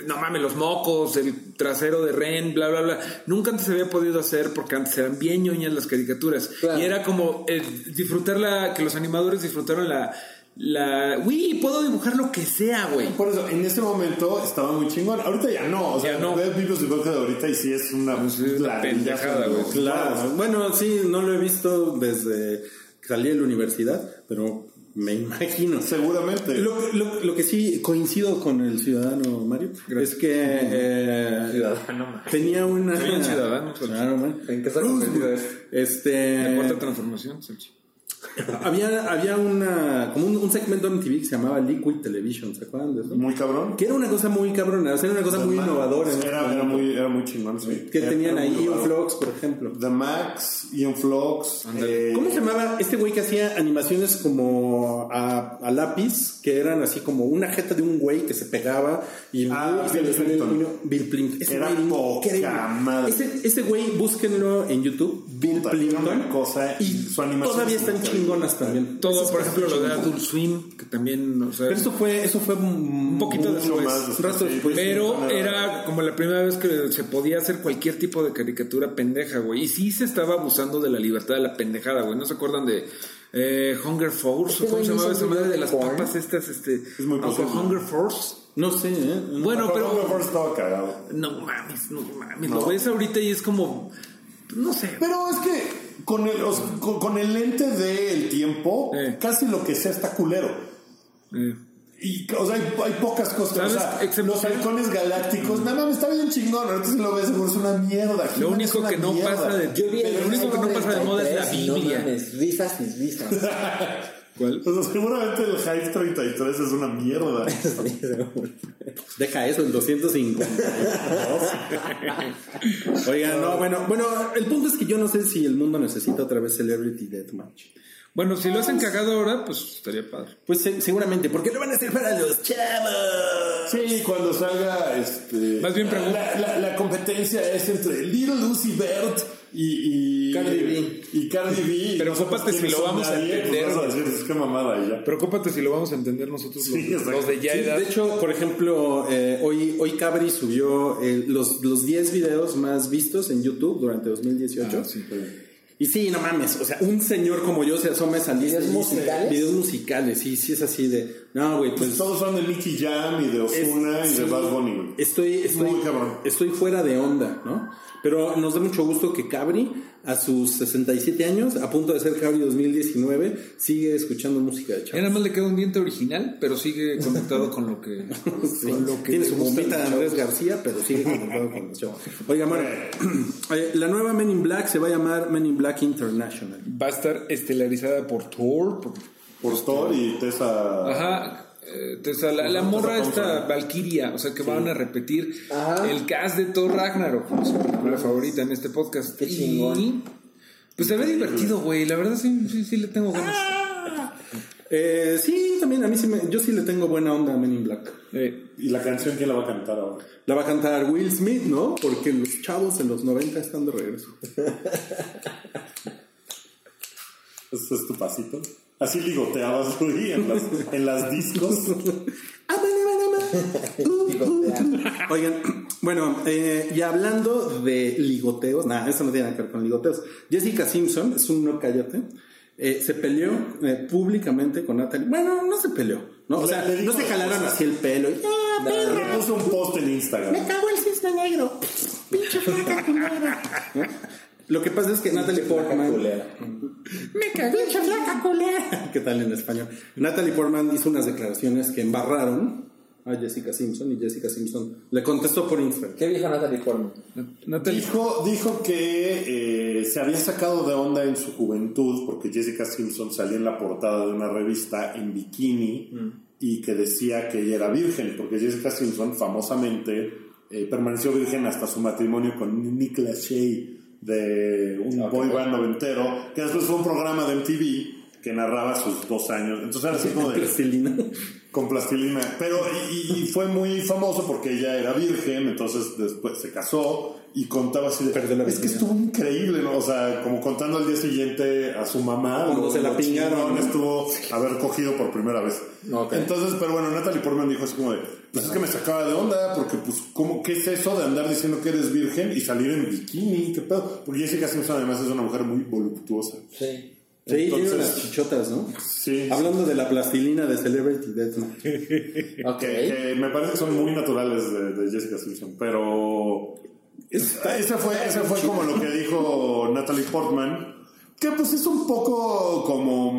No mames, los mocos, el trasero de Ren, bla, bla, bla. Nunca antes se había podido hacer porque antes eran bien ñoñas las caricaturas. Claro. Y era como eh, disfrutar la, que los animadores disfrutaron la... La, uy, puedo dibujar lo que sea, güey. Por eso, en ese momento estaba muy chingón. Ahorita ya no. O sea, Ya no. ves Virus Bosque de ahorita y sí es una, Pues es una la- pendejada, güey. Claro. Bueno, sí, no lo he visto desde que salí de la universidad, pero me imagino. Seguramente. Lo, lo- lo que sí coincido con el ciudadano Mario es que eh, Ciudadano Mario. tenía una. Un ciudadano. Claro, man. ¿En qué está convertido eso? La Este. cuarta transformación, Salchi. Había, había una. como un, un segmento en MTV que se llamaba Liquid Television, ¿se acuerdan de eso? Muy cabrón. Que era una cosa muy cabrona, o sea, era una cosa muy innovadora. en ese Era, era, muy, era muy chingón, sí. Que Era- tenían ahí muy Ion. Flux, por ejemplo. The Max, Ion Flux. eh, ¿Cómo se llamaba este güey que hacía animaciones como a, a lápiz, que eran así como una jeta de un güey que se pegaba y Ah, Bill puño? Bill Plimpton. Ese Era güey poca madre. Ese, ese güey, búsquenlo en YouTube, Bill Plimpton. cosa, y su animación todavía es están chingonas también. Todo, por ejemplo, lo de. Adult Swim, que también, o sea, Pero eso fue, eso fue un poquito mucho después. más después, Un rato sí. después. pero era como la primera vez que se podía hacer cualquier tipo de caricatura pendeja, güey. Y sí se estaba abusando de la libertad de la pendejada, güey. ¿No se acuerdan de eh, Hunger Force? Este ¿O ¿Cómo se llamaba esa madre de las porn. papas estas? Este, muy Algo posible. Hunger Force. No sé, ¿eh? Bueno, Pero. Hunger estaba cagado. No mames, no mames. No. Lo ves ahorita y es como... No sé. Pero es que con el, o sea, con, con el lente del tiempo, Eh. casi lo que sea está culero. Eh, Y, o sea, hay, hay pocas cosas. O sea, Excepto- los halcones galácticos, nada más está bien chingón. Ahorita si lo ves, seguro es una mierda. Lo único que no mierda. pasa de- Yo vi el Lo único que no pasa de moda es la 33 y no Biblia. mames, risas y risas. ¿Cuál? O sea, seguramente el Hype 33 es una mierda. Deja eso, el 205. Oigan, no, bueno, bueno, el punto es que yo no sé si el mundo necesita otra vez Celebrity Deathmatch. Bueno, si lo hacen cagado ahora, pues estaría padre. Pues se- seguramente, porque lo van a hacer para los chavos. Sí, cuando salga este. Más bien pregun- la, la, la competencia es entre Little Lucy Bert y. y Cardi B. Y Cardi B. Pero No sepas ocúpate si lo vamos a pues entender, vas a decir, es que mamada ya. Preocúpate si lo vamos a entender nosotros Sí, los, los de ya Sí, edad. de hecho, por ejemplo, eh, hoy, hoy Cabri subió eh, los, los 10 videos más vistos en YouTube durante 2018. Ah, sí. Y sí, no mames, o sea, un señor como yo se asoma a esa lista. ¿Videos musicales? Videos musicales, sí, sí es así de... No, güey, Pues pues... todos son de Nicky Jam y de Ozuna y de sí, Bad Bunny, güey. Estoy, estoy, Muy cabrón. estoy fuera de onda, ¿no? Pero nos da mucho gusto que Cabri, a sus 67 años, a punto de ser Cabri 2019, sigue escuchando música de chavos. nada más le queda un diente original, pero sigue conectado con lo que. Sí, con lo que Tiene su bombita de Andrés. García, pero sigue conectado con los chavos. Oiga, Mario, eh, la nueva Men in Black se va a llamar Men in Black International. Va a estar estelarizada por Thor. por- Por Thor y Tessa. Ajá. Eh, Tessa, la, morra esta Valkyria, o sea que van a repetir Ajá. el cast de Thor Ragnarok, su película favorita en este podcast. Qué Y. Pues se ve divertido, güey. La verdad sí, sí, sí le tengo ganas. Eh, sí, también, a mí sí me, yo sí le tengo buena onda a Men in Black. Eh, ¿Y la canción quién la va a cantar ahora? La va a cantar Will Smith, ¿no? Porque los chavos en los 90 están de regreso. ¿Ese es tu pasito? Así ligoteabas, güey, en las, en las discos. Oigan, bueno, eh, y hablando de ligoteos, nada, eso no tiene nada que ver con ligoteos. Jessica Simpson, es un no cállate, eh, se peleó eh, públicamente con Natalie. Bueno, no se peleó, ¿no? O sea, le no se jalaron cosas. así el pelo. y, "Ah, perra, Le puso un post en Instagram. me cago el cisne negro. Pinche flaca culera. Lo que pasa es que Natalie Portman. Me cago en flaca culera. ¿Qué tal en español? Natalie Portman hizo unas declaraciones que embarraron a Jessica Simpson y Jessica Simpson le contestó por Instagram. ¿Qué dijo Natalie Portman? Natalie, Dijo, dijo que eh, se había sacado de onda en su juventud porque Jessica Simpson salía en la portada de una revista en bikini y que decía que ella era virgen, porque Jessica Simpson famosamente eh, permaneció virgen hasta su matrimonio con Nick Lachey de un boy band noventero, que después fue un programa de MTV que narraba sus dos años. Entonces era así como de. con plastilina. Pero y, y fue muy famoso porque ella era virgen, entonces después se casó y contaba así de. Perdió la es que virginidad". estuvo increíble, ¿no? O sea, como contando al día siguiente a su mamá. Cuando lo- se la chingón ¿no? estuvo haber cogido por primera vez. Ok. Entonces, pero bueno, Natalie Portman dijo así como de. Pues es que me sacaba de onda, porque pues, ¿cómo, ¿qué es eso de andar diciendo que eres virgen y salir en bikini? ¿Qué pedo? Porque Jessica Simpson además es una mujer muy voluptuosa. Sí. Sí, tiene Entonces- unas chichotas, ¿no? Sí. Hablando de la plastilina de Celebrity Deathmatch. Ok. que, que me parece que son muy naturales de, de Jessica Simpson, pero ese fue, ese fue como lo que dijo Natalie Portman, que pues es un poco como...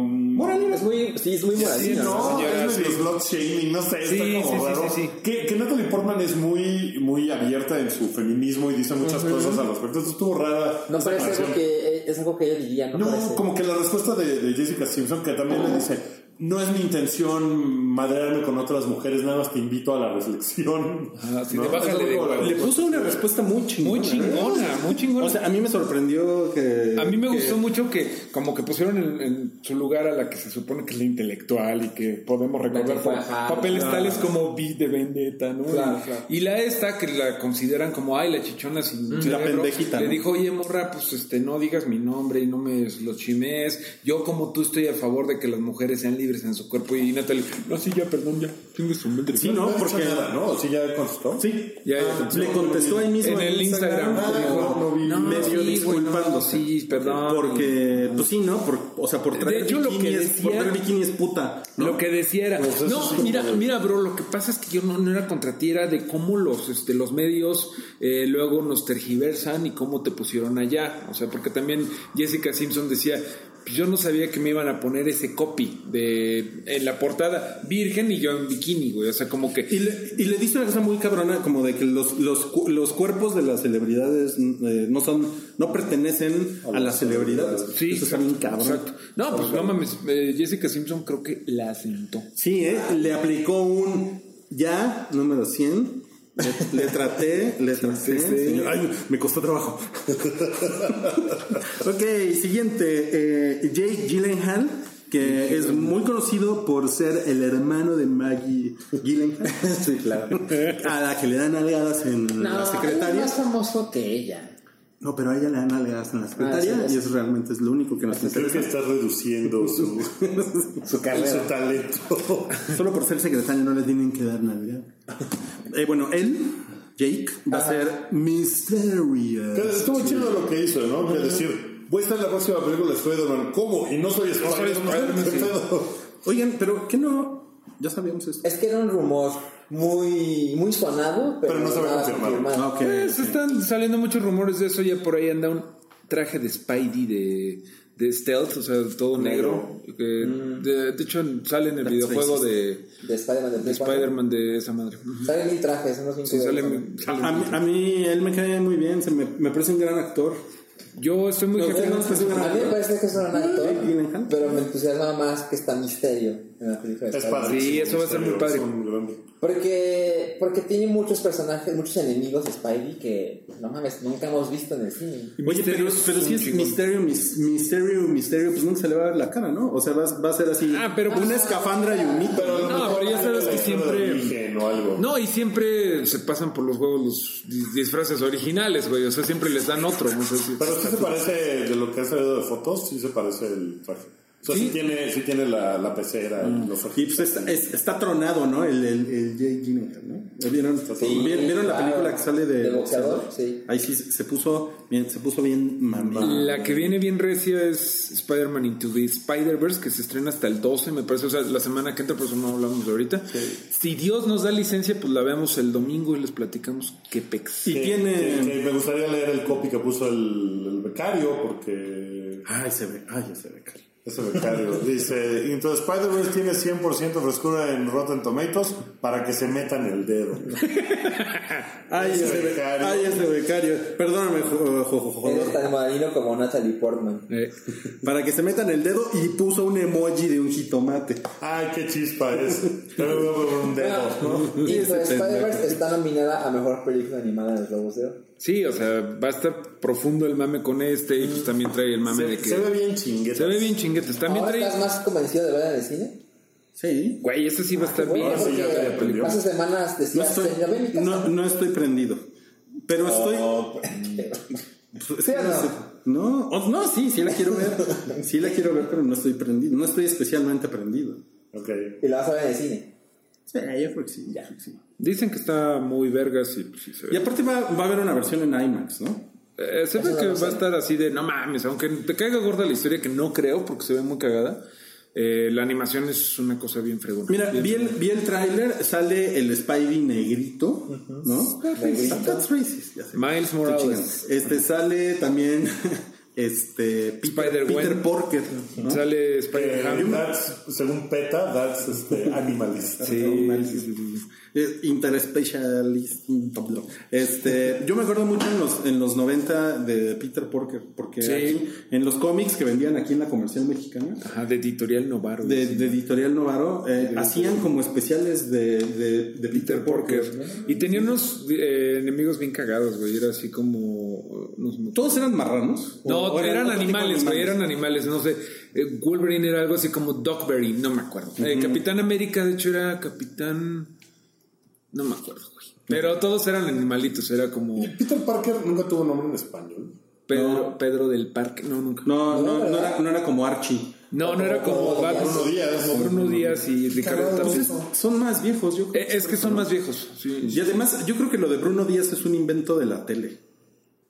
Es muy, sí, es muy Sí, moralina. no, señora, es medio sí. shaming, no sé, Sí, está como sí, sí, raro. sí, sí. Que, que Natalie Portman es muy, muy abierta en su feminismo y dice muchas cosas al respecto. Entonces estuvo rara. No parece algo que es algo que ella diría, no, No, parece. como que la respuesta de, de Jessica Simpson, que también le dice, no es mi intención madrearme con otras mujeres, nada más te invito a la reflexión. Ah, sí, ¿No? de la- Le puso una respuesta muy chingona. muy chingona, muy chingona. O sea, a mí me sorprendió que. a mí me que- gustó mucho que como que pusieron en, en su lugar a la que se supone que es la intelectual y que podemos recordar por papeles Claro. tales como V de Vendetta, ¿no? Claro, y, claro. y la esta que la consideran como, ay, la chichona sin La cerebro", pendejita, Le ¿no? dijo, oye, morra, pues este, no digas mi nombre y no me lo chimes. Yo como tú estoy a favor de que las mujeres sean libres en su cuerpo. Y Natalie, no, sí, ya, perdón, ya. Tengo su madre". Sí, ¿no? Porque. nada, ¿no? ¿Sí ya contestó? Sí, Ya. Ah, le contestó ahí mismo En el Instagram, dijo, no, no vi. no, medio sí, disculpándose. sí, perdón. Porque, pues sí, ¿no? Por- o sea, por traer De hecho, lo que decía- por traer bikini es puta. ¿no? Lo que decía era, Pues no, mira, mira, bro, lo que pasa es que yo no, no era contra ti, era de cómo los, este, los medios eh, luego nos tergiversan y cómo te pusieron allá. O sea, porque también Jessica Simpson decía, pues yo no sabía que me iban a poner ese copy de en la portada, virgen y yo en bikini, güey. O sea, como que Y le, y le dice una cosa muy cabrona, como de que los, los, los cuerpos de las celebridades eh, no son, no pertenecen a, las celebridades. Sí, Eso está bien cabrón. Exacto. No, pues no mames, eh, Jessica Simpson creo que la asentó. Sí, ¿eh? Le aplicó un ya, número 100. Le, le traté, le traté. sí. señor. Ay, me costó trabajo. ok, siguiente. eh, Jake Gyllenhaal, que es muy conocido por ser el hermano de Maggie Gyllenhaal. Sí, claro. A la que le dan algadas en No, la es secretaria. más famoso que ella. No, pero a ella le dan algadas en la secretaria Ah, sí, sí. y eso realmente es lo único que nos Creo que interesa. está reduciendo su, Su su carrera. talento. Solo por ser secretario no le tienen que dar nalga. Eh, bueno, él, Jake, va a ser Pero Mysterious. Estuvo chido lo que hizo, ¿no? Que decir, voy a estar en la próxima película de Spider-Man. ¿Cómo? Y no soy Spider-Man. Oigan, pero ¿qué no? Ya sabíamos esto. Es que era un rumor muy, muy sonado, pero, Pero no se había nada confirmado. confirmado. Ok. Pues están saliendo muchos rumores de eso. Ya por ahí anda un traje de Spidey de, de stealth, o sea, todo negro. que de, de hecho, sale en el videojuego de, De Spider-Man de. Spider-Man de esa madre. Ujú. Salen mil trajes, unos cinco Sí, sale, sale- A, a mí, a mí él me cae muy bien, se me, me parece un gran actor. Yo estoy muy Los jefe. demás, pues, A mí me parece que es un gran actor, pero me entusiasma más que está Misterio. En la película de Spider-Man. Sí, eso va a ser muy padre. Porque, porque tiene muchos personajes, muchos enemigos de Spidey que, no mames, nunca hemos visto en el cine. Oye, pero, pero si es misterio, mis- misterio, misterio, pues nunca se le va a ver la cara, ¿no? O sea, va, va a ser así. Ah, pero una escafandra y un hito. Pero No, pero ya sabes que siempre-. No, y siempre se pasan por los juegos los dis- disfraces originales, güey. O sea, siempre les dan otro. No sé si. Pero sí se parece de lo que has salido de fotos, sí se parece el traje. O sea, sí, Sí. tiene, sí tiene la, la pecera y los Y ojitos. pues está, es- está tronado, ¿no? El, el, el Jay Gyllenhaal, ¿no? ¿Vieron, Sí, ¿vieron, vieron la claro. película que sale de... ¿De boxeador? Sí. Ahí sí se puso bien, se puso bien mami. La que viene bien recia es Spider-Man Into the Spider-Verse, que se estrena hasta el 12, me parece. O sea, la semana que entra, por eso no hablamos de ahorita. Si Dios nos da licencia, pues la veamos el domingo y les platicamos qué pex. Y Que- tiene... que- que me gustaría leer el copy que puso el, el becario, porque Ay, se ve, ay, se ve, cari. ese becario dice: Into the Spider-Verse tiene 100% frescura en Rotten Tomatoes para que se metan el dedo. Ay, Ese ese, be- becario. ay, ese becario. Perdóname, Eres tan marino como Natalie Portman. Eh, Para que se metan el dedo y puso un emoji de un jitomate. Ay, qué chispa es. Pero un dedo, ¿no? Pendejo. Spider-Verse está nominada a mejor película animada de los Globos de Oro. Sí, o sea, va a estar profundo el mame con este y pues también trae el mame de que. se ve bien chingueta. se ve bien chinguetes. También ¿Ahora trae. estás más convencido de verla en el cine? Sí. Güey, ese sí va a estar bien. Bueno, sí, ya te porque aprendió. hace semanas No estoy, no, no estoy prendido. Pero estoy... No, Pues, ¿Sí o no? No, no, sí, sí la quiero ver. Sí la quiero ver, pero no estoy prendido. No estoy especialmente prendido. ok. Y la vas a ver en el cine. Sí, yo creo que sí. yo creo que sí. Dicen que está muy vergas y pues sí se ve. Y aparte va, va a haber una versión en IMAX, ¿no? Eh, se ve que va a estar así de no mames, aunque te caiga gorda la historia, que no creo porque se ve muy cagada. eh, la animación es una cosa bien fregona. Mira, Bien vi el, vi el tráiler, sale el Spidey negrito, ¿no? Negrito. That's racist, ya sé. Miles Morales. Este sale también este Peter. Peter Porker, ¿no? Sale Eh, Spider-Man. that's, según PETA, that's este, animalist. Sí, sí, sí, Eh, Interspecialist. Este, yo me acuerdo mucho en los, en los 90 de Peter Porker, porque Sí. aquí, en los cómics que vendían aquí en la comercial mexicana, Ajá, de editorial Novaro. de, Editorial Novaro, eh, hacían como especiales de, de, de Peter Porker. Y tenía unos eh, enemigos bien cagados, güey. Era así como. ¿Todos eran marranos? No, ¿O eran animales, güey, eran animales, no sé. Wolverine era algo así como Dogberry, no me acuerdo. Eh, Capitán América, de hecho, era Capitán. No me acuerdo, güey. Pero todos eran animalitos, era como Y Peter Parker nunca tuvo nombre en español. Pedro, Pedro del Parque. No, nunca. No, no, no, era, no era como Archie. No, no era como Batman. Bruno Díaz. Como Bruno Díaz y Ricardo Tapia. pues Entonces, son más viejos, yo creo. Eh, Es que son más viejos, sí. Y además, yo creo que lo de Bruno Díaz es un invento de la tele.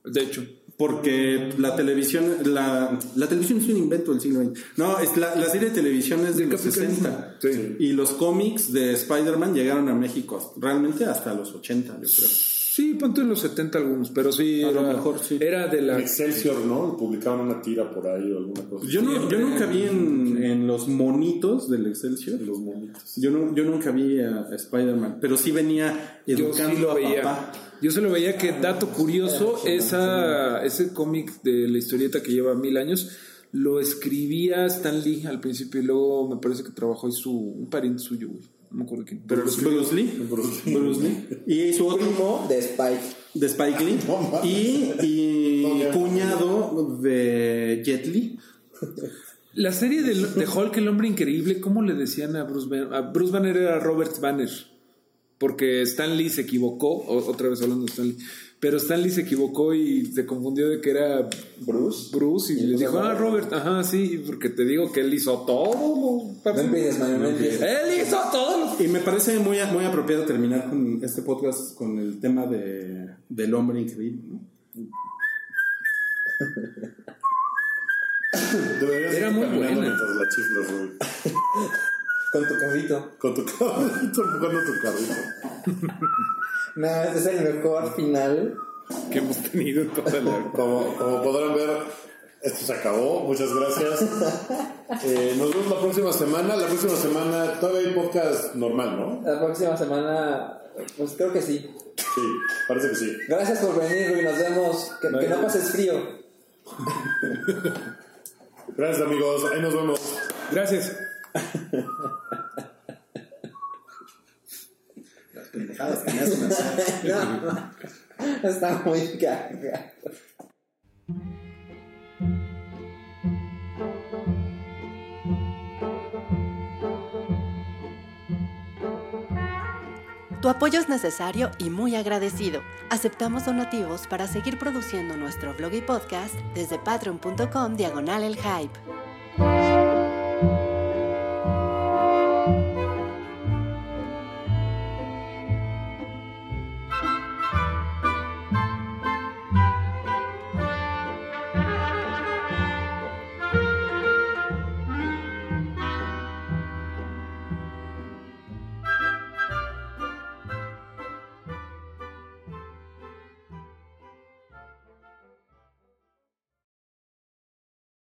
De hecho. Porque la televisión, la, la televisión es un invento del siglo XX. No, es la, la serie de televisión es de los 60. Sí. Y los cómics de Spider-Man llegaron a México realmente hasta los 80, yo creo. Sí, ponte en los 70 algunos, pero sí, A lo era, mejor sí. era de la... Excelsior, ¿no? Publicaban una tira por ahí o alguna cosa. Yo, no, yo nunca vi en, en los monitos del Excelsior. Los monitos. Yo, no, yo nunca vi a, Spider-Man, pero sí venía Yo sí educando lo a veía. papá. Yo se lo veía que, dato curioso, esa, ese cómic de la historieta que lleva mil años, lo escribía Stan Lee al principio y luego me parece que trabajó ahí su, un pariente suyo, güey. No me acuerdo quién. Pero. Bruce Lee. Bruce Lee. Bruce Lee. Y su otro Primo de Spike. de Spike Lee. Y, y cuñado de Jet Li. La serie de, de Hulk, el hombre increíble, ¿cómo le decían a Bruce Banner? A Bruce Banner era Robert Banner. Porque Stan Lee se equivocó, otra vez hablando de Stan Lee, pero Stan Lee se equivocó y se confundió de que era Bruce. Bruce y, Y le dijo, ah, Robert. Ajá, sí, porque te digo que él hizo todo. No no empieces. Él hizo todo. Y me parece muy, muy apropiado terminar con este podcast con el tema de, del hombre increíble. ¿no? Deberías Era muy buena. la. Con tu carrito. Con tu carrito, empujando tu carrito. No, este es el mejor final. Que hemos tenido en toda la... Como, como podrán ver, esto se acabó. Muchas gracias. Eh, nos vemos la próxima semana. La próxima semana todavía hay podcast normal, ¿no? La próxima semana, pues creo que sí. Sí, parece que sí. Gracias por venir, Rui. Nos vemos. Que, que no pases frío. Gracias, amigos. Ahí nos vemos. Gracias. Las pendejadas que no. Está muy cagado. Tu apoyo es necesario y muy agradecido. Aceptamos donativos para seguir produciendo nuestro blog y podcast desde patreon.com diagonal el hype.